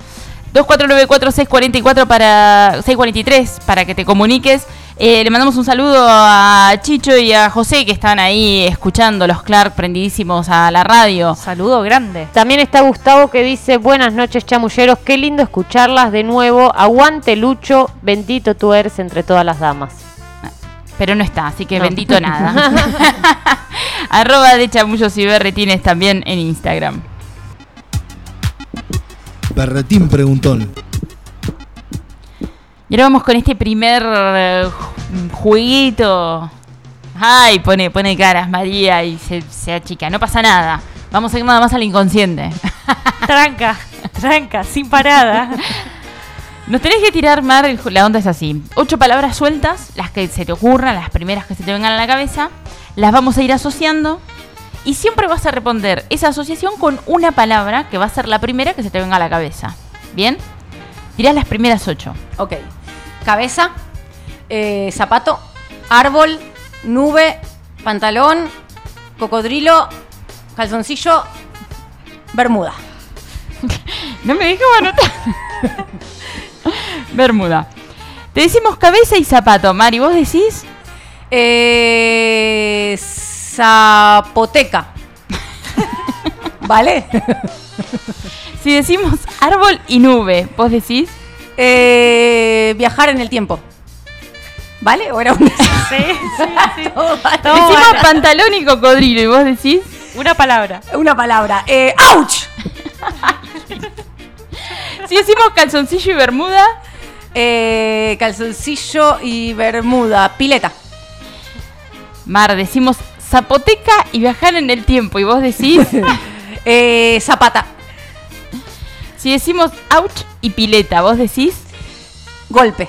[SPEAKER 3] 2494-644 para 643 para que te comuniques. Eh, le mandamos un saludo a Chicho y a José que están ahí escuchando los Clark prendidísimos a la radio.
[SPEAKER 4] Saludo grande.
[SPEAKER 5] También está Gustavo que dice, buenas noches chamulleros, qué lindo escucharlas de nuevo, aguante Lucho, bendito tú eres entre todas las damas.
[SPEAKER 3] Pero no está, así que
[SPEAKER 5] No.
[SPEAKER 3] bendito nada. Arroba de chamullos y berretines también en Instagram.
[SPEAKER 9] Berretín preguntón.
[SPEAKER 3] Y ahora vamos con este primer eh, ju- jueguito. Ay, pone, pone caras María y se, se achica. No pasa nada. Vamos a ir nada más al inconsciente.
[SPEAKER 4] Tranca, tranca, sin parada.
[SPEAKER 3] Nos tenés que tirar, Mar, la onda es así. Ocho palabras sueltas, las que se te ocurran, las primeras que se te vengan a la cabeza. Las vamos a ir asociando. Y siempre vas a responder esa asociación con una palabra que va a ser la primera que se te venga a la cabeza. ¿Bien? Tirás las primeras ocho.
[SPEAKER 7] Ok. Cabeza, eh, zapato, árbol, nube, pantalón, cocodrilo, calzoncillo, bermuda.
[SPEAKER 3] No me dijo anotar. Bermuda. Te decimos cabeza y zapato, Mari. ¿Vos decís?
[SPEAKER 7] Eh, zapoteca. ¿Vale?
[SPEAKER 3] Si decimos árbol y nube, ¿vos decís?
[SPEAKER 7] Eh, viajar en el tiempo. ¿Vale? ¿O era un...
[SPEAKER 4] Sí, sí, sí.
[SPEAKER 7] Todo vale.
[SPEAKER 4] Todo
[SPEAKER 3] decimos
[SPEAKER 4] vale.
[SPEAKER 3] pantalón y cocodrilo, ¿y vos decís?
[SPEAKER 4] Una palabra.
[SPEAKER 7] Una palabra. Eh, ¡Auch!
[SPEAKER 3] Si decimos calzoncillo y bermuda,
[SPEAKER 7] Eh, calzoncillo y bermuda. Pileta.
[SPEAKER 3] Mar, decimos zapoteca y viajar en el tiempo. Y vos decís,
[SPEAKER 7] Eh, zapata.
[SPEAKER 3] si decimos ouch y pileta, vos decís,
[SPEAKER 7] Golpe.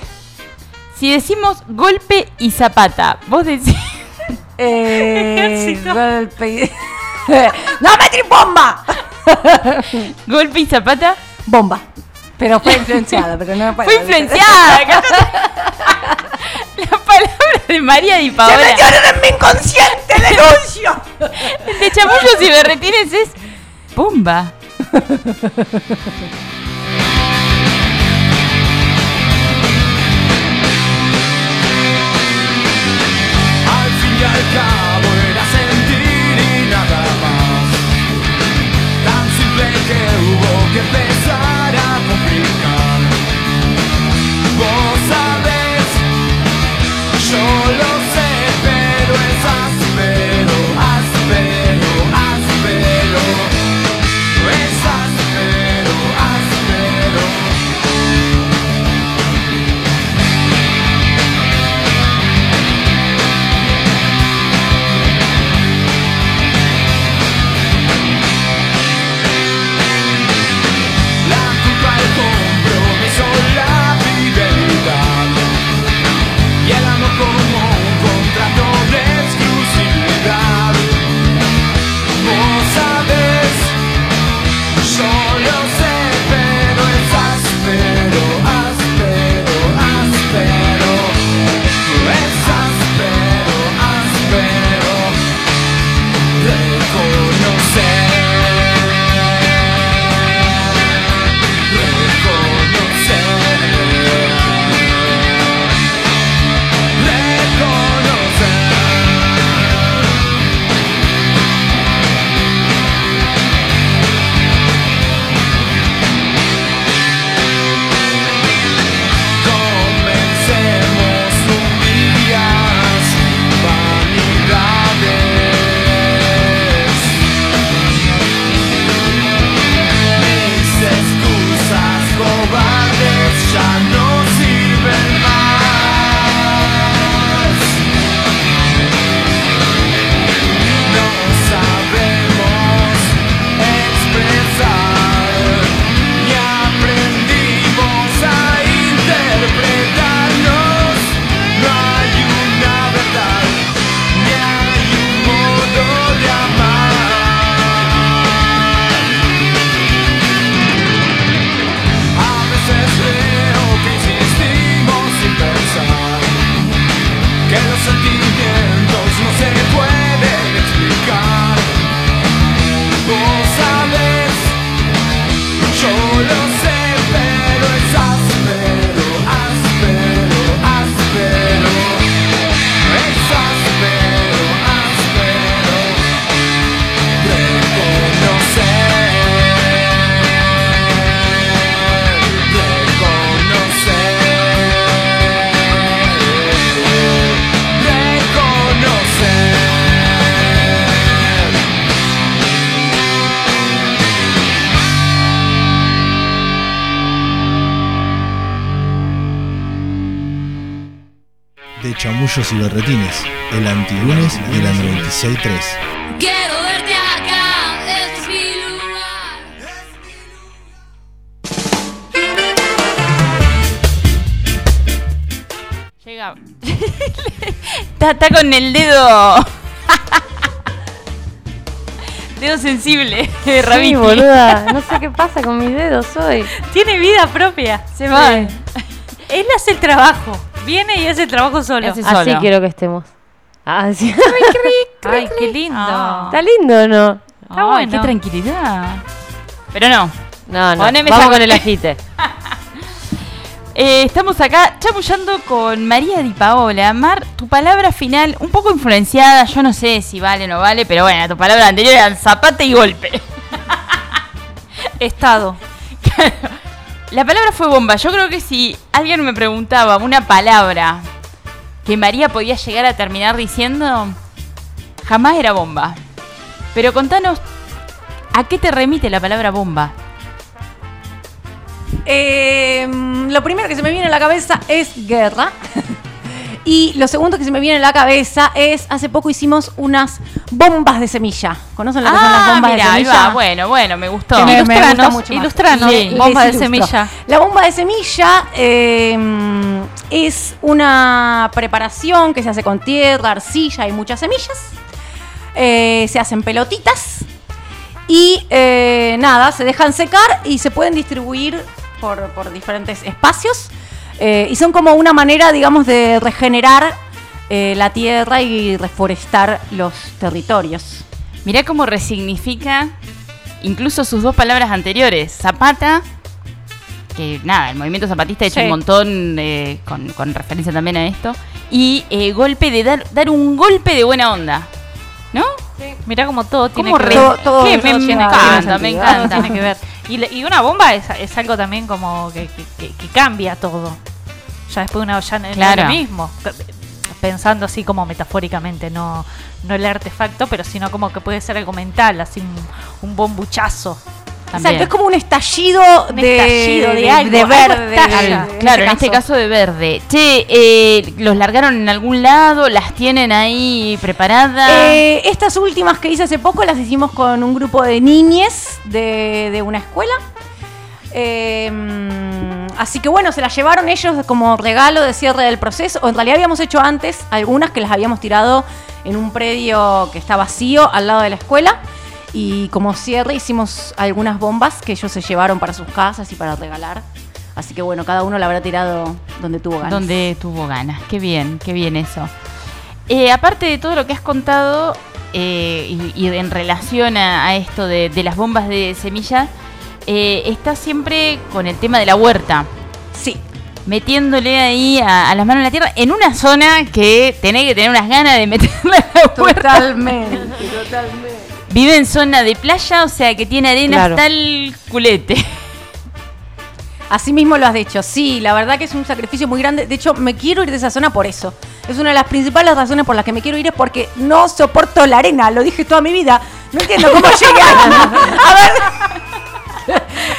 [SPEAKER 3] si decimos golpe y zapata, vos decís,
[SPEAKER 7] Eh,
[SPEAKER 4] Ejército.
[SPEAKER 7] golpe. y- ¡No me bomba!
[SPEAKER 3] golpe y zapata,
[SPEAKER 7] Bomba. Pero fue influenciada, pero no
[SPEAKER 3] fue influenciada. De María Di
[SPEAKER 7] ¡Se
[SPEAKER 3] Paola.
[SPEAKER 7] metieron en mi inconsciente, denuncio!
[SPEAKER 3] El de chamullos y berretines es bomba.
[SPEAKER 2] Al fin
[SPEAKER 9] berretines, el antilunes de la 96.3.
[SPEAKER 1] Quiero verte acá, es mi lugar.
[SPEAKER 3] Llega. está, está con el dedo. dedo sensible,
[SPEAKER 5] Sí,
[SPEAKER 3] Rabiki.
[SPEAKER 5] boluda. No sé qué pasa con mis dedos hoy.
[SPEAKER 4] Tiene vida propia.
[SPEAKER 3] Se va.
[SPEAKER 4] Él hace el trabajo. Viene y hace el trabajo solo.
[SPEAKER 3] Hace-
[SPEAKER 5] Así
[SPEAKER 3] Solo.
[SPEAKER 5] quiero que estemos. Ah, sí.
[SPEAKER 4] Ay, qué lindo.
[SPEAKER 3] Ah.
[SPEAKER 5] ¿Está lindo o no?
[SPEAKER 4] Está
[SPEAKER 3] Ay,
[SPEAKER 4] bueno.
[SPEAKER 3] Qué tranquilidad. Pero no.
[SPEAKER 5] No, no.
[SPEAKER 3] Poneme
[SPEAKER 5] Vamos con el agite.
[SPEAKER 3] Eh, estamos acá chamullando con María Di Paola. Mar, tu palabra final, un poco influenciada, yo no sé si vale o no vale, pero bueno, tu palabra anterior era zapate y golpe.
[SPEAKER 4] Estado.
[SPEAKER 3] La palabra fue bomba. Yo creo que si alguien me preguntaba una palabra que María podía llegar a terminar diciendo, jamás era bomba. Pero contanos, ¿a qué te remite la palabra bomba?
[SPEAKER 7] Eh, lo primero que se me viene a la cabeza es guerra. Y lo segundo que se me viene a la cabeza es, hace poco hicimos unas bombas de semilla. ¿Conocen lo que son las
[SPEAKER 3] Ah,
[SPEAKER 7] bombas de
[SPEAKER 3] ahí
[SPEAKER 7] semilla?
[SPEAKER 3] va. Bueno, bueno, me gustó.
[SPEAKER 7] Que me- me gusta
[SPEAKER 4] Ilustranos,
[SPEAKER 7] mucho
[SPEAKER 4] ilustranos,
[SPEAKER 7] Sí,
[SPEAKER 4] bomba de semilla.
[SPEAKER 7] La bomba de semilla eh, es una preparación que se hace con tierra, arcilla y muchas semillas. Eh, se hacen pelotitas y eh, nada, se dejan secar y se pueden distribuir por, por diferentes espacios. Eh, y son como una manera, digamos, de regenerar eh, la tierra y reforestar los territorios.
[SPEAKER 3] Mirá cómo resignifica incluso sus dos palabras anteriores. Zapata, que nada, el movimiento zapatista ha hecho
[SPEAKER 4] Sí.
[SPEAKER 3] un montón eh, con, con referencia también a esto. Y eh, golpe de dar, dar un golpe de buena onda. ¿No?
[SPEAKER 4] Mirá como todo tiene
[SPEAKER 3] ¿Cómo
[SPEAKER 4] que ver.
[SPEAKER 7] Todo- todo-
[SPEAKER 3] me
[SPEAKER 7] tiene-
[SPEAKER 3] encanta, me encanta.
[SPEAKER 4] tiene que ver. Y, una bomba es, es algo también como que, que- que- que cambia todo. Ya después una ya no no
[SPEAKER 3] Claro.
[SPEAKER 4] es lo mismo. Pensando así como metafóricamente, no, no el artefacto, pero sino como que puede ser algo mental, así un, un bombuchazo.
[SPEAKER 3] También.
[SPEAKER 7] Exacto, es como un estallido,
[SPEAKER 4] Un
[SPEAKER 7] de,
[SPEAKER 4] estallido de
[SPEAKER 7] de,
[SPEAKER 4] algo,
[SPEAKER 7] de
[SPEAKER 4] algo
[SPEAKER 7] verde.
[SPEAKER 4] estalla.
[SPEAKER 7] de-
[SPEAKER 3] Claro, en este caso de verde. Che, eh, ¿los largaron en algún lado? ¿Las tienen ahí preparadas?
[SPEAKER 7] Eh, estas últimas que hice hace poco las hicimos con un grupo de niñes de, de una escuela. Eh, así que bueno, se las llevaron ellos como regalo de cierre del proceso. O en realidad habíamos hecho antes algunas que las habíamos tirado en un predio que está vacío al lado de la escuela. Y como cierre hicimos algunas bombas que ellos se llevaron para sus casas y para regalar. Así que bueno, cada uno la habrá tirado donde tuvo ganas.
[SPEAKER 3] Donde tuvo ganas. Qué bien, qué bien eso. Eh, aparte de todo lo que has contado eh, y, en relación a, a esto de, de las bombas de semilla, eh, está siempre con el tema de la huerta.
[SPEAKER 7] Sí.
[SPEAKER 3] Metiéndole ahí a, a las manos en la tierra en una zona que tenés que tener unas ganas de meterle a la huerta.
[SPEAKER 7] Totalmente, totalmente.
[SPEAKER 3] Vive en zona de playa, o sea que tiene arena
[SPEAKER 5] Claro.
[SPEAKER 3] hasta el culete.
[SPEAKER 7] Así mismo lo has dicho, sí, la verdad que es un sacrificio muy grande. De hecho, me quiero ir de esa zona por eso. Es una de las principales razones por las que me quiero ir es porque no soporto la arena, lo dije toda mi vida. No entiendo cómo llegué. A ver...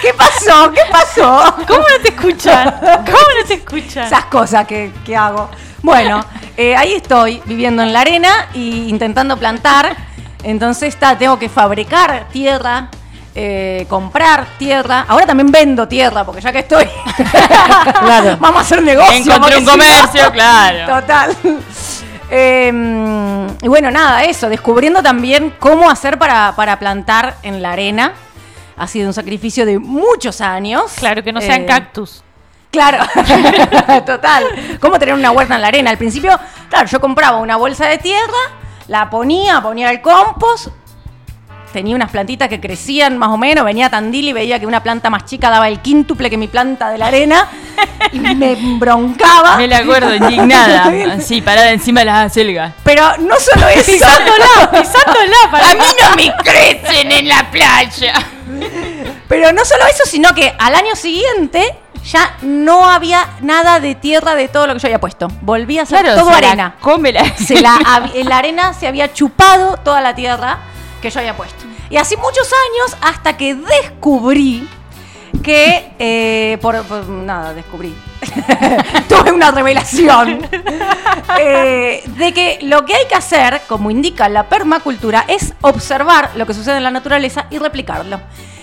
[SPEAKER 7] ¿Qué pasó? ¿Qué pasó?
[SPEAKER 4] ¿Cómo no te escuchan? ¿Cómo no te escuchan?
[SPEAKER 7] Esas cosas que, que hago. Bueno, eh, ahí estoy viviendo en la arena e intentando plantar. Entonces está, tengo que fabricar tierra, eh, comprar tierra. Ahora también vendo tierra, porque ya que estoy. Vamos a hacer negocio.
[SPEAKER 3] Encontré un
[SPEAKER 7] no-
[SPEAKER 3] comercio, claro.
[SPEAKER 7] Total. Eh, y bueno, nada, eso, descubriendo también cómo hacer para, para plantar en la arena. Ha sido un sacrificio de muchos años.
[SPEAKER 4] Claro, que no sean
[SPEAKER 7] Eh,
[SPEAKER 4] cactus.
[SPEAKER 7] Claro, total. ¿Cómo tener una huerta en la arena? Al principio, claro, yo compraba una bolsa de tierra, la ponía, ponía el compost, tenía unas plantitas que crecían más o menos, venía a Tandil y veía que una planta más chica daba el quíntuple que mi planta de la arena y me broncaba.
[SPEAKER 3] Me la acuerdo, indignada. Así, parada encima de las acelgas.
[SPEAKER 7] Pero no solo eso.
[SPEAKER 4] Pisándola, pisándola. Para
[SPEAKER 3] A mí no me crecen en la playa.
[SPEAKER 7] Pero no solo eso, sino que al año siguiente ya no había nada de tierra de todo lo que yo había puesto. Volví a ser todo
[SPEAKER 3] se
[SPEAKER 7] arena.
[SPEAKER 3] la-
[SPEAKER 7] Se la, arena se había chupado toda la tierra que yo había puesto. Y así muchos años hasta que descubrí que, eh, por, por- nada, descubrí. Tuve una revelación eh, de que lo que hay que hacer, como indica la permacultura, es observar lo que sucede en la naturaleza y replicarlo.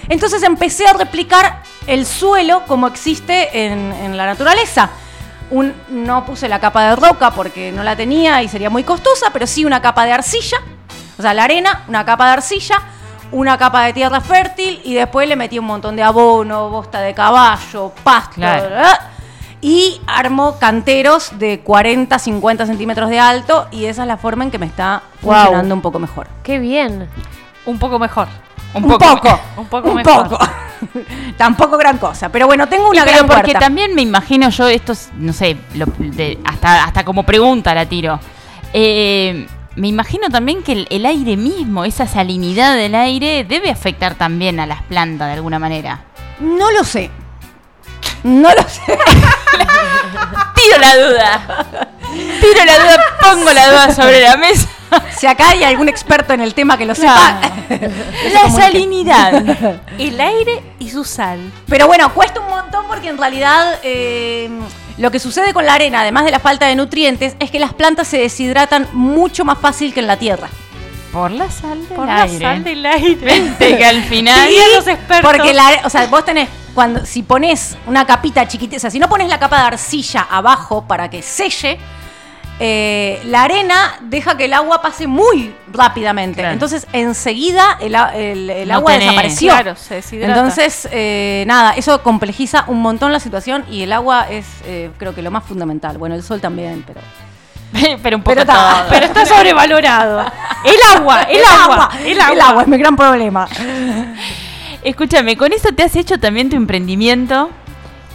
[SPEAKER 7] Entonces empecé a replicar el suelo como existe en, en la naturaleza. Un- no puse la capa de roca porque no la tenía y sería muy costosa, pero sí una capa de arcilla. O sea, la arena, una capa de arcilla, una capa de tierra fértil y después le metí un montón de abono, bosta de caballo, pasto.
[SPEAKER 3] Claro.
[SPEAKER 7] ¿verdad? Y armo canteros de 40, 50 centímetros de alto y esa es la forma en que me está
[SPEAKER 5] Wow.
[SPEAKER 7] funcionando un poco mejor.
[SPEAKER 5] Qué bien.
[SPEAKER 4] Un poco mejor.
[SPEAKER 3] Un
[SPEAKER 7] Un
[SPEAKER 3] poco.
[SPEAKER 7] poco.
[SPEAKER 4] Un poco
[SPEAKER 7] un
[SPEAKER 4] mejor.
[SPEAKER 7] poco. Tampoco gran cosa. Pero bueno, tengo
[SPEAKER 3] Y
[SPEAKER 7] una
[SPEAKER 3] pero
[SPEAKER 7] gran
[SPEAKER 3] porque
[SPEAKER 7] huerta.
[SPEAKER 3] también me imagino yo, esto es, no sé, lo- de- hasta, hasta como pregunta la tiro. Eh, me imagino también que el, el aire mismo, esa salinidad del aire, debe afectar también a las plantas de alguna manera.
[SPEAKER 7] No lo sé. No lo sé.
[SPEAKER 3] Tiro la duda. Tiro la duda, pongo la duda sobre la mesa.
[SPEAKER 7] Si acá hay algún experto en el tema que lo sepa.
[SPEAKER 3] La salinidad.
[SPEAKER 4] El aire y su sal.
[SPEAKER 7] Pero bueno, cuesta un montón porque en realidad eh, lo que sucede con la arena, además de la falta de nutrientes, es que las plantas se deshidratan mucho más fácil que en la tierra.
[SPEAKER 3] Por la sal del
[SPEAKER 4] Por la
[SPEAKER 3] aire.
[SPEAKER 4] sal del aire.
[SPEAKER 3] Viste que al final.
[SPEAKER 4] Dirían los expertos.
[SPEAKER 7] Porque la, o sea, vos tenés cuando si pones una capita chiquitita, o sea, si no pones la capa de arcilla abajo para que selle, eh, la arena deja que el agua pase muy rápidamente.
[SPEAKER 3] Claro.
[SPEAKER 7] Entonces, enseguida el, a- el- el
[SPEAKER 3] No
[SPEAKER 7] agua
[SPEAKER 3] tenés-
[SPEAKER 7] desapareció.
[SPEAKER 4] Claro, se deshidrata.
[SPEAKER 7] Entonces, eh, nada, eso complejiza un montón la situación y el agua es, eh, creo que lo más fundamental. Bueno, el sol también, pero.
[SPEAKER 3] pero un poco
[SPEAKER 7] Pero está-
[SPEAKER 3] todo.
[SPEAKER 4] Pero está sobrevalorado. El agua, el, agua, el agua.
[SPEAKER 7] El agua es mi gran problema.
[SPEAKER 3] Escúchame, con eso te has hecho también tu emprendimiento,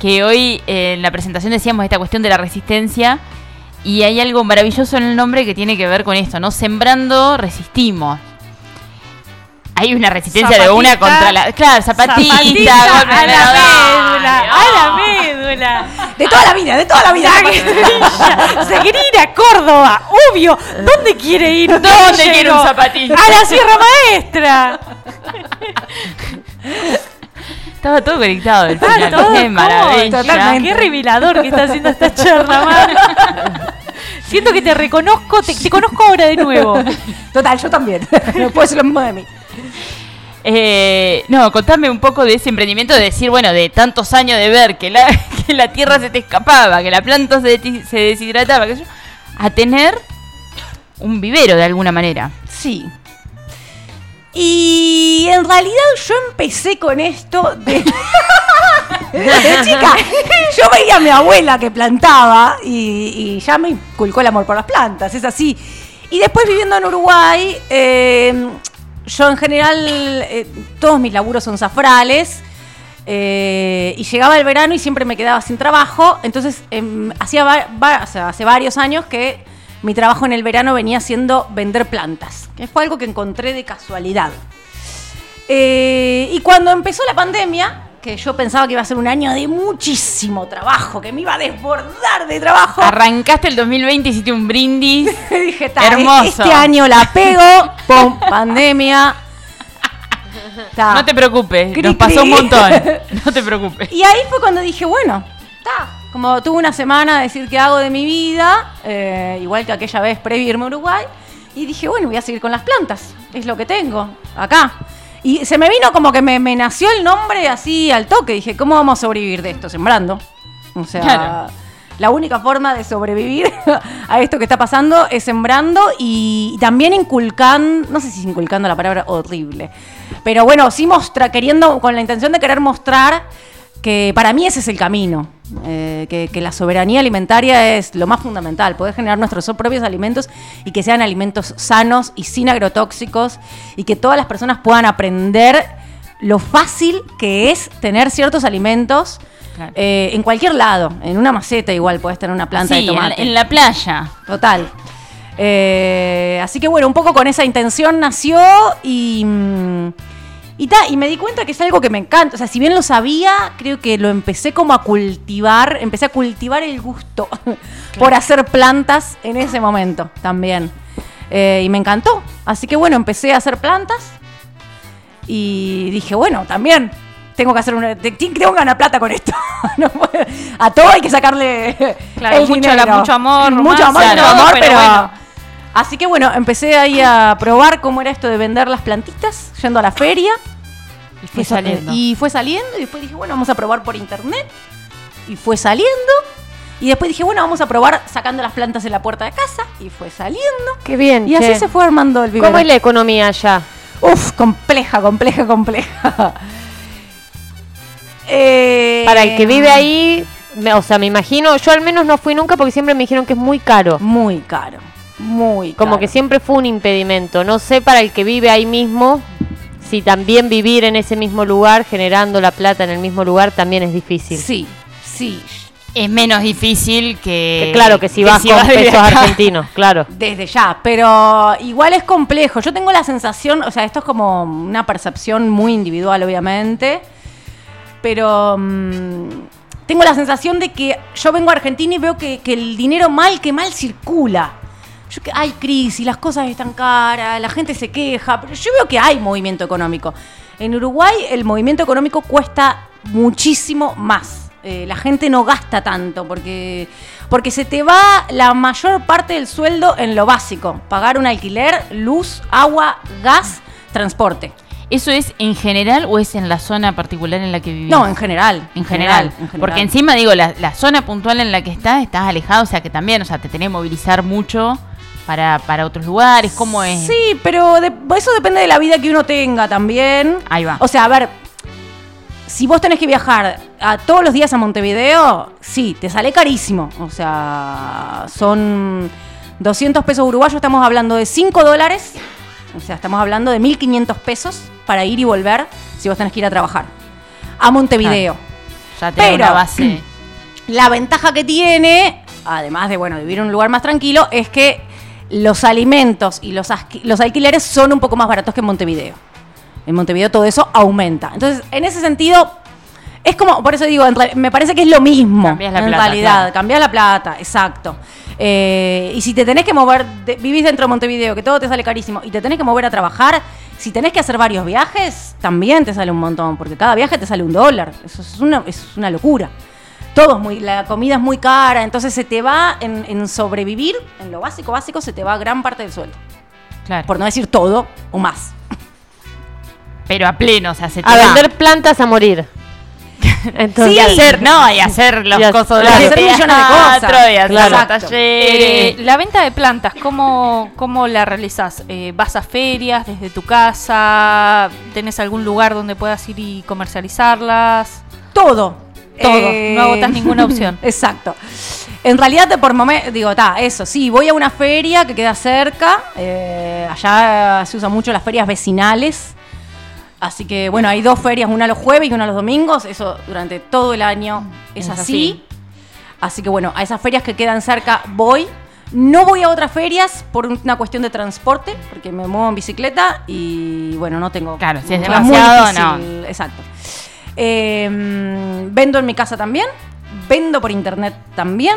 [SPEAKER 3] que hoy en la presentación decíamos esta cuestión de la resistencia, y hay algo maravilloso en el nombre que tiene que ver con esto, ¿no? Sembrando, resistimos. Hay una resistencia de una contra la... Claro, zapatista,
[SPEAKER 4] Zapatista,
[SPEAKER 3] golpe
[SPEAKER 4] a
[SPEAKER 3] de
[SPEAKER 4] la médula, a la médula.
[SPEAKER 7] De toda la vida, de toda la vida.
[SPEAKER 4] Se quiere ir a Córdoba, obvio. ¿Dónde quiere ir? un
[SPEAKER 3] ¿Dónde
[SPEAKER 4] guerrillero?
[SPEAKER 3] quiere un zapatista?
[SPEAKER 4] A la Sierra Maestra.
[SPEAKER 3] Estaba todo conectado
[SPEAKER 4] Está
[SPEAKER 3] final.
[SPEAKER 4] todo
[SPEAKER 3] Qué maravilla.
[SPEAKER 7] totalmente.
[SPEAKER 4] Qué revelador que está haciendo esta charla, Mar. Siento que te reconozco, te, te conozco ahora de nuevo.
[SPEAKER 7] Total, yo también. No puedo decir lo mismo de mí.
[SPEAKER 3] Eh, no, contame un poco de ese emprendimiento de decir, bueno, de tantos años de ver que la, que la tierra se te escapaba, que la planta se, se deshidrataba, que yo, a tener un vivero de alguna manera.
[SPEAKER 7] Sí. Y en realidad yo empecé con esto de... de chica. Yo veía a mi abuela que plantaba y, y ya me inculcó el amor por las plantas, es así. Y después viviendo en Uruguay, eh, yo en general, eh, todos mis laburos son zafrales. eh, y llegaba el verano y siempre me quedaba sin trabajo. Entonces, em, hacía o sea, hace varios años que mi trabajo en el verano venía siendo vender plantas, que fue algo que encontré de casualidad. Eh, y cuando empezó la pandemia, que yo pensaba que iba a ser un año de muchísimo trabajo, que me iba a desbordar de trabajo,
[SPEAKER 3] Arrancaste el 2020, hiciste un brindis.
[SPEAKER 7] dije, "Ta,
[SPEAKER 3] Hermoso.
[SPEAKER 7] este año la pego, pum, pandemia. Ta.
[SPEAKER 3] No te preocupes,
[SPEAKER 7] Cri,
[SPEAKER 3] nos pasó un montón. No te preocupes.
[SPEAKER 7] Y ahí fue cuando dije, bueno, está. Como tuve una semana de decir qué hago de mi vida, eh, igual que aquella vez previo irme a Uruguay, y dije, bueno, voy a seguir con las plantas, es lo que tengo acá. Y se me vino como que me, me nació el nombre así al toque, dije, ¿cómo vamos a sobrevivir de esto? Sembrando. O sea,
[SPEAKER 3] Claro.
[SPEAKER 7] la única forma de sobrevivir a esto que está pasando es sembrando y, y también inculcando, no sé si inculcando la palabra horrible, pero bueno, sí mostra, queriendo, con la intención de querer mostrar que para mí ese es el camino, eh, que, que la soberanía alimentaria es lo más fundamental, poder generar nuestros propios alimentos y que sean alimentos sanos y sin agrotóxicos y que todas las personas puedan aprender lo fácil que es tener ciertos alimentos
[SPEAKER 3] Claro.
[SPEAKER 7] eh, en cualquier lado, en una maceta igual puedes tener una planta
[SPEAKER 3] Sí,
[SPEAKER 7] de tomate.
[SPEAKER 3] en la playa.
[SPEAKER 7] Total. Eh, así que bueno, un poco con esa intención nació y, mm, y, ta, y me di cuenta que es algo que me encanta. O sea, si bien lo sabía, creo que lo empecé como a cultivar, empecé a cultivar el gusto por hacer plantas en ese momento también. Eh, y me encantó. Así que bueno, empecé a hacer plantas y dije, bueno, también tengo que hacer una. te- Tengo que ganar plata con esto. No puedo- a todo hay que sacarle.
[SPEAKER 4] Claro,
[SPEAKER 7] el
[SPEAKER 4] mucho-
[SPEAKER 7] dinero.
[SPEAKER 4] mucho amor,
[SPEAKER 7] Mucho amor, mucho
[SPEAKER 4] todo,
[SPEAKER 7] amor,
[SPEAKER 4] pero
[SPEAKER 7] pero.
[SPEAKER 4] bueno.
[SPEAKER 7] Así que bueno, empecé ahí a probar cómo era esto de vender las plantitas, yendo a la feria.
[SPEAKER 3] Y fue
[SPEAKER 7] Eso-
[SPEAKER 3] saliendo.
[SPEAKER 7] Y fue saliendo, y después dije, bueno, vamos a probar por internet. Y fue saliendo. Y después dije, bueno, vamos a probar sacando las plantas en la puerta de casa. Y fue saliendo.
[SPEAKER 5] Qué bien.
[SPEAKER 7] Y así se fue armando el vivero.
[SPEAKER 5] ¿Cómo es la economía allá?
[SPEAKER 7] Uf, compleja, compleja, compleja. Eh,
[SPEAKER 5] Para el que vive ahí, o sea, me imagino, yo al menos no fui nunca porque siempre me dijeron que es muy caro.
[SPEAKER 7] Muy caro. Muy
[SPEAKER 5] Como
[SPEAKER 7] caro.
[SPEAKER 5] que siempre fue un impedimento. No sé para el que vive ahí mismo, si también vivir en ese mismo lugar, generando la plata en el mismo lugar, también es difícil.
[SPEAKER 7] Sí, sí.
[SPEAKER 3] Es menos difícil que.
[SPEAKER 5] Que claro, que si vas con
[SPEAKER 3] vas
[SPEAKER 5] pesos
[SPEAKER 3] acá.
[SPEAKER 5] argentinos, claro.
[SPEAKER 7] Desde ya, pero igual es complejo. Yo tengo la sensación, o sea, esto es como una percepción muy individual, obviamente, pero mm, tengo la sensación de que yo vengo a Argentina y veo que, que el dinero mal que mal circula. Yo que- hay crisis, las cosas están caras, la gente se queja, pero yo veo que hay movimiento económico. En Uruguay el movimiento económico cuesta muchísimo más. Eh, la gente no gasta tanto porque, porque se te va la mayor parte del sueldo en lo básico. Pagar un alquiler, luz, agua, gas, transporte.
[SPEAKER 3] ¿Eso es en general o es en la zona particular en la que vivís?
[SPEAKER 7] No, en general.
[SPEAKER 3] En general.
[SPEAKER 7] en general.
[SPEAKER 3] Porque encima, digo, la, la zona puntual en la que estás, estás alejado, o sea que también, o sea, te tenés que movilizar mucho para, para otros lugares. ¿Cómo es?
[SPEAKER 7] Sí, pero de- eso depende de la vida que uno tenga también.
[SPEAKER 3] Ahí va.
[SPEAKER 7] O sea, a ver, si vos tenés que viajar a todos los días a Montevideo, sí, te sale carísimo. O sea, son 200 pesos uruguayos, estamos hablando de 5 dólares. O sea, estamos hablando de 1.500 pesos para ir y volver si vos tenés que ir a trabajar. A Montevideo.
[SPEAKER 3] Ya
[SPEAKER 7] Pero-
[SPEAKER 3] una base.
[SPEAKER 7] La ventaja que tiene, además de bueno, vivir en un lugar más tranquilo, es que los alimentos y los, los alquileres son un poco más baratos que en Montevideo. En Montevideo todo eso aumenta. Entonces, en ese sentido, es como, por eso digo, me parece que es lo mismo.
[SPEAKER 3] Cambiás la
[SPEAKER 7] en
[SPEAKER 3] plata,
[SPEAKER 7] realidad,
[SPEAKER 3] claro.
[SPEAKER 7] cambiás la plata, exacto. Eh, y si te tenés que mover, de- vivís dentro de Montevideo, que todo te sale carísimo, y te tenés que mover a trabajar, si tenés que hacer varios viajes, también te sale un montón, porque cada viaje te sale un dólar. Eso es una, es una locura. Todo es muy, la comida es muy cara, entonces se te va en, en sobrevivir, en lo básico, básico, se te va gran parte del sueldo.
[SPEAKER 3] Claro.
[SPEAKER 7] Por no decir todo o más.
[SPEAKER 3] Pero a pleno, o sea, se te
[SPEAKER 5] A
[SPEAKER 3] va.
[SPEAKER 5] vender plantas a morir. Entonces,
[SPEAKER 3] y hacer, no, y hacer los
[SPEAKER 5] Y
[SPEAKER 3] cosos de
[SPEAKER 5] hacer
[SPEAKER 7] millones de cosas.
[SPEAKER 3] y hacer
[SPEAKER 7] Claro.
[SPEAKER 3] los
[SPEAKER 7] Exacto.
[SPEAKER 3] talleres.
[SPEAKER 4] Eh, la venta de plantas, ¿cómo, cómo la realizás? Eh, ¿Vas a ferias desde tu casa? ¿Tenés algún lugar donde puedas ir y comercializarlas?
[SPEAKER 7] Todo.
[SPEAKER 4] Todo,
[SPEAKER 7] Eh,
[SPEAKER 4] no agotas ninguna opción.
[SPEAKER 7] Exacto. En realidad, de por momento, digo, está, eso, sí, voy a una feria que queda cerca. eh, allá se usan mucho las ferias vecinales. Así que, bueno, hay dos ferias, una los jueves y una los domingos. Eso durante todo el año es,
[SPEAKER 3] Es
[SPEAKER 7] así.
[SPEAKER 3] así.
[SPEAKER 7] Así que, bueno, a esas ferias que quedan cerca voy. No voy a otras ferias por una cuestión de transporte, porque me muevo en bicicleta y, bueno, no tengo.
[SPEAKER 3] Claro, si es demasiado,
[SPEAKER 7] difícil, Exacto. Eh, vendo en mi casa también. Vendo por internet también.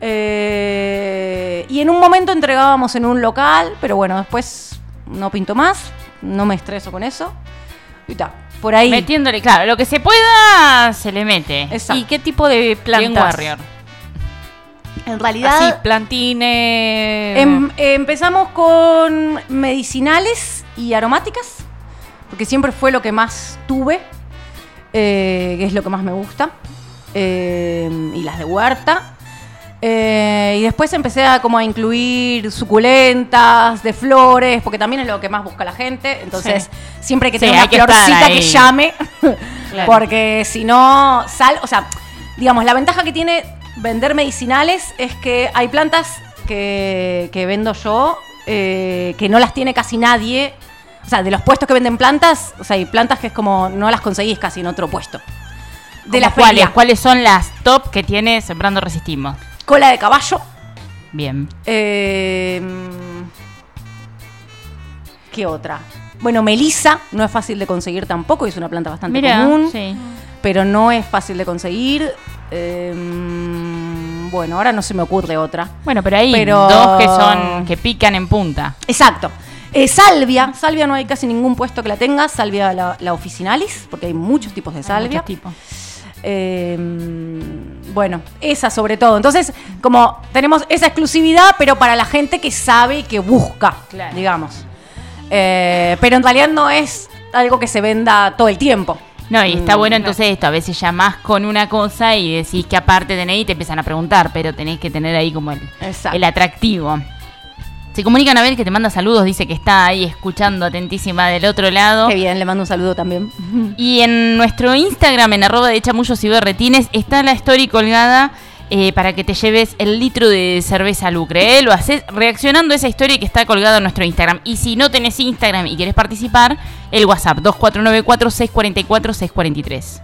[SPEAKER 7] Eh, y en un momento entregábamos en un local, pero bueno, después no pinto más. No me estreso con eso. Y ta, por ahí.
[SPEAKER 3] Metiéndole, claro, lo que se pueda se le mete.
[SPEAKER 7] Exacto.
[SPEAKER 4] ¿Y qué tipo de
[SPEAKER 3] Bien
[SPEAKER 4] plantas?
[SPEAKER 3] warrior.
[SPEAKER 7] En realidad.
[SPEAKER 4] Así, plantines.
[SPEAKER 7] Em- empezamos con medicinales y aromáticas, porque siempre fue lo que más tuve, eh, que es lo que más me gusta, eh, y las de huerta. Eh, y después empecé a como a incluir suculentas, de flores, porque también es lo que más busca la gente. Entonces, siempre hay que
[SPEAKER 3] Sí,
[SPEAKER 7] tener
[SPEAKER 3] hay
[SPEAKER 7] una
[SPEAKER 3] que
[SPEAKER 7] florcita que llame,
[SPEAKER 3] Claro.
[SPEAKER 7] porque si no, sal, o sea, digamos, la ventaja que tiene vender medicinales es que hay plantas que, que vendo yo eh, que no las tiene casi nadie. O sea, de los puestos que venden plantas, o sea, hay plantas que es como no las conseguís casi en otro puesto. De la
[SPEAKER 3] ¿Cómo cuáles,
[SPEAKER 7] feria.
[SPEAKER 3] ¿Cuáles son las top que tiene Sembrando Resistimos?
[SPEAKER 7] Cola de caballo.
[SPEAKER 3] Bien.
[SPEAKER 7] Eh, ¿Qué otra? Bueno, melisa no es fácil de conseguir tampoco, es una planta bastante común,
[SPEAKER 3] sí.
[SPEAKER 7] pero no es fácil de conseguir. Eh, bueno, ahora no se me ocurre otra.
[SPEAKER 3] Bueno, pero hay
[SPEAKER 7] Pero-
[SPEAKER 3] dos que son que pican en punta.
[SPEAKER 7] Exacto. Eh, salvia, salvia no hay casi ningún puesto que la tenga, salvia la, la officinalis, porque hay muchos tipos de salvia.
[SPEAKER 3] Muchos tipos.
[SPEAKER 7] Eh, bueno, esa sobre todo. Entonces, como tenemos esa exclusividad, pero para la gente que sabe y que busca,
[SPEAKER 3] Claro.
[SPEAKER 7] digamos. Eh, pero en realidad no es algo que se venda todo el tiempo.
[SPEAKER 3] No, y está
[SPEAKER 7] Mm,
[SPEAKER 3] bueno
[SPEAKER 7] no.
[SPEAKER 3] entonces esto, a veces llamás con una cosa y decís que aparte tenéis y te empiezan a preguntar, pero tenés que tener ahí como el, el atractivo. Se comunica Anabel que te manda saludos, dice que está ahí escuchando atentísima del otro lado.
[SPEAKER 7] Qué bien, le mando un saludo también.
[SPEAKER 3] Y en nuestro Instagram, en arroba de chamullos y berretines, está la story colgada eh, para que te lleves el litro de cerveza lucre. ¿eh? Lo haces reaccionando a esa historia que está colgada en nuestro Instagram. Y si no tenés Instagram y querés participar, el WhatsApp 2494-644-643.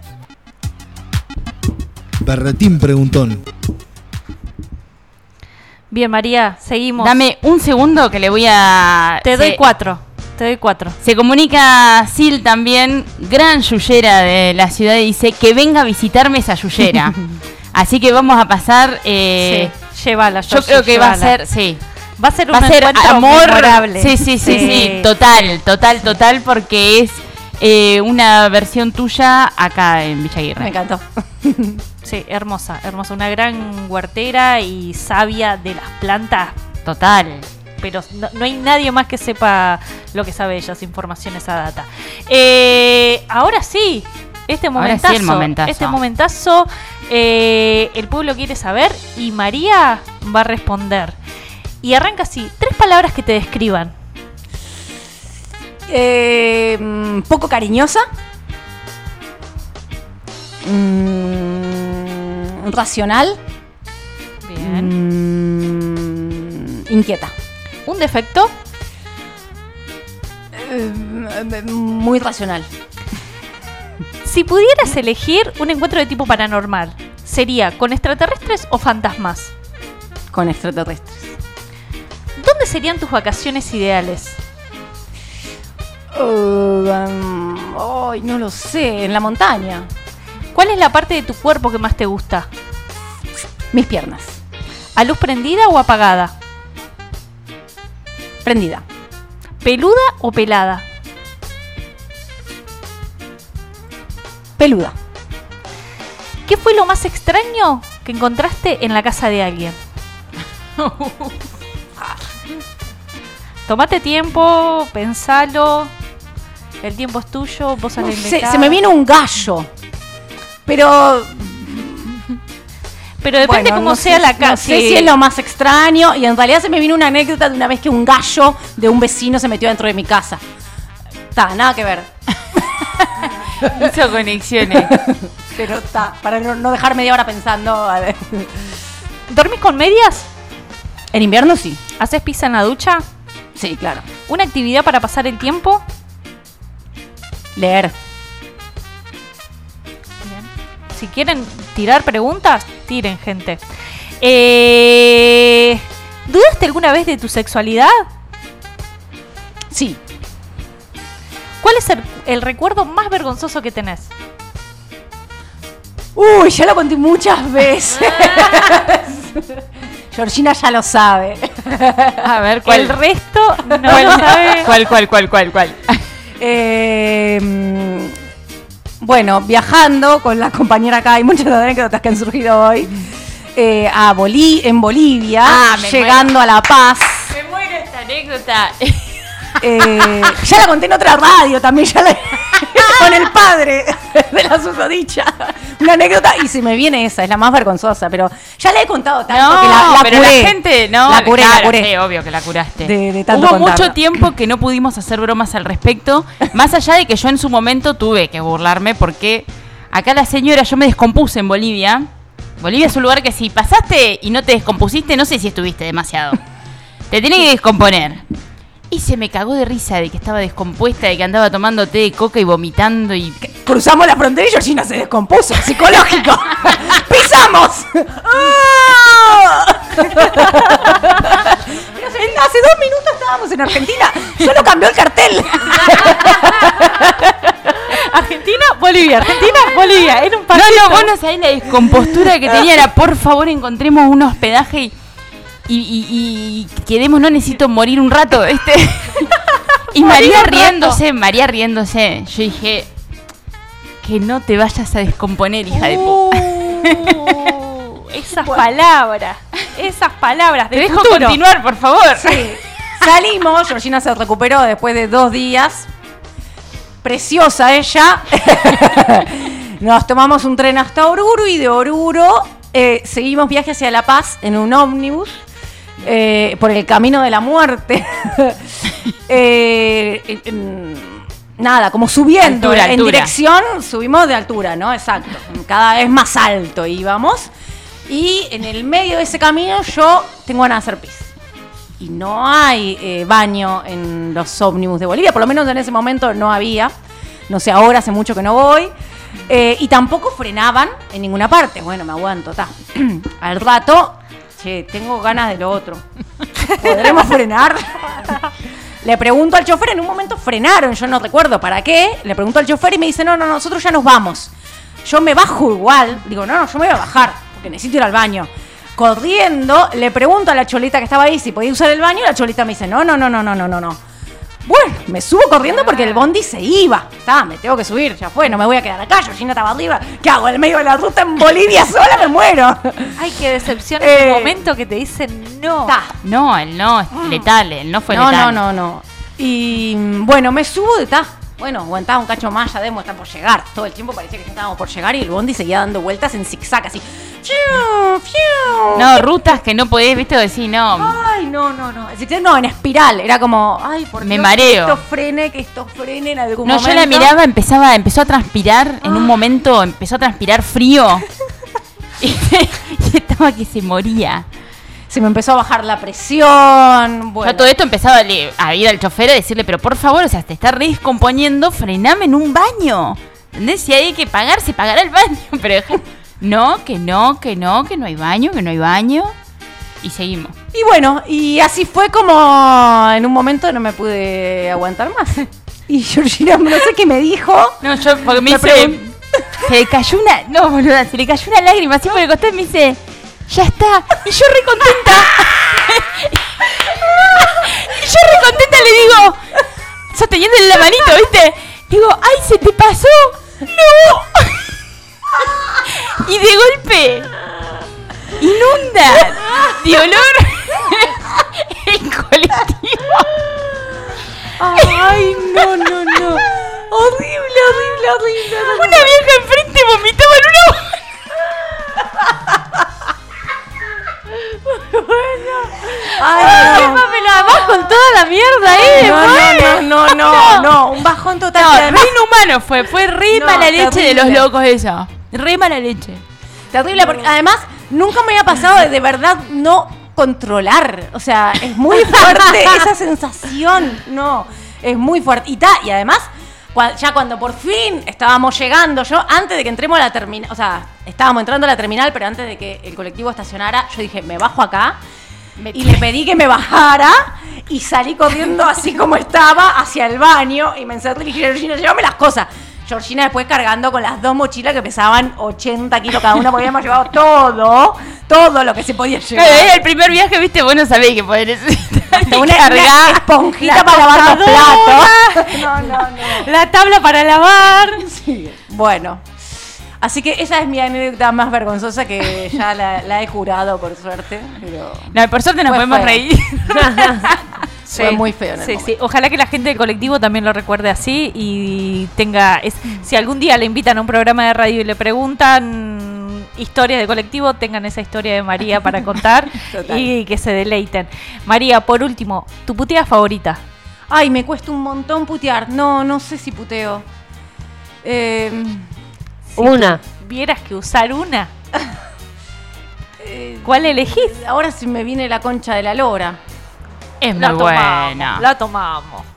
[SPEAKER 9] Berretín preguntón.
[SPEAKER 4] Bien, María, seguimos.
[SPEAKER 3] Dame un segundo que le voy a...
[SPEAKER 4] Te doy
[SPEAKER 3] se-
[SPEAKER 4] cuatro. Te doy cuatro.
[SPEAKER 3] Se comunica Sil también, gran yuyera de la ciudad, y dice que venga a visitarme esa yuyera. Así que vamos a pasar... eh,
[SPEAKER 4] sí, llévala.
[SPEAKER 3] Yo
[SPEAKER 4] Georgie,
[SPEAKER 3] creo que va a ser, sí.
[SPEAKER 4] Va a ser
[SPEAKER 3] Va
[SPEAKER 4] un
[SPEAKER 3] a ser amor.
[SPEAKER 4] memorable.
[SPEAKER 3] Sí, sí, sí, sí, total, total, total, porque es eh, una versión tuya acá en Villa
[SPEAKER 7] Me encantó.
[SPEAKER 4] Sí, hermosa, hermosa. Una gran huertera y sabia de las plantas.
[SPEAKER 3] Total.
[SPEAKER 4] Pero no, no hay nadie más que sepa lo que sabe ella, esa información, esa data. Eh, ahora sí, este momentazo.
[SPEAKER 3] sí el momentazo.
[SPEAKER 4] Este momentazo, eh, el pueblo quiere saber y María va a responder. Y arranca así, tres palabras que te describan.
[SPEAKER 7] Eh, mm, poco cariñosa. Mm, racional.
[SPEAKER 4] Bien.
[SPEAKER 7] Mm, inquieta.
[SPEAKER 4] Un defecto,
[SPEAKER 7] Eh, muy racional.
[SPEAKER 4] si pudieras elegir un encuentro de tipo paranormal, ¿sería con extraterrestres o fantasmas?
[SPEAKER 7] Con extraterrestres.
[SPEAKER 4] ¿Dónde serían tus vacaciones ideales?
[SPEAKER 7] Uh, um, ay, no lo sé. En la montaña.
[SPEAKER 4] ¿Cuál es la parte de tu cuerpo que más te gusta?
[SPEAKER 7] Mis piernas.
[SPEAKER 4] ¿A luz prendida o apagada?
[SPEAKER 7] Prendida.
[SPEAKER 4] ¿Peluda o pelada?
[SPEAKER 7] Peluda.
[SPEAKER 4] ¿Qué fue lo más extraño que encontraste en la casa de alguien? Tomate tiempo, pensalo. El tiempo es tuyo, vos
[SPEAKER 7] No sé, se me vino un gallo. Pero.
[SPEAKER 4] Pero depende
[SPEAKER 7] bueno,
[SPEAKER 4] cómo
[SPEAKER 7] no
[SPEAKER 4] sea
[SPEAKER 7] sé-
[SPEAKER 4] la casa.
[SPEAKER 7] No sé si es lo más extraño. Y en realidad se me vino una anécdota de una vez que un gallo de un vecino se metió dentro de mi casa. Está, nada que ver.
[SPEAKER 3] Hizo conexiones.
[SPEAKER 7] Pero está, para no, no dejar media hora pensando.
[SPEAKER 4] ¿Dormís con medias?
[SPEAKER 7] En invierno sí.
[SPEAKER 4] ¿Haces pizza en la ducha?
[SPEAKER 7] Sí, claro.
[SPEAKER 4] ¿Una actividad para pasar el tiempo?
[SPEAKER 7] Leer.
[SPEAKER 4] Si quieren tirar preguntas, tiren, gente. Eh, ¿Dudaste alguna vez de tu sexualidad?
[SPEAKER 7] Sí.
[SPEAKER 4] ¿Cuál es el, el recuerdo más vergonzoso que tenés?
[SPEAKER 7] Uy, ya lo conté muchas veces. Georgina ya lo sabe.
[SPEAKER 3] A ver, ¿cuál?
[SPEAKER 4] El resto no
[SPEAKER 3] ¿Cuál?
[SPEAKER 4] lo sabe.
[SPEAKER 3] ¿Cuál, cuál, cuál, cuál, cuál?
[SPEAKER 7] Eh, bueno, viajando con la compañera acá, hay muchas anécdotas que han surgido hoy. eh, a Boli en Bolivia,
[SPEAKER 3] Ah,
[SPEAKER 7] llegando a La Paz.
[SPEAKER 3] Me muero esta anécdota.
[SPEAKER 7] Eh, ya la conté en otra radio también, ya la- con el padre de la susodicha. Una anécdota y se me viene esa, es la más vergonzosa, pero ya la he contado tanto
[SPEAKER 3] No,
[SPEAKER 7] que la, la
[SPEAKER 3] pero
[SPEAKER 7] curé.
[SPEAKER 3] la gente no.
[SPEAKER 7] La curé,
[SPEAKER 3] claro,
[SPEAKER 7] la curé.
[SPEAKER 3] sí, obvio que la curaste.
[SPEAKER 7] De- de tanto
[SPEAKER 3] Hubo mucho tiempo que no pudimos hacer bromas al respecto, más allá de que yo en su momento tuve que burlarme porque acá la señora, yo me descompuse en Bolivia. Bolivia es un lugar que si pasaste y no te descompusiste, no sé si estuviste demasiado. Te tiene que descomponer. Y se me cagó de risa de que estaba descompuesta, de que andaba tomando té de coca y vomitando y...
[SPEAKER 7] Cruzamos la frontera y Georgina se descompuso, psicológico. ¡Pisamos! Hace dos minutos estábamos en Argentina, solo cambió el cartel.
[SPEAKER 4] Argentina, Bolivia, Argentina, Bolivia. Era un
[SPEAKER 3] No,
[SPEAKER 4] pasito.
[SPEAKER 3] no, vos no sabés la descompostura que tenía. Era, por favor, encontremos un hospedaje y, y, y- y quedemos, no necesito morir un rato, ¿viste? y María riéndose, María riéndose. Yo dije, que no te vayas a descomponer, hija de puta.
[SPEAKER 4] Uh, esas palabras, esas palabras.
[SPEAKER 3] Te
[SPEAKER 4] de
[SPEAKER 3] dejo
[SPEAKER 4] futuro.
[SPEAKER 3] continuar, por favor.
[SPEAKER 7] Salimos, Georgina se recuperó después de dos días. Preciosa ella. Nos tomamos un tren hasta Oruro y de Oruro eh, seguimos viaje hacia La Paz en un ómnibus eh, por el camino de la muerte. Eh, en- en- nada, como subiendo
[SPEAKER 3] Altura,
[SPEAKER 7] en
[SPEAKER 3] altura.
[SPEAKER 7] dirección, subimos de altura, ¿no? Exacto. Cada vez más alto íbamos. Y en el medio de ese camino yo tengo ganas de hacer pis y no hay eh, baño en los ómnibus de Bolivia, por lo menos en ese momento no había, no sé, ahora hace mucho que no voy, Eh, y tampoco frenaban en ninguna parte, bueno, me aguanto, está. Al rato, tengo ganas de lo otro, ¿podremos frenar? Le pregunto al chofer, en un momento frenaron, yo no recuerdo para qué, le pregunto al chofer y me dice, no, no, nosotros ya nos vamos. Yo me bajo igual, digo, no, no, yo me voy a bajar, porque necesito ir al baño. corriendo, le pregunto a la cholita que estaba ahí si podía usar el baño, y la cholita me dice, no, no, no, no, no, no, no, no. Bueno, me subo corriendo porque el bondi se iba. Está, me tengo que subir, ya fue, no me voy a quedar acá, Georgina estaba arriba. ¿Qué hago? En medio de la ruta en Bolivia sola me muero.
[SPEAKER 4] Ay, qué decepción
[SPEAKER 7] Eh,
[SPEAKER 4] ese momento que te dicen no.
[SPEAKER 7] Ta.
[SPEAKER 3] No, el no es letal, el no fue
[SPEAKER 7] no,
[SPEAKER 3] letal.
[SPEAKER 7] no, no, no. Y mm, bueno, me subo de ta. Bueno, aguantaba un cacho más, ya debemos estar por llegar. Todo el tiempo parecía que ya estábamos por llegar y el bondi seguía dando vueltas en zigzag así.
[SPEAKER 3] No, rutas que no podés, viste, decir, no.
[SPEAKER 7] Ay, no, no, no. Zigzag no, en espiral. Era como, ay, por
[SPEAKER 3] Me
[SPEAKER 7] Dios,
[SPEAKER 3] mareo.
[SPEAKER 7] Que esto frene, que esto frene en algún
[SPEAKER 3] No,
[SPEAKER 7] momento.
[SPEAKER 3] yo la miraba, empezaba, empezó a transpirar, en un momento empezó a transpirar frío. y, y estaba que se moría.
[SPEAKER 7] Se me empezó a bajar la presión. Bueno.
[SPEAKER 3] Yo todo esto empezaba a, ir al chofer a decirle, pero por favor, o sea, te está descomponiendo, frename en un baño. ¿Entendés? Si hay que pagar, se pagará el baño. Pero no, que no, que no, que no hay baño, que no hay baño. Y seguimos.
[SPEAKER 7] Y bueno, y así fue como en un momento no me pude aguantar más. Y Georgina, no sé qué me dijo.
[SPEAKER 3] No, yo, porque me
[SPEAKER 7] Me
[SPEAKER 3] dice.
[SPEAKER 7] pregun-
[SPEAKER 3] Se le cayó una. No, boluda, se le cayó una lágrima así por el costado y me dice. Ya está. Y yo re contenta. y yo re contenta le digo. Sosteniéndole la manito, ¿viste? Digo, ¡ay, se te pasó! ¡No! y de golpe. Inunda de olor el colectivo.
[SPEAKER 7] Ay, no, no, no. Horrible, horrible, horrible.
[SPEAKER 3] Una vieja enfrente vomitaba en una
[SPEAKER 7] Ay, no.
[SPEAKER 4] Además con toda la mierda ahí.
[SPEAKER 7] No, no, no, no, no, no, un bajón total.
[SPEAKER 3] No, re inhumano fue, fue re mala leche de los locos eso. Re mala leche.
[SPEAKER 7] Terrible, porque además nunca me había pasado de, de verdad no controlar. O sea, es muy fuerte esa sensación. No, es muy fuerte. Y, ta, y además, ya cuando por fin estábamos llegando, yo antes de que entremos a la terminal, o sea, estábamos entrando a la terminal, pero antes de que el colectivo estacionara, yo dije, me bajo acá. Y le pedí que me bajara y salí corriendo así como estaba hacia el baño y me encerré y dije, Georgina, llévame las cosas. Georgina después cargando con las dos mochilas que pesaban 80 kilos cada una, porque habíamos llevado todo, todo lo que se podía llevar.
[SPEAKER 3] El primer viaje, viste, vos no sabés que podés necesitar.
[SPEAKER 7] Una, una
[SPEAKER 3] cargar.
[SPEAKER 7] esponjita
[SPEAKER 4] la
[SPEAKER 7] para lavar los platos. No, no, no.
[SPEAKER 4] La tabla para lavar.
[SPEAKER 7] Sí. Bueno. Así que esa es mi anécdota más vergonzosa que ya la, la he jurado, por suerte. Pero
[SPEAKER 3] No, por suerte nos podemos
[SPEAKER 7] feo.
[SPEAKER 3] reír.
[SPEAKER 7] fue muy feo en el
[SPEAKER 4] Sí,
[SPEAKER 7] momento.
[SPEAKER 4] sí. Ojalá que la gente del colectivo también lo recuerde así y tenga. es- si algún día le invitan a un programa de radio y le preguntan historias de colectivo, tengan esa historia de María para contar
[SPEAKER 7] Total.
[SPEAKER 4] y que se deleiten. María, por último, tu putea favorita.
[SPEAKER 7] Ay, me cuesta un montón putear. No, no sé si puteo. Eh,
[SPEAKER 5] Una.
[SPEAKER 4] Vieras que usar una.
[SPEAKER 7] eh,
[SPEAKER 4] ¿Cuál elegís?
[SPEAKER 7] ahora sí me viene la concha de la lora.
[SPEAKER 3] Es
[SPEAKER 4] la
[SPEAKER 3] muy
[SPEAKER 4] tomamos, buena. La tomamos.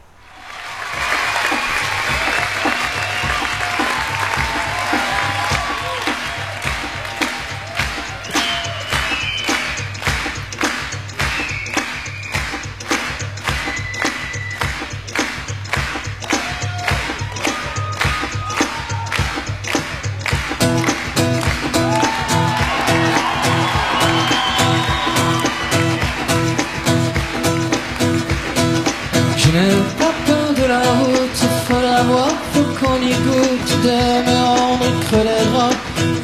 [SPEAKER 8] De me rendre creux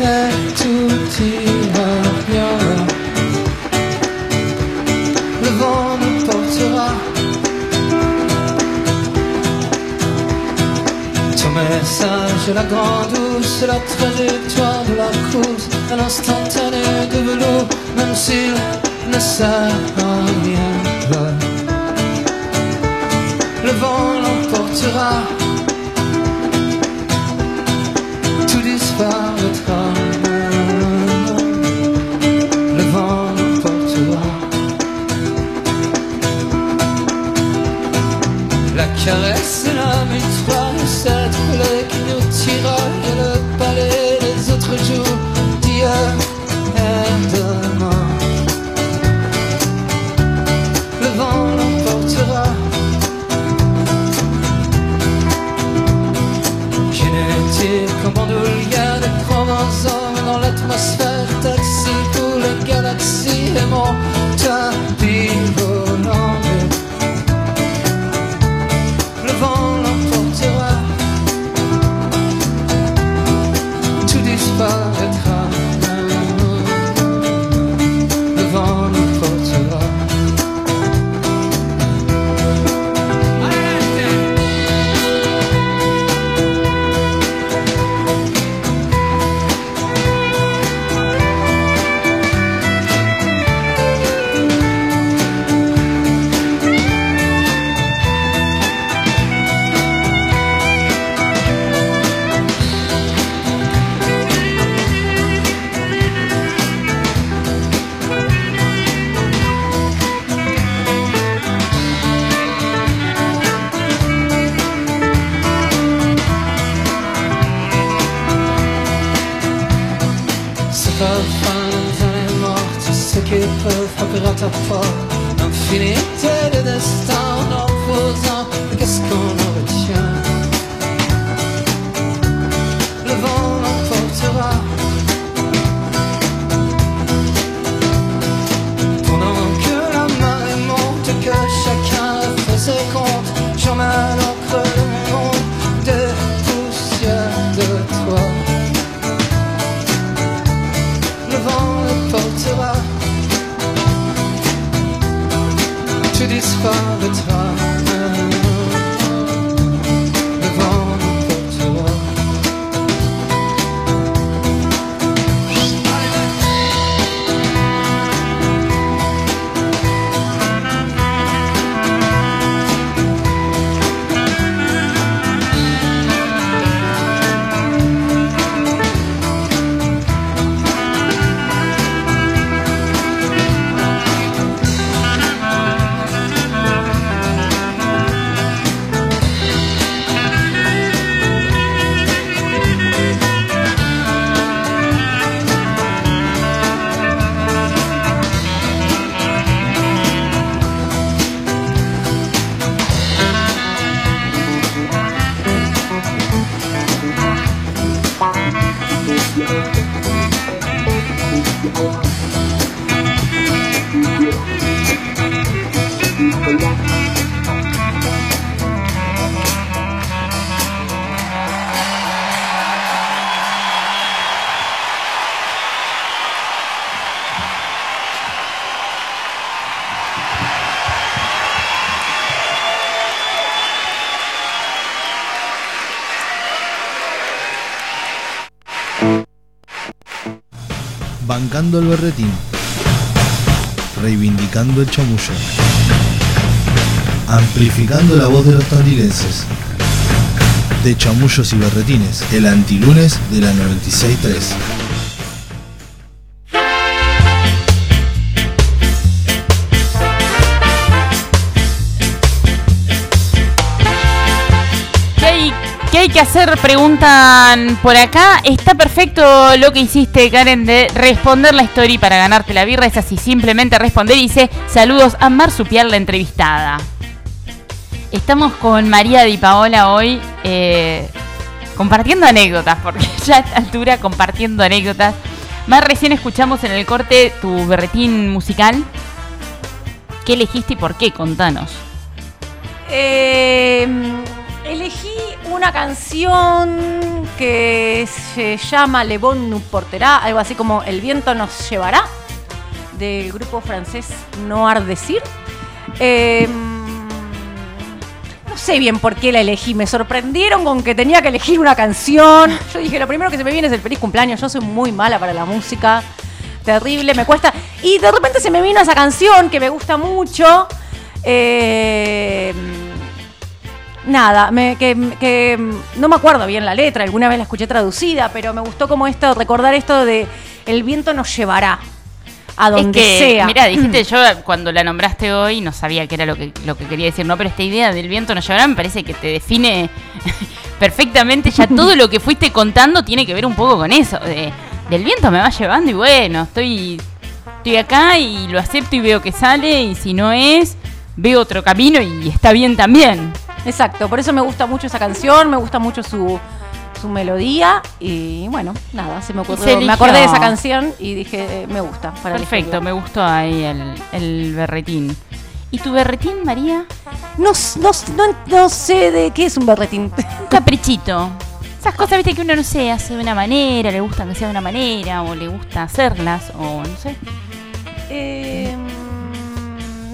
[SPEAKER 8] et tout ira. Le vent nous portera. Ton message, la grande douce, la trajectoire de la course, un instantané de velours, même s'il ne sert à rien. Le vent l'emportera, par le train. Le vent l'emportera. La caresse et l'âme étoile, cette plaie qui nous tira. de
[SPEAKER 9] El berretín. Reivindicando el chamullo. Amplificando la voz de los tandilenses. De chamullos y berretines. El antilunes de la 96.3.
[SPEAKER 3] hay que hacer? Preguntan por acá. Está perfecto lo que hiciste, Karen, de responder la story para ganarte la birra. Es así, simplemente responder dice saludos a Marsupial, la entrevistada. Estamos con María Di Paola hoy eh, compartiendo anécdotas, porque ya a esta altura compartiendo anécdotas. Más recién escuchamos en el corte tu berretín musical. ¿Qué elegiste y por qué? Contanos.
[SPEAKER 7] Eh, elegí una canción que se llama Le Bon nous portera, algo así como El viento nos llevará, del grupo francés Noir Desir. Eh, no sé bien por qué la elegí, me sorprendieron con que tenía que elegir una canción. Yo dije, lo primero que se me viene es el feliz cumpleaños, yo soy muy mala para la música, terrible, me cuesta. Y de repente se me vino esa canción que me gusta mucho. Eh, nada, me- que, que no me acuerdo bien la letra, alguna vez la escuché traducida, pero me gustó como esto, recordar esto de el viento nos llevará a donde
[SPEAKER 3] es que,
[SPEAKER 7] sea.
[SPEAKER 3] Mira, dijiste yo cuando la nombraste hoy no sabía qué era lo que, lo que quería decir, no, pero esta idea del viento nos llevará me parece que te define perfectamente. Ya todo lo que fuiste contando tiene que ver un poco con eso. de- del viento me va llevando y bueno, estoy, estoy acá y lo acepto y veo que sale y si no es, veo otro camino y está bien también.
[SPEAKER 7] Exacto, por eso me gusta mucho esa canción, me gusta mucho su, su melodía y bueno, nada, se me
[SPEAKER 3] se
[SPEAKER 7] ocurrió,
[SPEAKER 3] eligió.
[SPEAKER 7] me acordé de esa canción y dije, eh, me gusta. Para
[SPEAKER 3] Perfecto, me gustó ahí el, el berretín. ¿Y tu berretín, María?
[SPEAKER 7] No, no, no, no sé de qué es un berretín.
[SPEAKER 3] Un caprichito. Esas cosas, viste, que uno no sé, hace de una manera, le gusta que sea de una manera, o le gusta hacerlas, o no sé.
[SPEAKER 7] Eh,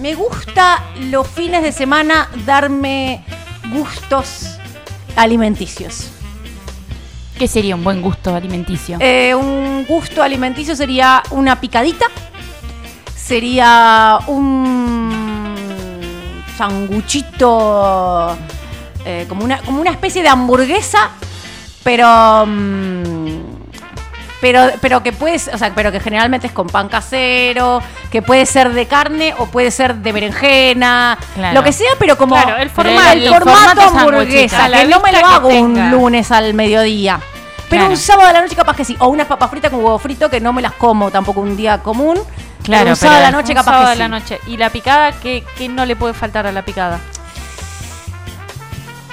[SPEAKER 7] me gusta los fines de semana darme gustos alimenticios.
[SPEAKER 3] ¿Qué sería un buen gusto alimenticio?
[SPEAKER 7] Eh, un gusto alimenticio sería una picadita, sería un sanguchito, eh, como, una, como una especie de hamburguesa, pero... mm, pero, pero que puedes, o sea, pero que generalmente es con pan casero, que puede ser de carne o puede ser de berenjena,
[SPEAKER 3] Claro.
[SPEAKER 7] lo que sea, pero como
[SPEAKER 4] Claro, el
[SPEAKER 7] pero
[SPEAKER 4] formato-
[SPEAKER 7] el
[SPEAKER 3] el
[SPEAKER 7] formato hamburguesa, que no me lo hago un lunes al mediodía. Pero
[SPEAKER 3] Claro.
[SPEAKER 7] un sábado a la noche capaz que sí. O unas papas fritas con huevo frito que no me las como tampoco un día común.
[SPEAKER 3] Claro,
[SPEAKER 7] un sábado a
[SPEAKER 3] pero-
[SPEAKER 7] la noche capaz que
[SPEAKER 4] a la
[SPEAKER 7] sí.
[SPEAKER 4] noche. ¿Y la picada? ¿qué, qué no le puede faltar a la picada?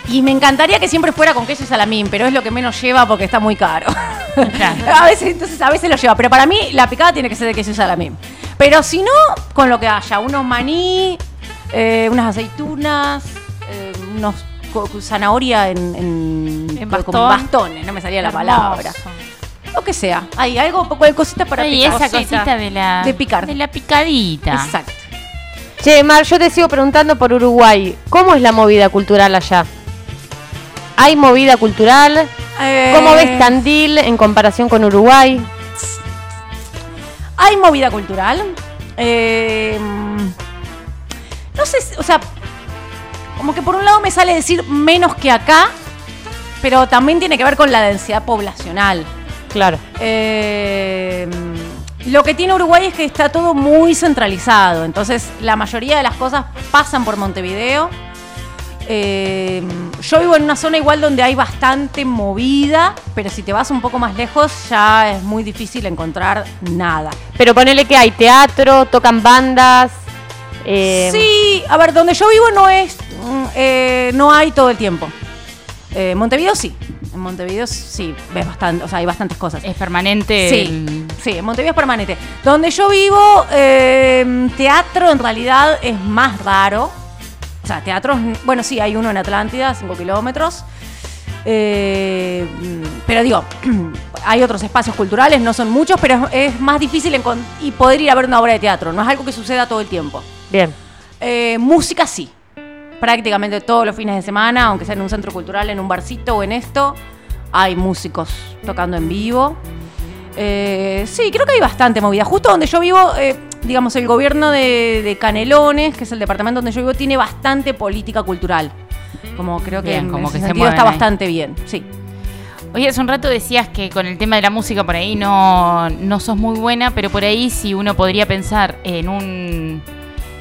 [SPEAKER 7] Y me encantaría que siempre fuera con queso y salamín, pero es lo que menos lleva porque está muy caro. a veces, entonces a veces lo lleva, pero para mí la picada tiene que ser de queso y salamín. Pero si no, con lo que haya, unos maní, eh, unas aceitunas, eh, unos zanahoria en, en,
[SPEAKER 4] bastón.
[SPEAKER 7] bastones, no me salía la palabra. Lo que sea. Hay algo, cualquier cosita para
[SPEAKER 3] Ay,
[SPEAKER 7] picar.
[SPEAKER 3] esa cosita de la,
[SPEAKER 7] De picar.
[SPEAKER 3] de la picadita.
[SPEAKER 7] Exacto.
[SPEAKER 5] Che, Mar, yo te sigo preguntando por Uruguay. ¿Cómo es la movida cultural allá? ¿Hay movida cultural? ¿Cómo
[SPEAKER 7] Eh,
[SPEAKER 5] ves Tandil en comparación con Uruguay?
[SPEAKER 7] Hay movida cultural. Eh, no sé, o sea, como que por un lado me sale decir menos que acá, pero también tiene que ver con la densidad poblacional.
[SPEAKER 5] Claro.
[SPEAKER 7] Eh, lo que tiene Uruguay es que está todo muy centralizado, entonces la mayoría de las cosas pasan por Montevideo. Eh, yo vivo en una zona igual donde hay bastante movida, pero si te vas un poco más lejos ya es muy difícil encontrar nada.
[SPEAKER 5] Pero ponele que hay teatro, tocan bandas. eh,
[SPEAKER 7] Sí, a ver, donde yo vivo no es, mm, eh, no hay todo el tiempo. Montevideo sí, en Montevideo sí ves bastante, o sea, hay bastantes cosas.
[SPEAKER 3] Es permanente.
[SPEAKER 7] Sí,
[SPEAKER 3] el-
[SPEAKER 7] sí, en Montevideo es permanente. Donde yo vivo, teatro en realidad es más raro. O sea, teatros, bueno, sí, hay uno en Atlántida, 5 kilómetros. Eh, pero digo, hay otros espacios culturales, no son muchos, pero es, más difícil y poder ir a ver una obra de teatro. No es algo que suceda todo el tiempo.
[SPEAKER 5] Bien.
[SPEAKER 7] Eh, música sí. Prácticamente todos los fines de semana, aunque sea en un centro cultural, en un barcito o en esto, hay músicos tocando en vivo. Eh, sí, creo que hay bastante movida. Justo donde yo vivo, digamos, el gobierno de, de Canelones, que es el departamento donde yo vivo, tiene bastante política cultural. Como creo que
[SPEAKER 3] Bien,
[SPEAKER 7] en
[SPEAKER 3] como
[SPEAKER 7] ese
[SPEAKER 3] que
[SPEAKER 7] sentido está
[SPEAKER 3] ahí.
[SPEAKER 7] bastante bien, sí.
[SPEAKER 3] Oye, hace un rato decías que con el tema de la música por ahí no, no sos muy buena, pero por ahí si uno podría pensar en un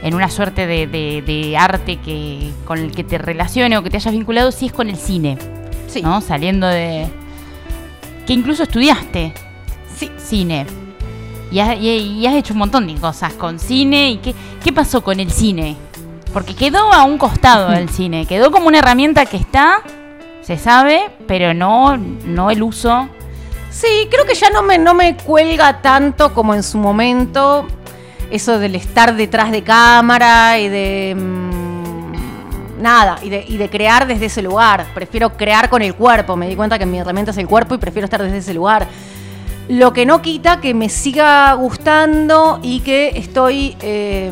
[SPEAKER 3] en una suerte de, de- de arte que con el que te relacione o que te hayas vinculado, sí es con el cine,
[SPEAKER 7] Sí.
[SPEAKER 3] ¿no? Saliendo de... que incluso estudiaste
[SPEAKER 7] Sí.
[SPEAKER 3] cine. Y has, y- y has hecho un montón de cosas con cine. ¿Y qué, qué pasó con el cine? Porque quedó a un costado el cine. Quedó como una herramienta que está, se sabe, pero no, no el uso.
[SPEAKER 7] Sí, creo que ya no me, no me cuelga tanto como en su momento eso del estar detrás de cámara y de... mm, nada, y de, y de crear desde ese lugar. Prefiero crear con el cuerpo. Me di cuenta que mi herramienta es el cuerpo y prefiero estar desde ese lugar. Lo que no quita que me siga gustando y que estoy... eh,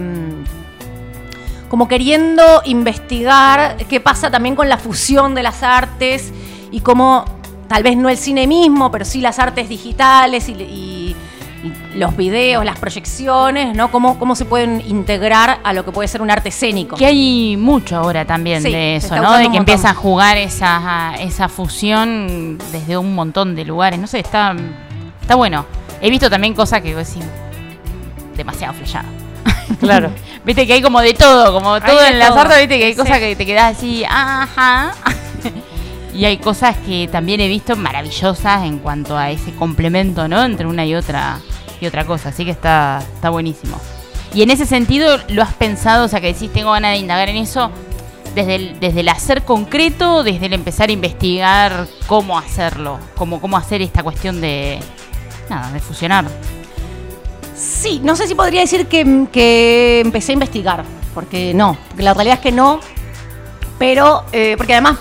[SPEAKER 7] como queriendo investigar qué pasa también con la fusión de las artes y cómo, tal vez no el cine mismo, pero sí las artes digitales y, y- y los videos, las proyecciones, ¿no? Cómo, cómo se pueden integrar a lo que puede ser un arte escénico.
[SPEAKER 3] Que hay mucho ahora también
[SPEAKER 7] Sí,
[SPEAKER 3] de eso, ¿no? De que
[SPEAKER 7] montón.
[SPEAKER 3] empiezan a jugar esa, esa fusión desde un montón de lugares. No sé, está, está bueno. He visto también cosas que decís, demasiado flashado.
[SPEAKER 5] Claro.
[SPEAKER 3] Viste que hay como de todo, como todo en las
[SPEAKER 4] todo.
[SPEAKER 3] artes, viste que hay
[SPEAKER 4] Sí.
[SPEAKER 3] cosas que te quedas así, ajá. y hay cosas que también he visto maravillosas en cuanto a ese complemento, ¿no? Entre una y otra y otra cosa. Así que está, está buenísimo. Y en ese sentido, ¿lo has pensado? O sea, que decís, tengo ganas de indagar en eso. Desde el, desde el hacer concreto, desde el empezar a investigar cómo hacerlo, cómo, cómo hacer esta cuestión de, nada, de fusionar.
[SPEAKER 7] Sí, no sé si podría decir que, empecé a investigar, porque no, la realidad es que no, pero eh, porque además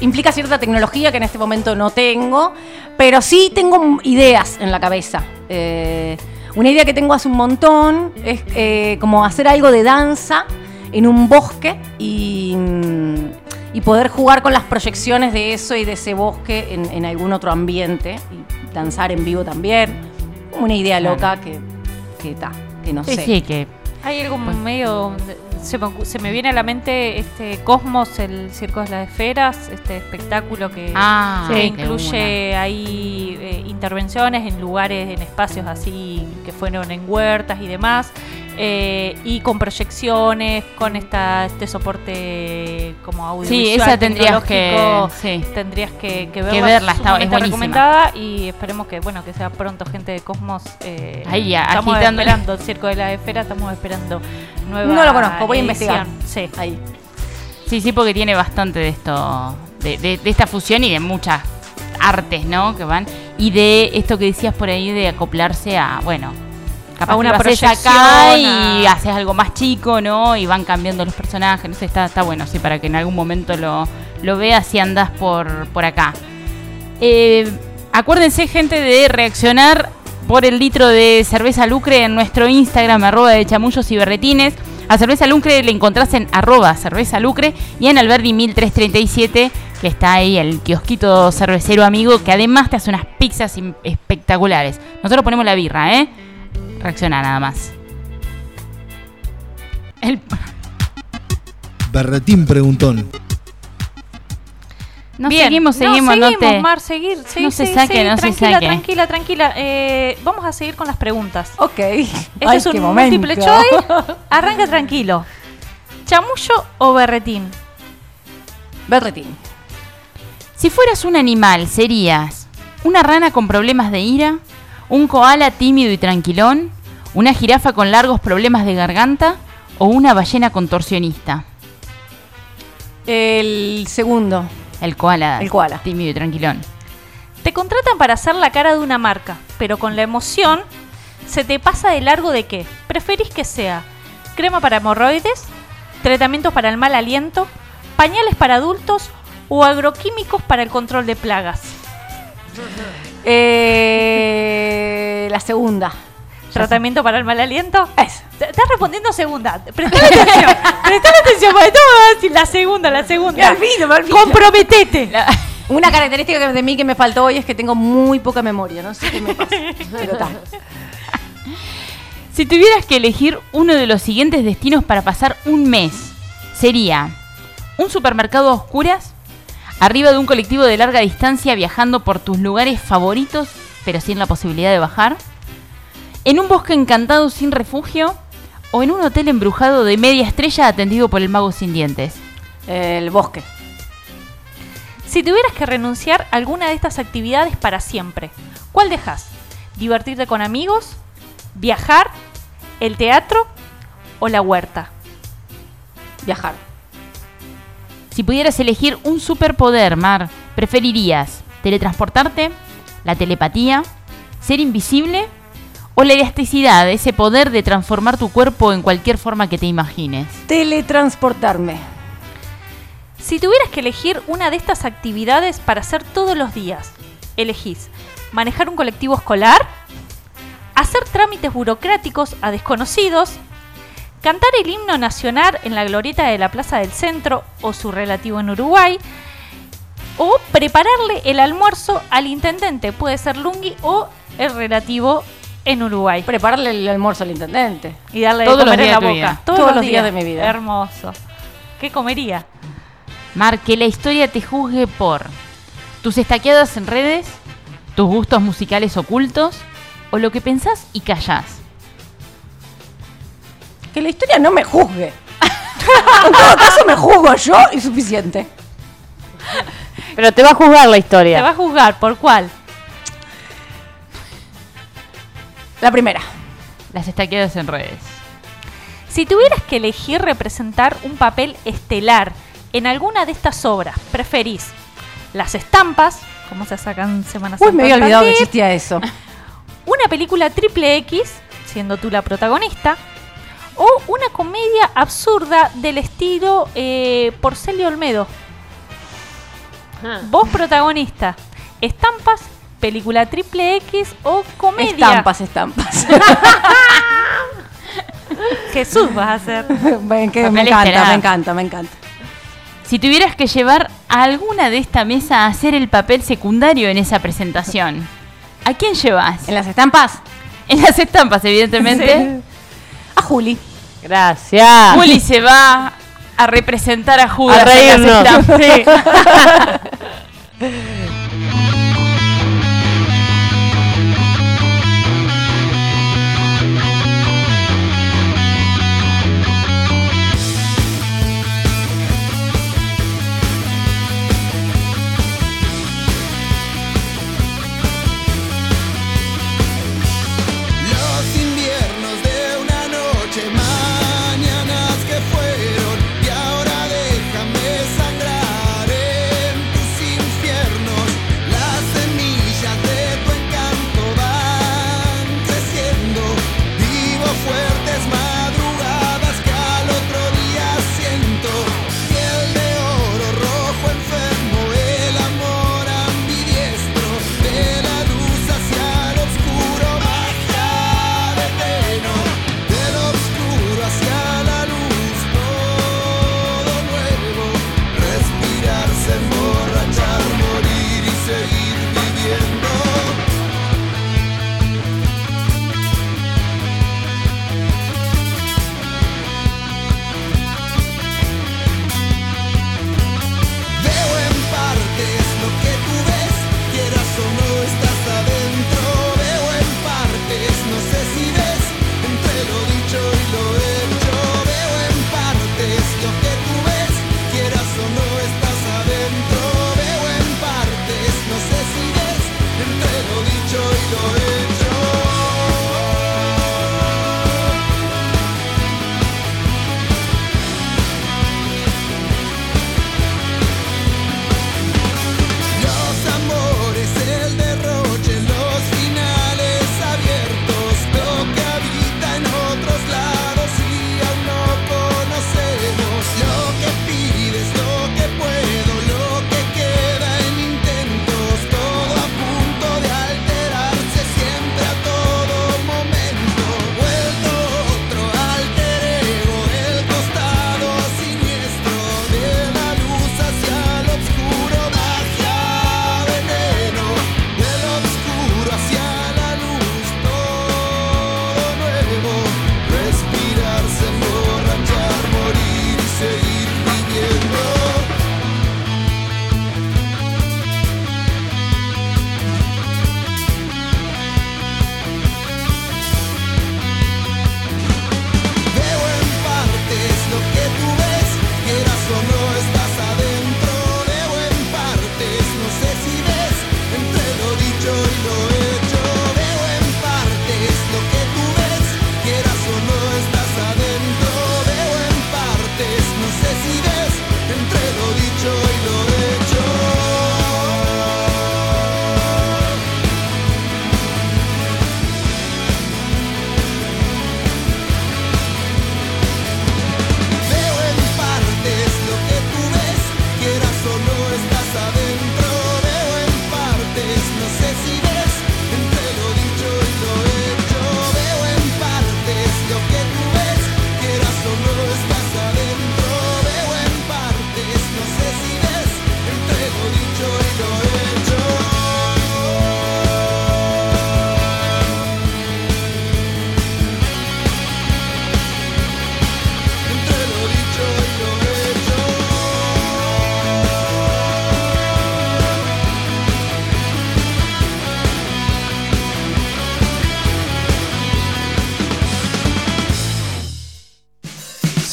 [SPEAKER 7] implica cierta tecnología que en este momento no tengo, pero sí tengo ideas en la cabeza. Eh, una idea que tengo hace un montón es eh, como hacer algo de danza en un bosque y, poder jugar con las proyecciones de eso y de ese bosque en, algún otro ambiente danzar en vivo también. Una idea loca que, que, ta, que no
[SPEAKER 3] Sí,
[SPEAKER 7] sé.
[SPEAKER 3] sí, que
[SPEAKER 4] Hay algo medio. Se me, se me viene a la mente este Cosmos, el Circo de las Esferas, este espectáculo que,
[SPEAKER 3] Ah,
[SPEAKER 4] que
[SPEAKER 3] de
[SPEAKER 4] incluye ahí eh, intervenciones en lugares, en espacios así que fueron en huertas y demás. Eh, y con proyecciones, con esta, este soporte como audiovisual.
[SPEAKER 3] Sí, esa tendrías que- sí.
[SPEAKER 4] tendrías que, que
[SPEAKER 3] Que
[SPEAKER 4] verla.
[SPEAKER 3] verla, está- es
[SPEAKER 4] recomendada y esperemos que bueno que sea pronto gente de Cosmos. eh,
[SPEAKER 3] Ahí,
[SPEAKER 4] estamos
[SPEAKER 3] agitándola.
[SPEAKER 4] esperando el Circo de la Esfera, estamos esperando nueva
[SPEAKER 7] No lo conozco, voy a investigar.
[SPEAKER 4] Sí.
[SPEAKER 7] Ahí.
[SPEAKER 3] Sí, sí, porque tiene bastante de esto, de, de- de esta fusión y de muchas artes, ¿no? Que van. Y de esto que decías por ahí de acoplarse a, bueno, capaz
[SPEAKER 4] A una
[SPEAKER 3] que lo acá y haces algo más chico, ¿no? Y van cambiando los personajes, no sé, está, está bueno, sí, para que en algún momento lo, lo veas si andas por, por acá. Eh, acuérdense, gente, de reaccionar por el litro de cerveza lucre en nuestro Instagram, arroba de chamullos y berretines. A cerveza lucre le encontrás en arroba cerveza lucre y en Alberdi 1337, que está ahí el kiosquito cervecero amigo, que además te hace unas pizzas espectaculares. Nosotros ponemos la birra, ¿eh? Reacciona nada más. El-
[SPEAKER 9] Berretín preguntón.
[SPEAKER 3] no
[SPEAKER 4] Bien.
[SPEAKER 3] seguimos, seguimos,
[SPEAKER 4] no,
[SPEAKER 3] no, te...
[SPEAKER 4] Mar, seguir, seguir,
[SPEAKER 3] no se
[SPEAKER 4] seguir,
[SPEAKER 3] saque,
[SPEAKER 4] seguir,
[SPEAKER 3] no se
[SPEAKER 4] tranquila,
[SPEAKER 3] saque.
[SPEAKER 4] tranquila, tranquila. Eh, vamos a seguir con las preguntas.
[SPEAKER 7] Ok.
[SPEAKER 4] Este
[SPEAKER 7] Ay,
[SPEAKER 4] es un múltiple
[SPEAKER 7] momento.
[SPEAKER 4] choice. Arranca tranquilo. ¿Chamullo o berretín?
[SPEAKER 7] Berretín.
[SPEAKER 3] Si fueras un animal, serías una rana con problemas de ira, un koala tímido y tranquilón, una jirafa con largos problemas de garganta o una ballena contorsionista.
[SPEAKER 7] El segundo.
[SPEAKER 3] El koala.
[SPEAKER 7] El koala.
[SPEAKER 3] Tímido y tranquilón.
[SPEAKER 4] Te contratan para hacer la cara de una marca, pero con la emoción se te pasa de largo de qué. ¿Preferís que sea crema para hemorroides, tratamientos para el mal aliento, pañales para adultos o agroquímicos para el control de plagas?
[SPEAKER 7] Eh, la segunda.
[SPEAKER 4] ¿Tratamiento para el mal aliento?
[SPEAKER 7] Es.
[SPEAKER 4] Te- Estás respondiendo segunda. Prestale atención. Prestale atención, porque todo va a decir la segunda, la segunda.
[SPEAKER 7] Me me olvido.
[SPEAKER 4] Comprometete.
[SPEAKER 7] Una característica de mí que me faltó hoy es que tengo muy poca memoria. No sé qué me pasa. Pero.
[SPEAKER 3] Si tuvieras que elegir uno de los siguientes destinos para pasar un mes, sería un supermercado a oscuras, arriba de un colectivo de larga distancia viajando por tus lugares favoritos, pero sin la posibilidad de bajar, en un bosque encantado sin refugio, o en un hotel embrujado de media estrella atendido por el mago sin dientes.
[SPEAKER 7] El bosque.
[SPEAKER 4] Si tuvieras que renunciar a alguna de estas actividades para siempre, ¿cuál dejas? ¿Divertirte con amigos? ¿Viajar? ¿El teatro? ¿O la huerta?
[SPEAKER 7] Viajar.
[SPEAKER 3] Si pudieras elegir un superpoder, Mar, ¿preferirías teletransportarte, la telepatía, ser invisible o la elasticidad, ese poder de transformar tu cuerpo en cualquier forma que te imagines?
[SPEAKER 7] Teletransportarme.
[SPEAKER 4] Si tuvieras que elegir una de estas actividades para hacer todos los días, elegís manejar un colectivo escolar, hacer trámites burocráticos a desconocidos, cantar el himno nacional en la glorieta de la Plaza del Centro o su relativo en Uruguay, o prepararle el almuerzo al intendente, puede ser Lungi o el relativo en Uruguay.
[SPEAKER 7] Prepararle el almuerzo al intendente.
[SPEAKER 4] Y darle
[SPEAKER 3] Todos
[SPEAKER 4] de
[SPEAKER 3] los
[SPEAKER 4] comer en
[SPEAKER 3] días
[SPEAKER 4] la boca. Todos, los días
[SPEAKER 7] de mi vida.
[SPEAKER 4] Hermoso. ¿Qué comería?
[SPEAKER 3] Mar, que la historia te juzgue por tus estaqueadas en redes, tus gustos musicales ocultos o lo que pensás y callás.
[SPEAKER 7] Que la historia no me juzgue. en todo caso me juzgo yo y suficiente.
[SPEAKER 5] Pero te va a juzgar la
[SPEAKER 4] Te
[SPEAKER 5] historia.
[SPEAKER 4] va a juzgar, ¿por cuál?
[SPEAKER 7] La primera.
[SPEAKER 3] Las estaqueadas en redes.
[SPEAKER 4] Si tuvieras que elegir representar un papel estelar en alguna de estas obras, ¿preferís las estampas, como se sacan Semana
[SPEAKER 7] Uy, me había olvidado que existía eso.
[SPEAKER 4] una película triple X, siendo tú la protagonista, o una comedia absurda del estilo eh, Porcelio Olmedo?
[SPEAKER 5] Ah.
[SPEAKER 4] Vos protagonista, estampas, película triple X o comedia.
[SPEAKER 7] Estampas, estampas.
[SPEAKER 4] Jesús vas a hacer.
[SPEAKER 7] Que me encanta, me encanta, me encanta.
[SPEAKER 3] Si tuvieras que llevar a alguna de esta mesa a hacer el papel secundario en esa presentación, ¿a quién llevas?
[SPEAKER 7] ¿En las estampas?
[SPEAKER 3] En las estampas, evidentemente.
[SPEAKER 7] A Juli.
[SPEAKER 5] Gracias.
[SPEAKER 3] Juli se va a representar a Judas.
[SPEAKER 5] A reírnos.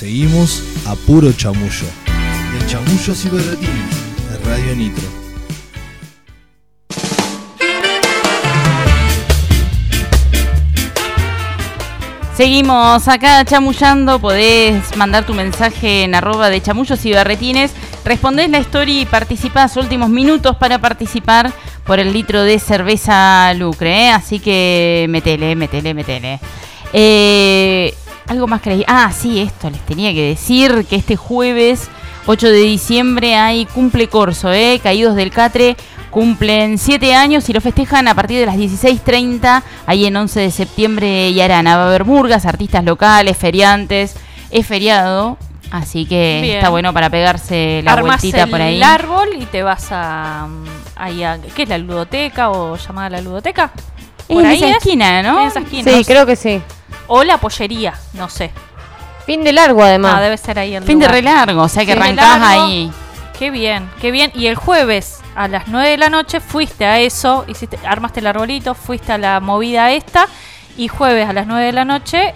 [SPEAKER 9] Llegamos a puro chamullo. De chamullos y berretines, de Radio Nitro.
[SPEAKER 3] Seguimos acá chamullando, podés mandar tu mensaje en arroba de chamullos y berretines, respondés la historia y participás últimos minutos para participar por el litro de cerveza lucre, ¿eh? así que metele, metele, metele. Eh, algo más que les- Ah, sí, esto les tenía que decir que este jueves 8 de diciembre hay cumple corso, ¿eh? Caídos del Catre cumplen 7 años y lo festejan a partir de las 16.30 ahí en 11 de septiembre y Arana. Va a haber murgas, artistas locales, feriantes, es feriado, así que
[SPEAKER 4] Bien.
[SPEAKER 3] está bueno para pegarse la
[SPEAKER 4] Armas
[SPEAKER 3] vueltita
[SPEAKER 4] el
[SPEAKER 3] por ahí.
[SPEAKER 4] árbol y te vas a, mm, ahí a- ¿Qué es la ludoteca o llamada la ludoteca? Por
[SPEAKER 3] en
[SPEAKER 4] ahí
[SPEAKER 3] esa
[SPEAKER 4] es.
[SPEAKER 3] esquina, ¿no?
[SPEAKER 4] En esa esquina.
[SPEAKER 5] Sí, creo que sí.
[SPEAKER 4] O la pollería, no sé.
[SPEAKER 5] Fin de largo, además.
[SPEAKER 4] Ah, debe ser ahí el
[SPEAKER 3] Fin de re largo, o sea que
[SPEAKER 4] Fin
[SPEAKER 3] arrancás
[SPEAKER 4] largo.
[SPEAKER 3] ahí.
[SPEAKER 4] Qué bien, qué bien. Y el jueves a las 9 de la noche fuiste a eso, hiciste, armaste el arbolito, fuiste a la movida esta y jueves a las 9 de la noche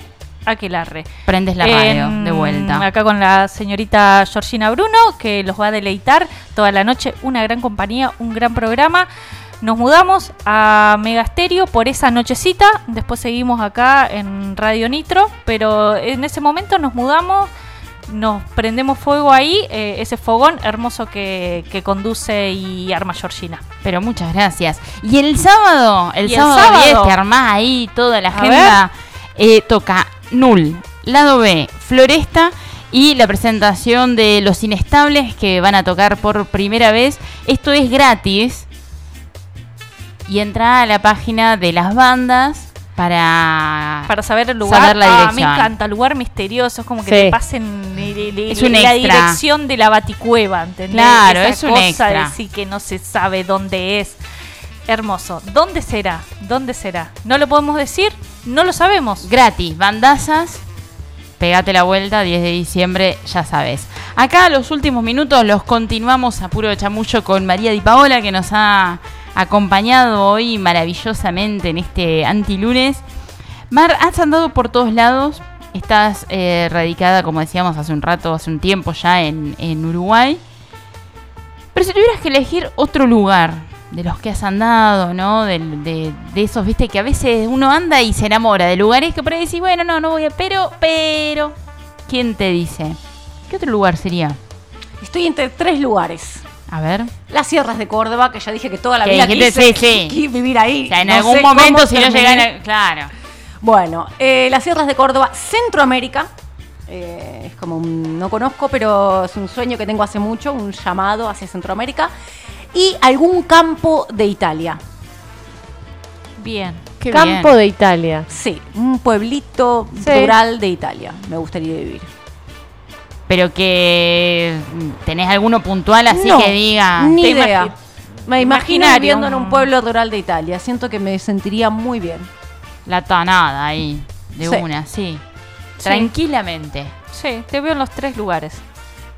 [SPEAKER 4] Aquelarre.
[SPEAKER 3] Prendes la radio
[SPEAKER 4] En-
[SPEAKER 3] de vuelta.
[SPEAKER 4] Acá con la señorita Georgina Bruno, que los va a deleitar toda la noche. Una gran compañía, un gran programa. Nos mudamos a Megasterio por esa nochecita. Después seguimos acá en Radio Nitro. Pero en ese momento nos mudamos. Nos prendemos fuego ahí, eh, ese fogón hermoso que, que conduce y arma Georgina.
[SPEAKER 3] Pero muchas gracias. Y el sábado, el,
[SPEAKER 4] ¿Y el
[SPEAKER 3] sábado,
[SPEAKER 4] sábado?
[SPEAKER 3] 10 te armás ahí toda la agenda. Eh, toca Null, Lado B, Floresta y la presentación de Los Inestables que van a tocar por primera vez. Esto es gratis. Y entra a la página de las bandas para...
[SPEAKER 4] Para saber el lugar.
[SPEAKER 3] Saber la
[SPEAKER 4] Ah,
[SPEAKER 3] dirección.
[SPEAKER 4] me encanta, lugar misterioso. Es como que
[SPEAKER 5] Sí.
[SPEAKER 4] te pasen le-
[SPEAKER 3] Es un
[SPEAKER 4] la
[SPEAKER 3] extra.
[SPEAKER 4] dirección de la baticueva, ¿entendés?
[SPEAKER 3] Claro,
[SPEAKER 4] Esa
[SPEAKER 3] es un
[SPEAKER 4] cosa
[SPEAKER 3] extra.
[SPEAKER 4] de decir que no se sabe dónde es. Hermoso. ¿Dónde será? ¿Dónde será? No lo podemos decir, no lo sabemos.
[SPEAKER 3] gratis, bandazas. Pegate la vuelta, 10 de diciembre, ya sabes. Acá los últimos minutos los continuamos a puro chamullo con María Di Paola que nos ha acompañado hoy maravillosamente en este antilunes. Mar, has andado por todos lados. Estás eh, radicada, como decíamos hace un rato, hace un tiempo ya en, en Uruguay. Pero si tuvieras que elegir otro lugar de los que has andado, ¿no? Del- De, de esos, viste, que a veces uno anda y se enamora de lugares que por ahí decís, bueno, no, no voy a. Pero, pero. ¿Quién te dice? ¿Qué otro lugar sería?
[SPEAKER 7] Estoy entre tres lugares.
[SPEAKER 3] A ver.
[SPEAKER 7] Las sierras de Córdoba, que ya dije que toda la vida quise,
[SPEAKER 3] sí, sí.
[SPEAKER 7] quise vivir ahí.
[SPEAKER 3] O sea, en
[SPEAKER 7] No
[SPEAKER 3] algún momento, si no llegan. a- Claro.
[SPEAKER 7] Bueno, eh, las sierras de Córdoba, Centroamérica. eh, es como un, no conozco, pero es un sueño que tengo hace mucho, un llamado hacia Centroamérica. Y algún campo de Italia.
[SPEAKER 4] Bien.
[SPEAKER 3] Qué
[SPEAKER 5] Campo
[SPEAKER 3] bien.
[SPEAKER 5] de Italia.
[SPEAKER 7] Sí, un pueblito
[SPEAKER 5] Sí.
[SPEAKER 7] rural de Italia. Me gustaría vivir.
[SPEAKER 3] Pero que. mm, ¿Tenés alguno puntual así
[SPEAKER 7] No,
[SPEAKER 3] que diga.
[SPEAKER 7] Ni
[SPEAKER 4] Te
[SPEAKER 7] idea. Me imagino viviendo en un pueblo rural de Italia. Siento que me sentiría muy bien.
[SPEAKER 3] La tonada ahí. De
[SPEAKER 7] Sí.
[SPEAKER 3] una, sí. Tranquilamente.
[SPEAKER 4] Sí, te veo en los tres lugares.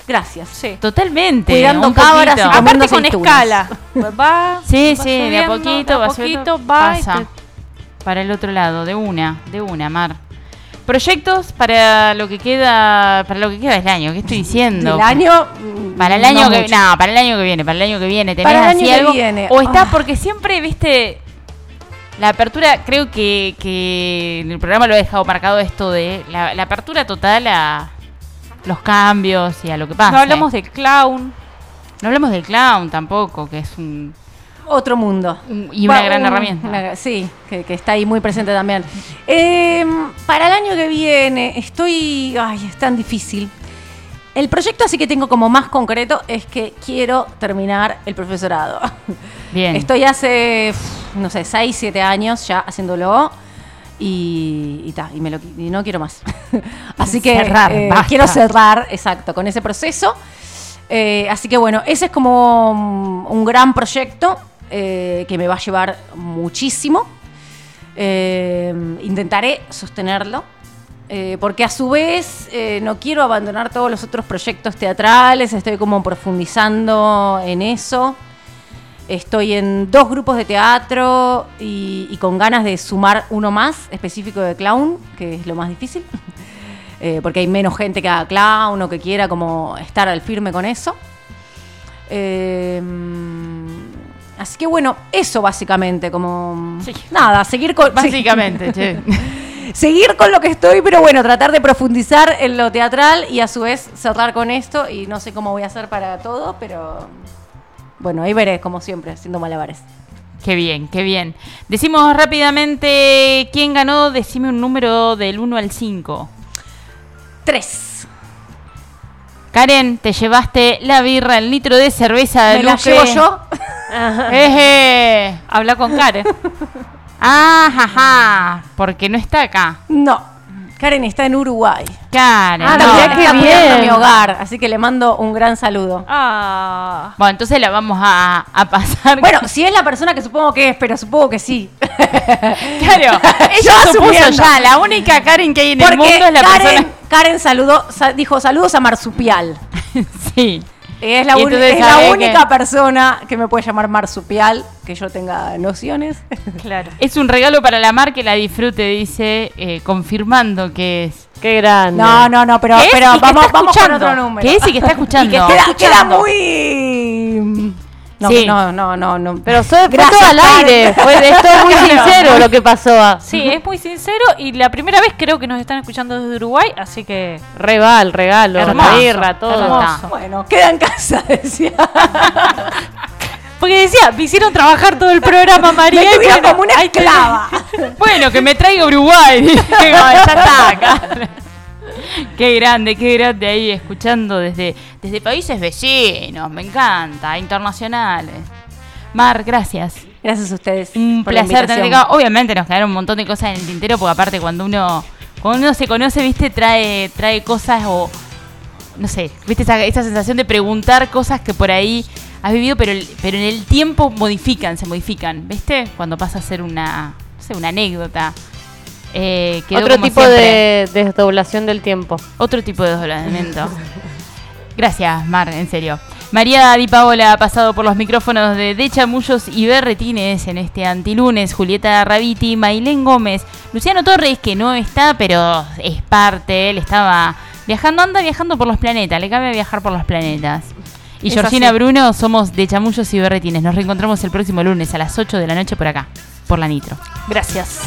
[SPEAKER 7] Gracias.
[SPEAKER 4] Sí.
[SPEAKER 3] Totalmente.
[SPEAKER 7] Cuidando cabras y
[SPEAKER 4] Aparte con escala. Va,
[SPEAKER 3] Sí,
[SPEAKER 4] va
[SPEAKER 3] sí, de a poquito,
[SPEAKER 4] de a
[SPEAKER 3] va
[SPEAKER 4] poquito, va y
[SPEAKER 3] pasa.
[SPEAKER 4] te-
[SPEAKER 3] Para el otro lado, de una, de una, Mar. Proyectos para lo que queda, para lo que queda del año, ¿qué estoy diciendo?
[SPEAKER 7] Del año. mm,
[SPEAKER 3] Para el año
[SPEAKER 7] no
[SPEAKER 3] que
[SPEAKER 7] mucho.
[SPEAKER 3] no, para el año que viene, para el año que viene, ¿tenés
[SPEAKER 7] Para el
[SPEAKER 3] así
[SPEAKER 7] año que
[SPEAKER 3] algo?
[SPEAKER 7] viene.
[SPEAKER 3] O está
[SPEAKER 7] Ah.
[SPEAKER 3] porque siempre, viste, la apertura, creo que, que en el programa lo he dejado marcado esto de la, la apertura total a los cambios y a lo que pasa.
[SPEAKER 4] No hablamos del clown.
[SPEAKER 3] no hablamos del clown tampoco, que es un
[SPEAKER 7] Otro mundo.
[SPEAKER 3] Un- y una
[SPEAKER 7] Va,
[SPEAKER 3] gran
[SPEAKER 7] un-
[SPEAKER 3] herramienta.
[SPEAKER 7] una- sí, que, que está ahí muy presente también. Eh, para el año que viene, estoy. Ay, es tan difícil. El proyecto, así que tengo como más concreto, es que quiero terminar el profesorado.
[SPEAKER 3] bien.
[SPEAKER 7] Estoy hace, no sé, 6, 7 años ya haciéndolo. Y, y, ta, y, me lo, y no quiero más. Así que
[SPEAKER 3] Cerrar,
[SPEAKER 7] eh, quiero cerrar, exacto, con ese proceso. Eh, así que bueno, ese es como un, un gran proyecto eh, que me va a llevar muchísimo. Eh, intentaré sostenerlo. eh, porque a su vez no quiero abandonar todos los otros proyectos teatrales, estoy como profundizando en eso. Estoy en dos grupos de teatro y, y con ganas de sumar uno más específico de clown, que es lo más difícil. porque hay menos gente que haga clown o que quiera como estar al firme con eso. Eh, así que bueno, eso básicamente, como nada, seguir con
[SPEAKER 3] Básicamente, che.
[SPEAKER 7] seguir con lo que estoy, pero bueno, tratar de profundizar en lo teatral y a su vez cerrar con esto y no sé cómo voy a hacer para todo, pero bueno, ahí veré como siempre haciendo malabares.
[SPEAKER 3] Qué bien, qué bien. Decimos rápidamente quién ganó, decime un número del 1 al 5.
[SPEAKER 7] Tres.
[SPEAKER 3] Karen, te llevaste la birra, el litro de cerveza de
[SPEAKER 7] ¿Me la llevo yo?
[SPEAKER 3] Eje.
[SPEAKER 4] Habla con Karen.
[SPEAKER 3] Ah, jaja, porque no está acá.
[SPEAKER 7] No. Karen está en Uruguay.
[SPEAKER 3] Karen.
[SPEAKER 7] Ah,
[SPEAKER 3] no.
[SPEAKER 7] cuidando mi hogar, así que le mando un gran saludo.
[SPEAKER 4] Ah.
[SPEAKER 3] Bueno, entonces la vamos a, a pasar.
[SPEAKER 7] Bueno, si es la persona que supongo que es, pero supongo que sí.
[SPEAKER 3] claro,
[SPEAKER 7] Yo
[SPEAKER 3] ella supuso ya, la única Karen que hay en el
[SPEAKER 7] Porque
[SPEAKER 3] mundo es la
[SPEAKER 7] Karen,
[SPEAKER 3] persona.
[SPEAKER 7] Karen saludó, sa- dijo saludos a Marsupial.
[SPEAKER 3] Sí.
[SPEAKER 7] Es la, es
[SPEAKER 3] que-
[SPEAKER 7] única persona que me puede llamar Marsupial, que yo tenga nociones.
[SPEAKER 4] Claro.
[SPEAKER 3] Es un regalo para la mar que la disfrute, dice, eh, confirmando que es.
[SPEAKER 5] Qué grande.
[SPEAKER 7] No, no, no, pero, pero vamos,
[SPEAKER 3] está
[SPEAKER 7] vamos con
[SPEAKER 3] escuchando.
[SPEAKER 7] otro número.
[SPEAKER 3] ¿Qué es y que está escuchando?
[SPEAKER 7] Y que queda, queda muy... No,
[SPEAKER 3] Sí.
[SPEAKER 7] no, no, no, no.
[SPEAKER 5] Pero fue, fue
[SPEAKER 7] Gracias,
[SPEAKER 5] todo al aire. Fue, esto es muy sincero lo que pasó.
[SPEAKER 4] Sí, es muy sincero y la primera vez creo que nos están escuchando desde Uruguay, así que
[SPEAKER 5] Reval, regalo,
[SPEAKER 3] Hermoso,
[SPEAKER 5] la birra, todo.
[SPEAKER 3] hermoso.
[SPEAKER 7] Bueno, queda en casa, decía.
[SPEAKER 4] porque decía, me hicieron trabajar todo el programa María.
[SPEAKER 7] Me
[SPEAKER 4] bueno,
[SPEAKER 7] como una esclava.
[SPEAKER 3] Bueno, que me traiga Uruguay. Digo, ya está acá. Qué grande, qué grande ahí escuchando desde, desde países vecinos, me encanta, internacionales. Mar, gracias.
[SPEAKER 7] Gracias a ustedes.
[SPEAKER 3] Un
[SPEAKER 7] por
[SPEAKER 3] placer tenerte acá. Obviamente nos quedaron un montón de cosas en el tintero, porque aparte cuando uno, cuando uno se conoce, viste, trae, trae cosas o no sé, viste esa, esa sensación de preguntar cosas que por ahí has vivido, pero, pero en el tiempo modifican, se modifican, ¿viste? Cuando pasa a ser una, no sé, una anécdota. Eh,
[SPEAKER 5] Otro
[SPEAKER 3] como
[SPEAKER 5] tipo
[SPEAKER 3] siempre.
[SPEAKER 5] de desdoblación del tiempo.
[SPEAKER 3] Otro tipo de desdoblamiento. Gracias, Mar, en serio. María Di Paola ha pasado por los micrófonos de De Chamullos y Berretines en este antilunes. Julieta Raviti, Mailén Gómez, Luciano Torres, que no está, pero es parte. Él estaba viajando, anda viajando por los planetas. Le cabe viajar por los planetas. Y
[SPEAKER 4] Es
[SPEAKER 3] Georgina
[SPEAKER 4] así.
[SPEAKER 3] Bruno, somos De Chamullos y Berretines. Nos reencontramos el próximo lunes a las 8 de la noche por acá, por la Nitro.
[SPEAKER 4] Gracias.